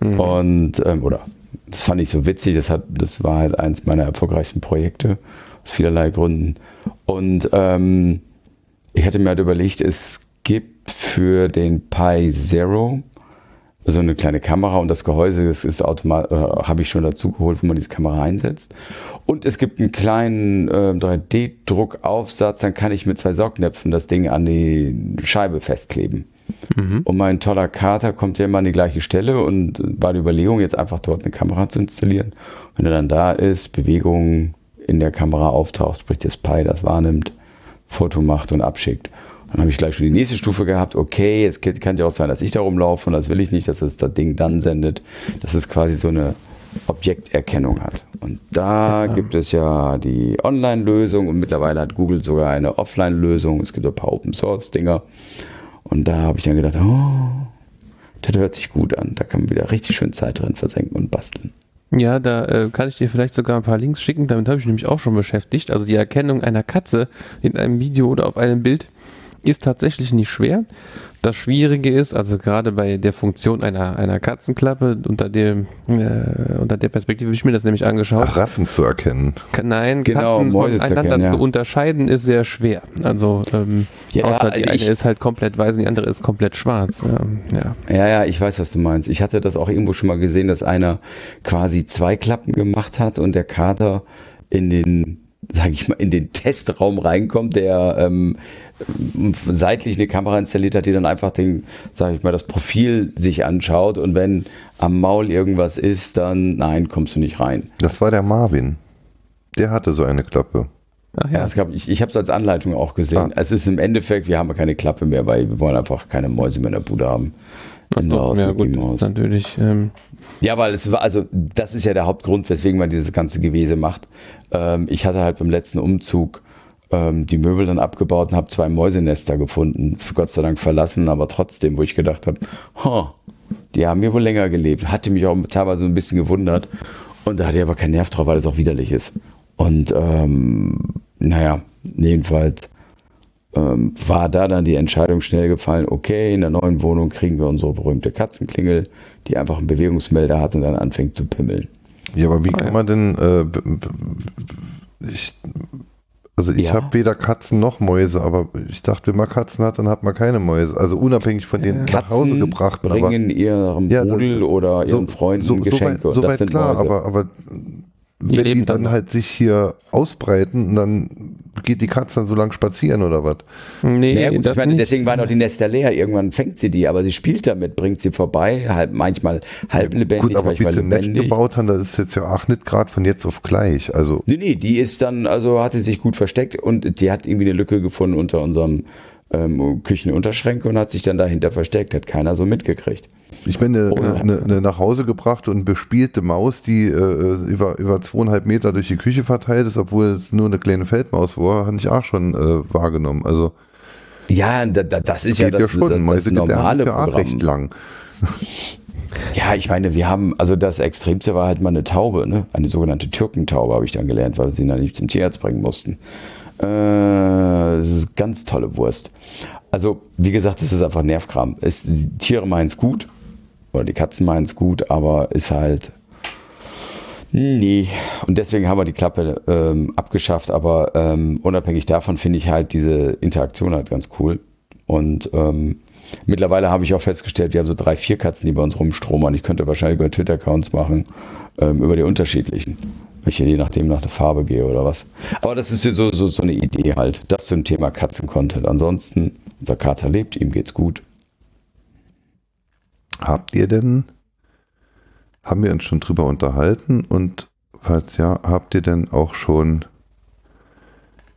Und, ähm, oder, das fand ich so witzig, das, hat, das war halt eins meiner erfolgreichsten Projekte, aus vielerlei Gründen. Und ähm, ich hatte mir halt überlegt, es gibt für den Pi Zero so eine kleine Kamera und das Gehäuse, das ist automatisch, äh, habe ich schon dazu geholt, wo man diese Kamera einsetzt. Und es gibt einen kleinen äh, 3D-Druckaufsatz, dann kann ich mit zwei Saugnäpfen das Ding an die Scheibe festkleben. Und mein toller Kater kommt ja immer an die gleiche Stelle und war die Überlegung, jetzt einfach dort eine Kamera zu installieren. Wenn er dann da ist, Bewegung in der Kamera auftaucht, sprich das Pi das wahrnimmt, Foto macht und abschickt. Dann habe ich gleich schon die nächste Stufe gehabt. Okay, es kann ja auch sein, dass ich da rumlaufe und das will ich nicht, dass es das Ding dann sendet, dass es quasi so eine Objekterkennung hat. Und da gibt es ja die Online-Lösung und mittlerweile hat Google sogar eine Offline-Lösung. Es gibt ein paar Open-Source-Dinger. Und da habe ich dann gedacht, oh, das hört sich gut an. Da kann man wieder richtig schön Zeit drin versenken und basteln. Ja, da äh, kann ich dir vielleicht sogar ein paar Links schicken. Damit habe ich mich nämlich auch schon beschäftigt. Also die Erkennung einer Katze in einem Video oder auf einem Bild ist tatsächlich nicht schwer. Das Schwierige ist, also gerade bei der Funktion einer, einer Katzenklappe, unter dem, äh, unter der Perspektive habe ich mir das nämlich angeschaut. Ach, Ratten zu erkennen. Nein, Genau, Katzen Mäuse zu voneinander erkennen, ja. zu unterscheiden ist sehr schwer. Also, ähm, Ja, außer die also eine ich- ist halt komplett weiß und die andere ist komplett schwarz. Ja, ja. Ja, ja, ich weiß, was du meinst. Ich hatte das auch irgendwo schon mal gesehen, dass einer quasi zwei Klappen gemacht hat und der Kater in den, sag ich mal, in den Testraum reinkommt, der ähm, seitlich eine Kamera installiert hat, die dann einfach den, sag ich mal, das Profil sich anschaut und wenn am Maul irgendwas ist, dann nein, kommst du nicht rein. Das war der Marvin. Der hatte so eine Klappe. Ach Ja, ja. es gab, ich, ich habe es als Anleitung auch gesehen. Ah. Es ist im Endeffekt, wir haben keine Klappe mehr, weil wir wollen einfach keine Mäuse mehr in der Bude haben. Ende Doch, aus, ja gut, Mouse. natürlich. Ähm, Ja, weil es war, also das ist ja der Hauptgrund, weswegen man dieses ganze Gewese macht. Ähm, ich hatte halt beim letzten Umzug ähm, die Möbel dann abgebaut und habe zwei Mäusenester gefunden. Gott sei Dank verlassen, aber trotzdem, wo ich gedacht habe, huh, die haben hier wohl länger gelebt. Hatte mich auch teilweise ein bisschen gewundert. Und da hatte ich aber keinen Nerv drauf, weil das auch widerlich ist. Und ähm, naja, jedenfalls ähm, war da dann die Entscheidung schnell gefallen, okay, in der neuen Wohnung kriegen wir unsere berühmte Katzenklingel, die einfach einen Bewegungsmelder hat und dann anfängt zu pimmeln. Ja, aber wie kann man denn. Äh, ich, also ich Ja. habe weder Katzen noch Mäuse, aber ich dachte, wenn man Katzen hat, dann hat man keine Mäuse. Also unabhängig von den nach Hause Katzen gebracht. bringen ihrem Ja, das- oder ihren Freunden Geschenke. So, und so das sind klar, Mäuse. aber, aber Die wenn die leben dann dann. halt sich hier ausbreiten, dann geht die Katze dann so lang spazieren oder was? nee, naja, gut, das ich meine, nicht. deswegen waren auch die Nester leer. Irgendwann fängt sie die, aber sie spielt damit, bringt sie vorbei, halb, manchmal halb lebendig, Gut, aber wie sie ein Netz lebendig. gebaut haben, das ist jetzt ja auch nicht gerade von jetzt auf gleich. Also Nee, nee, die ist dann, also hatte sich gut versteckt und die hat irgendwie eine Lücke gefunden unter unserem ähm, Küchenunterschränke und hat sich dann dahinter versteckt, hat keiner so mitgekriegt. Ich meine, Oh, eine, eine, eine nach Hause gebrachte und bespielte Maus, die äh, über, über zweieinhalb Meter durch die Küche verteilt ist, obwohl es nur eine kleine Feldmaus war, habe ich auch schon äh, wahrgenommen. Also Ja, da, da, das ist ja das, schon. das, das Mäuse normale ja Programm. recht lang. Ja, ich meine, wir haben, also das Extremste war halt mal eine Taube, ne? Eine sogenannte Türkentaube habe ich dann gelernt, weil wir sie dann nicht zum Tierarzt bringen mussten. Äh, ganz tolle Wurst. Also, wie gesagt, das ist einfach Nervkram. Es, die Tiere meinen es gut oder die Katzen meinen es gut, aber ist halt Nee, und deswegen haben wir die Klappe ähm, abgeschafft, aber ähm, unabhängig davon finde ich halt diese Interaktion halt ganz cool. Und ähm, mittlerweile habe ich auch festgestellt, wir haben so drei, vier Katzen, die bei uns rumstromern. Ich könnte wahrscheinlich über Twitter-Accounts machen, ähm, über die unterschiedlichen. Ich je nachdem nach der Farbe gehe oder was. Aber das ist so, so, so eine Idee halt. Das zum Thema Katzen-Content. Ansonsten, unser Kater lebt, ihm geht's gut. Habt ihr denn haben wir uns schon drüber unterhalten und falls ja, habt ihr denn auch schon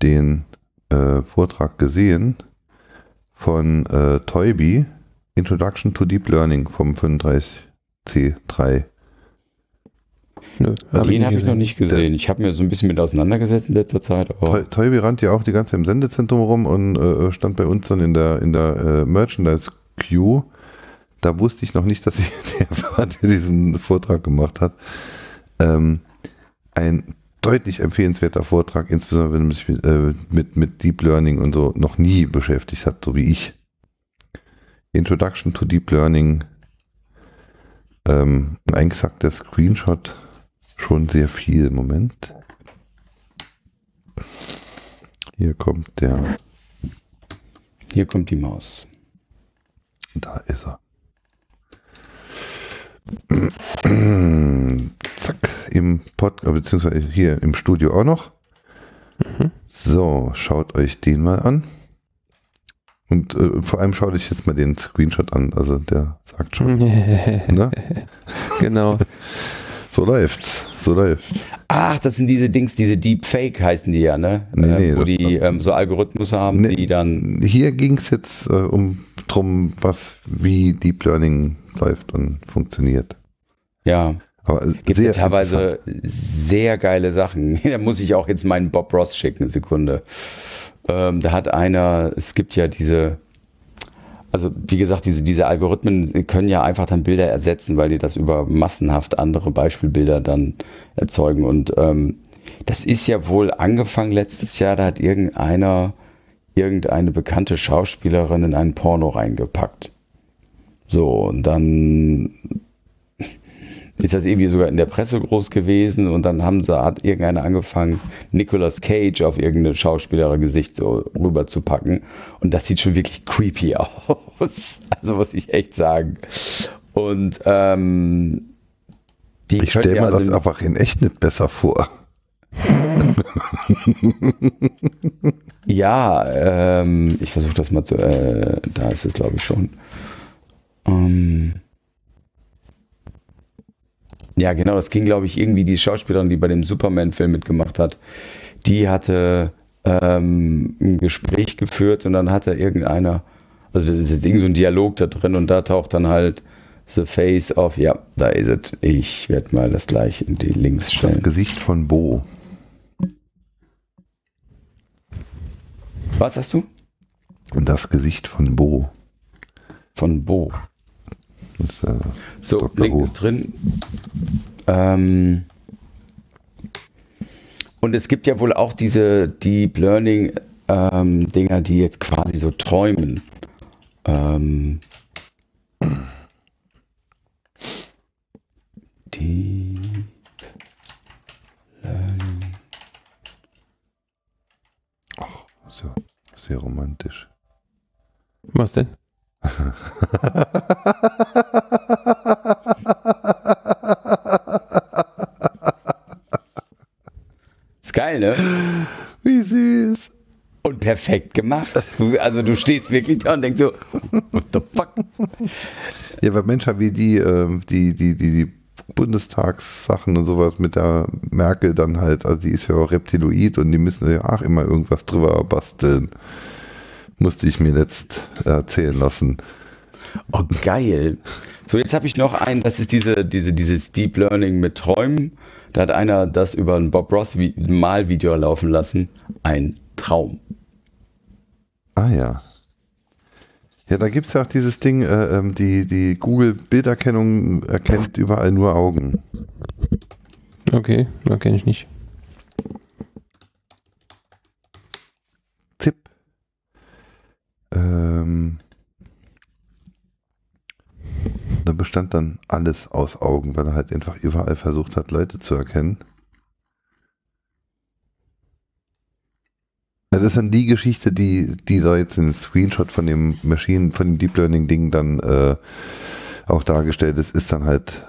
den äh, Vortrag gesehen von äh, Toybi, Introduction to Deep Learning vom 35C3? Nö, hab den habe ich noch nicht gesehen. Ich habe mir so ein bisschen mit auseinandergesetzt in letzter Zeit. Toybi rannte ja auch die ganze Zeit im Sendezentrum rum und äh, stand bei uns dann in der, in der äh, Merchandise Queue da wusste ich noch nicht, dass ich der war, der diesen Vortrag gemacht hat. Ähm, ein deutlich empfehlenswerter Vortrag, insbesondere wenn man sich mit, äh, mit, mit Deep Learning und so noch nie beschäftigt hat, so wie ich. Introduction to Deep Learning. Ähm, sagt der Screenshot schon sehr viel. Moment. Hier kommt der. Hier kommt die Maus. Da ist er. Zack, im Pod, äh, beziehungsweise hier im Studio auch noch. Mhm. So, schaut euch den mal an. Und äh, vor allem schaut euch jetzt mal den Screenshot an. Also der sagt schon. ne? Genau. So läuft's. So läuft's. Ach, das sind diese Dings, diese Deepfake heißen die ja, ne? Nee, nee, äh, wo die ähm, so Algorithmus haben, nee, die dann. Hier ging es jetzt äh, um drum, was wie Deep Learning läuft und funktioniert. Ja. Aber gibt ja teilweise sehr geile Sachen. da muss ich auch jetzt meinen Bob Ross schicken, Sekunde. Ähm, da hat einer, es gibt ja diese, also wie gesagt, diese, diese Algorithmen können ja einfach dann Bilder ersetzen, weil die das über massenhaft andere Beispielbilder dann erzeugen. Und ähm, das ist ja wohl angefangen letztes Jahr, da hat irgendeiner irgendeine bekannte Schauspielerin in einen Porno reingepackt. So, und dann ist das irgendwie sogar in der Presse groß gewesen und dann haben sie, hat irgendeiner angefangen, Nicolas Cage auf irgendeine Schauspielergesicht so rüber zu packen. Und das sieht schon wirklich creepy aus. Also muss ich echt sagen. Und ähm, ich stelle mir also das einfach in echt nicht besser vor. ja, ähm, ich versuche das mal zu, äh, da ist es glaube ich schon. Ähm ja, genau, das ging, glaube ich, irgendwie die Schauspielerin, die bei dem Superman-Film mitgemacht hat, die hatte ähm, ein Gespräch geführt und dann hatte irgendeiner, also das ist irgend so ein Dialog da drin und da taucht dann halt The Face auf, ja, da ist es. Ich werde mal das gleich in die Links stellen. Das Gesicht von Bo. Was hast du? Das Gesicht von Bo. Von Bo. Ist, äh, so, Dr. Link ist drin. Ähm, und es gibt ja wohl auch diese Deep Learning ähm, Dinger, die jetzt quasi so träumen. Ähm, Deep Learning. Ach, so, sehr romantisch. Was denn? Ist geil, ne? Wie süß. Und perfekt gemacht. Also du stehst wirklich da und denkst so, what the fuck? Ja, weil Menschen wie die, ähm, die, die, die, die Bundestagssachen und sowas mit der Merkel dann halt, also die ist ja auch Reptiloid und die müssen ja auch immer irgendwas drüber basteln. Musste ich mir letzt erzählen lassen. Oh, geil. So, jetzt habe ich noch einen, das ist diese, diese, dieses Deep Learning mit Träumen. Da hat einer das über ein Bob Ross Malvideo laufen lassen. Ein Traum. Ah ja. Ja, da gibt es ja auch dieses Ding, äh, ähm, die, die Google-Bilderkennung erkennt überall nur Augen. Okay, da kenne ich nicht. Tipp. Ähm, da bestand dann alles aus Augen, weil er halt einfach überall versucht hat, Leute zu erkennen. Das ist dann die Geschichte, die, die da jetzt im Screenshot von dem Maschinen, von dem Deep Learning Ding dann äh, auch dargestellt ist, ist dann halt,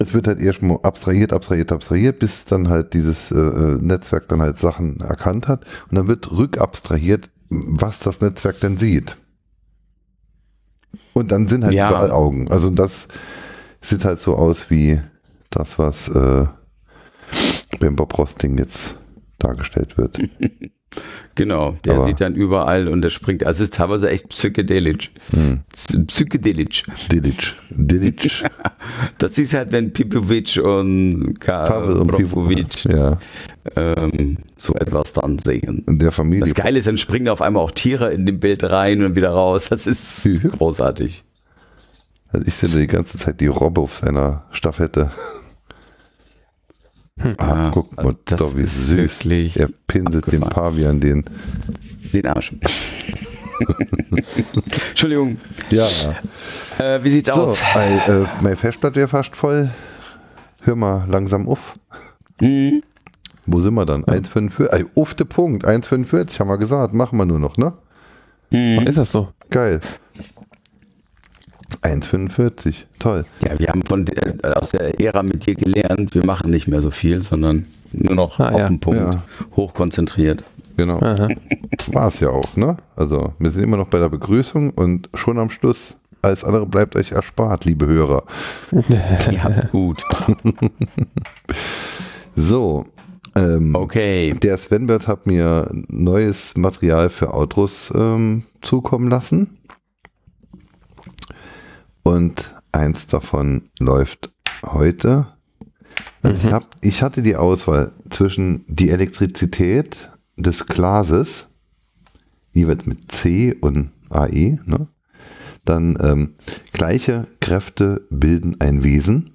es wird halt erstmal abstrahiert, abstrahiert, abstrahiert, bis dann halt dieses äh, äh, Netzwerk dann halt Sachen erkannt hat und dann wird rückabstrahiert, was das Netzwerk denn sieht. Und dann sind halt Ja. überall Augen. Also das sieht halt so aus wie das, was äh, beim Bob Ross-Ding jetzt dargestellt wird. Genau, der Aber- sieht dann überall und der springt. Also es ist teilweise echt psychedelisch. Hm. Psychedelisch. Dilic. Dilic. Das ist halt, wenn Pipovic und Pavel Karl und Brokovic Pivo. Ja. ähm, so etwas dann sehen. In der Familie. Das Geile ist, dann springen auf einmal auch Tiere in dem Bild rein und wieder raus. Das ist großartig. Also ich sehe die ganze Zeit die Robbe auf seiner Staffette. Ah, Ja, guck mal, also das doch wie ist süß. wirklich Er pinselt den abgefahren. Pavian den. Den Arsch. Entschuldigung. Ja. Äh, wie sieht's So, aus? bei, äh, meine Festplatte wäre fast voll. Hör mal langsam auf. Hm? Wo sind wir dann? 1,45. Ey, auf der Punkt. 1,45 haben wir gesagt. Machen wir nur noch, ne? Hm? Ist das so? Geil. 1,45. Toll. Ja, wir haben von der, aus der Ära mit dir gelernt, wir machen nicht mehr so viel, sondern nur noch Ah, auf ja. den Punkt, Ja. hochkonzentriert. Genau. War es ja auch, ne? Also, wir sind immer noch bei der Begrüßung und schon am Schluss. Alles andere bleibt euch erspart, liebe Hörer. Ja, gut. So. Ähm, Okay. Der Svenbert hat mir neues Material für Outros ähm, zukommen lassen. Und eins davon läuft heute. Also ich, hab, ich hatte die Auswahl zwischen die Elektrizität des Glases, jeweils mit C und AE, ne? dann ähm, gleiche Kräfte bilden ein Wesen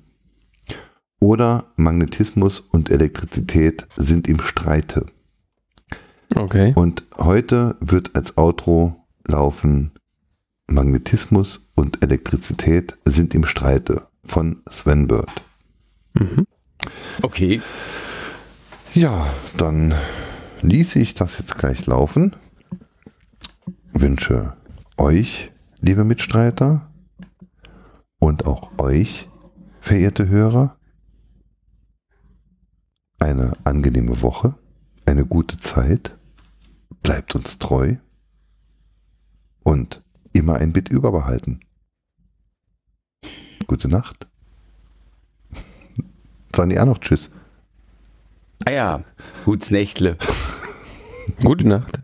oder Magnetismus und Elektrizität sind im Streite. Okay. Und heute wird als Outro laufen Magnetismus und Elektrizität sind im Streite von Sven Bird. Mhm. Okay. Ja, dann ließe ich das jetzt gleich laufen. Wünsche euch, liebe Mitstreiter, und auch euch, verehrte Hörer, eine angenehme Woche, eine gute Zeit, bleibt uns treu und immer ein Bit überbehalten. Gute Nacht. Sagen die auch noch Tschüss. Ah ja, gut's Nächtle. Gute Nacht.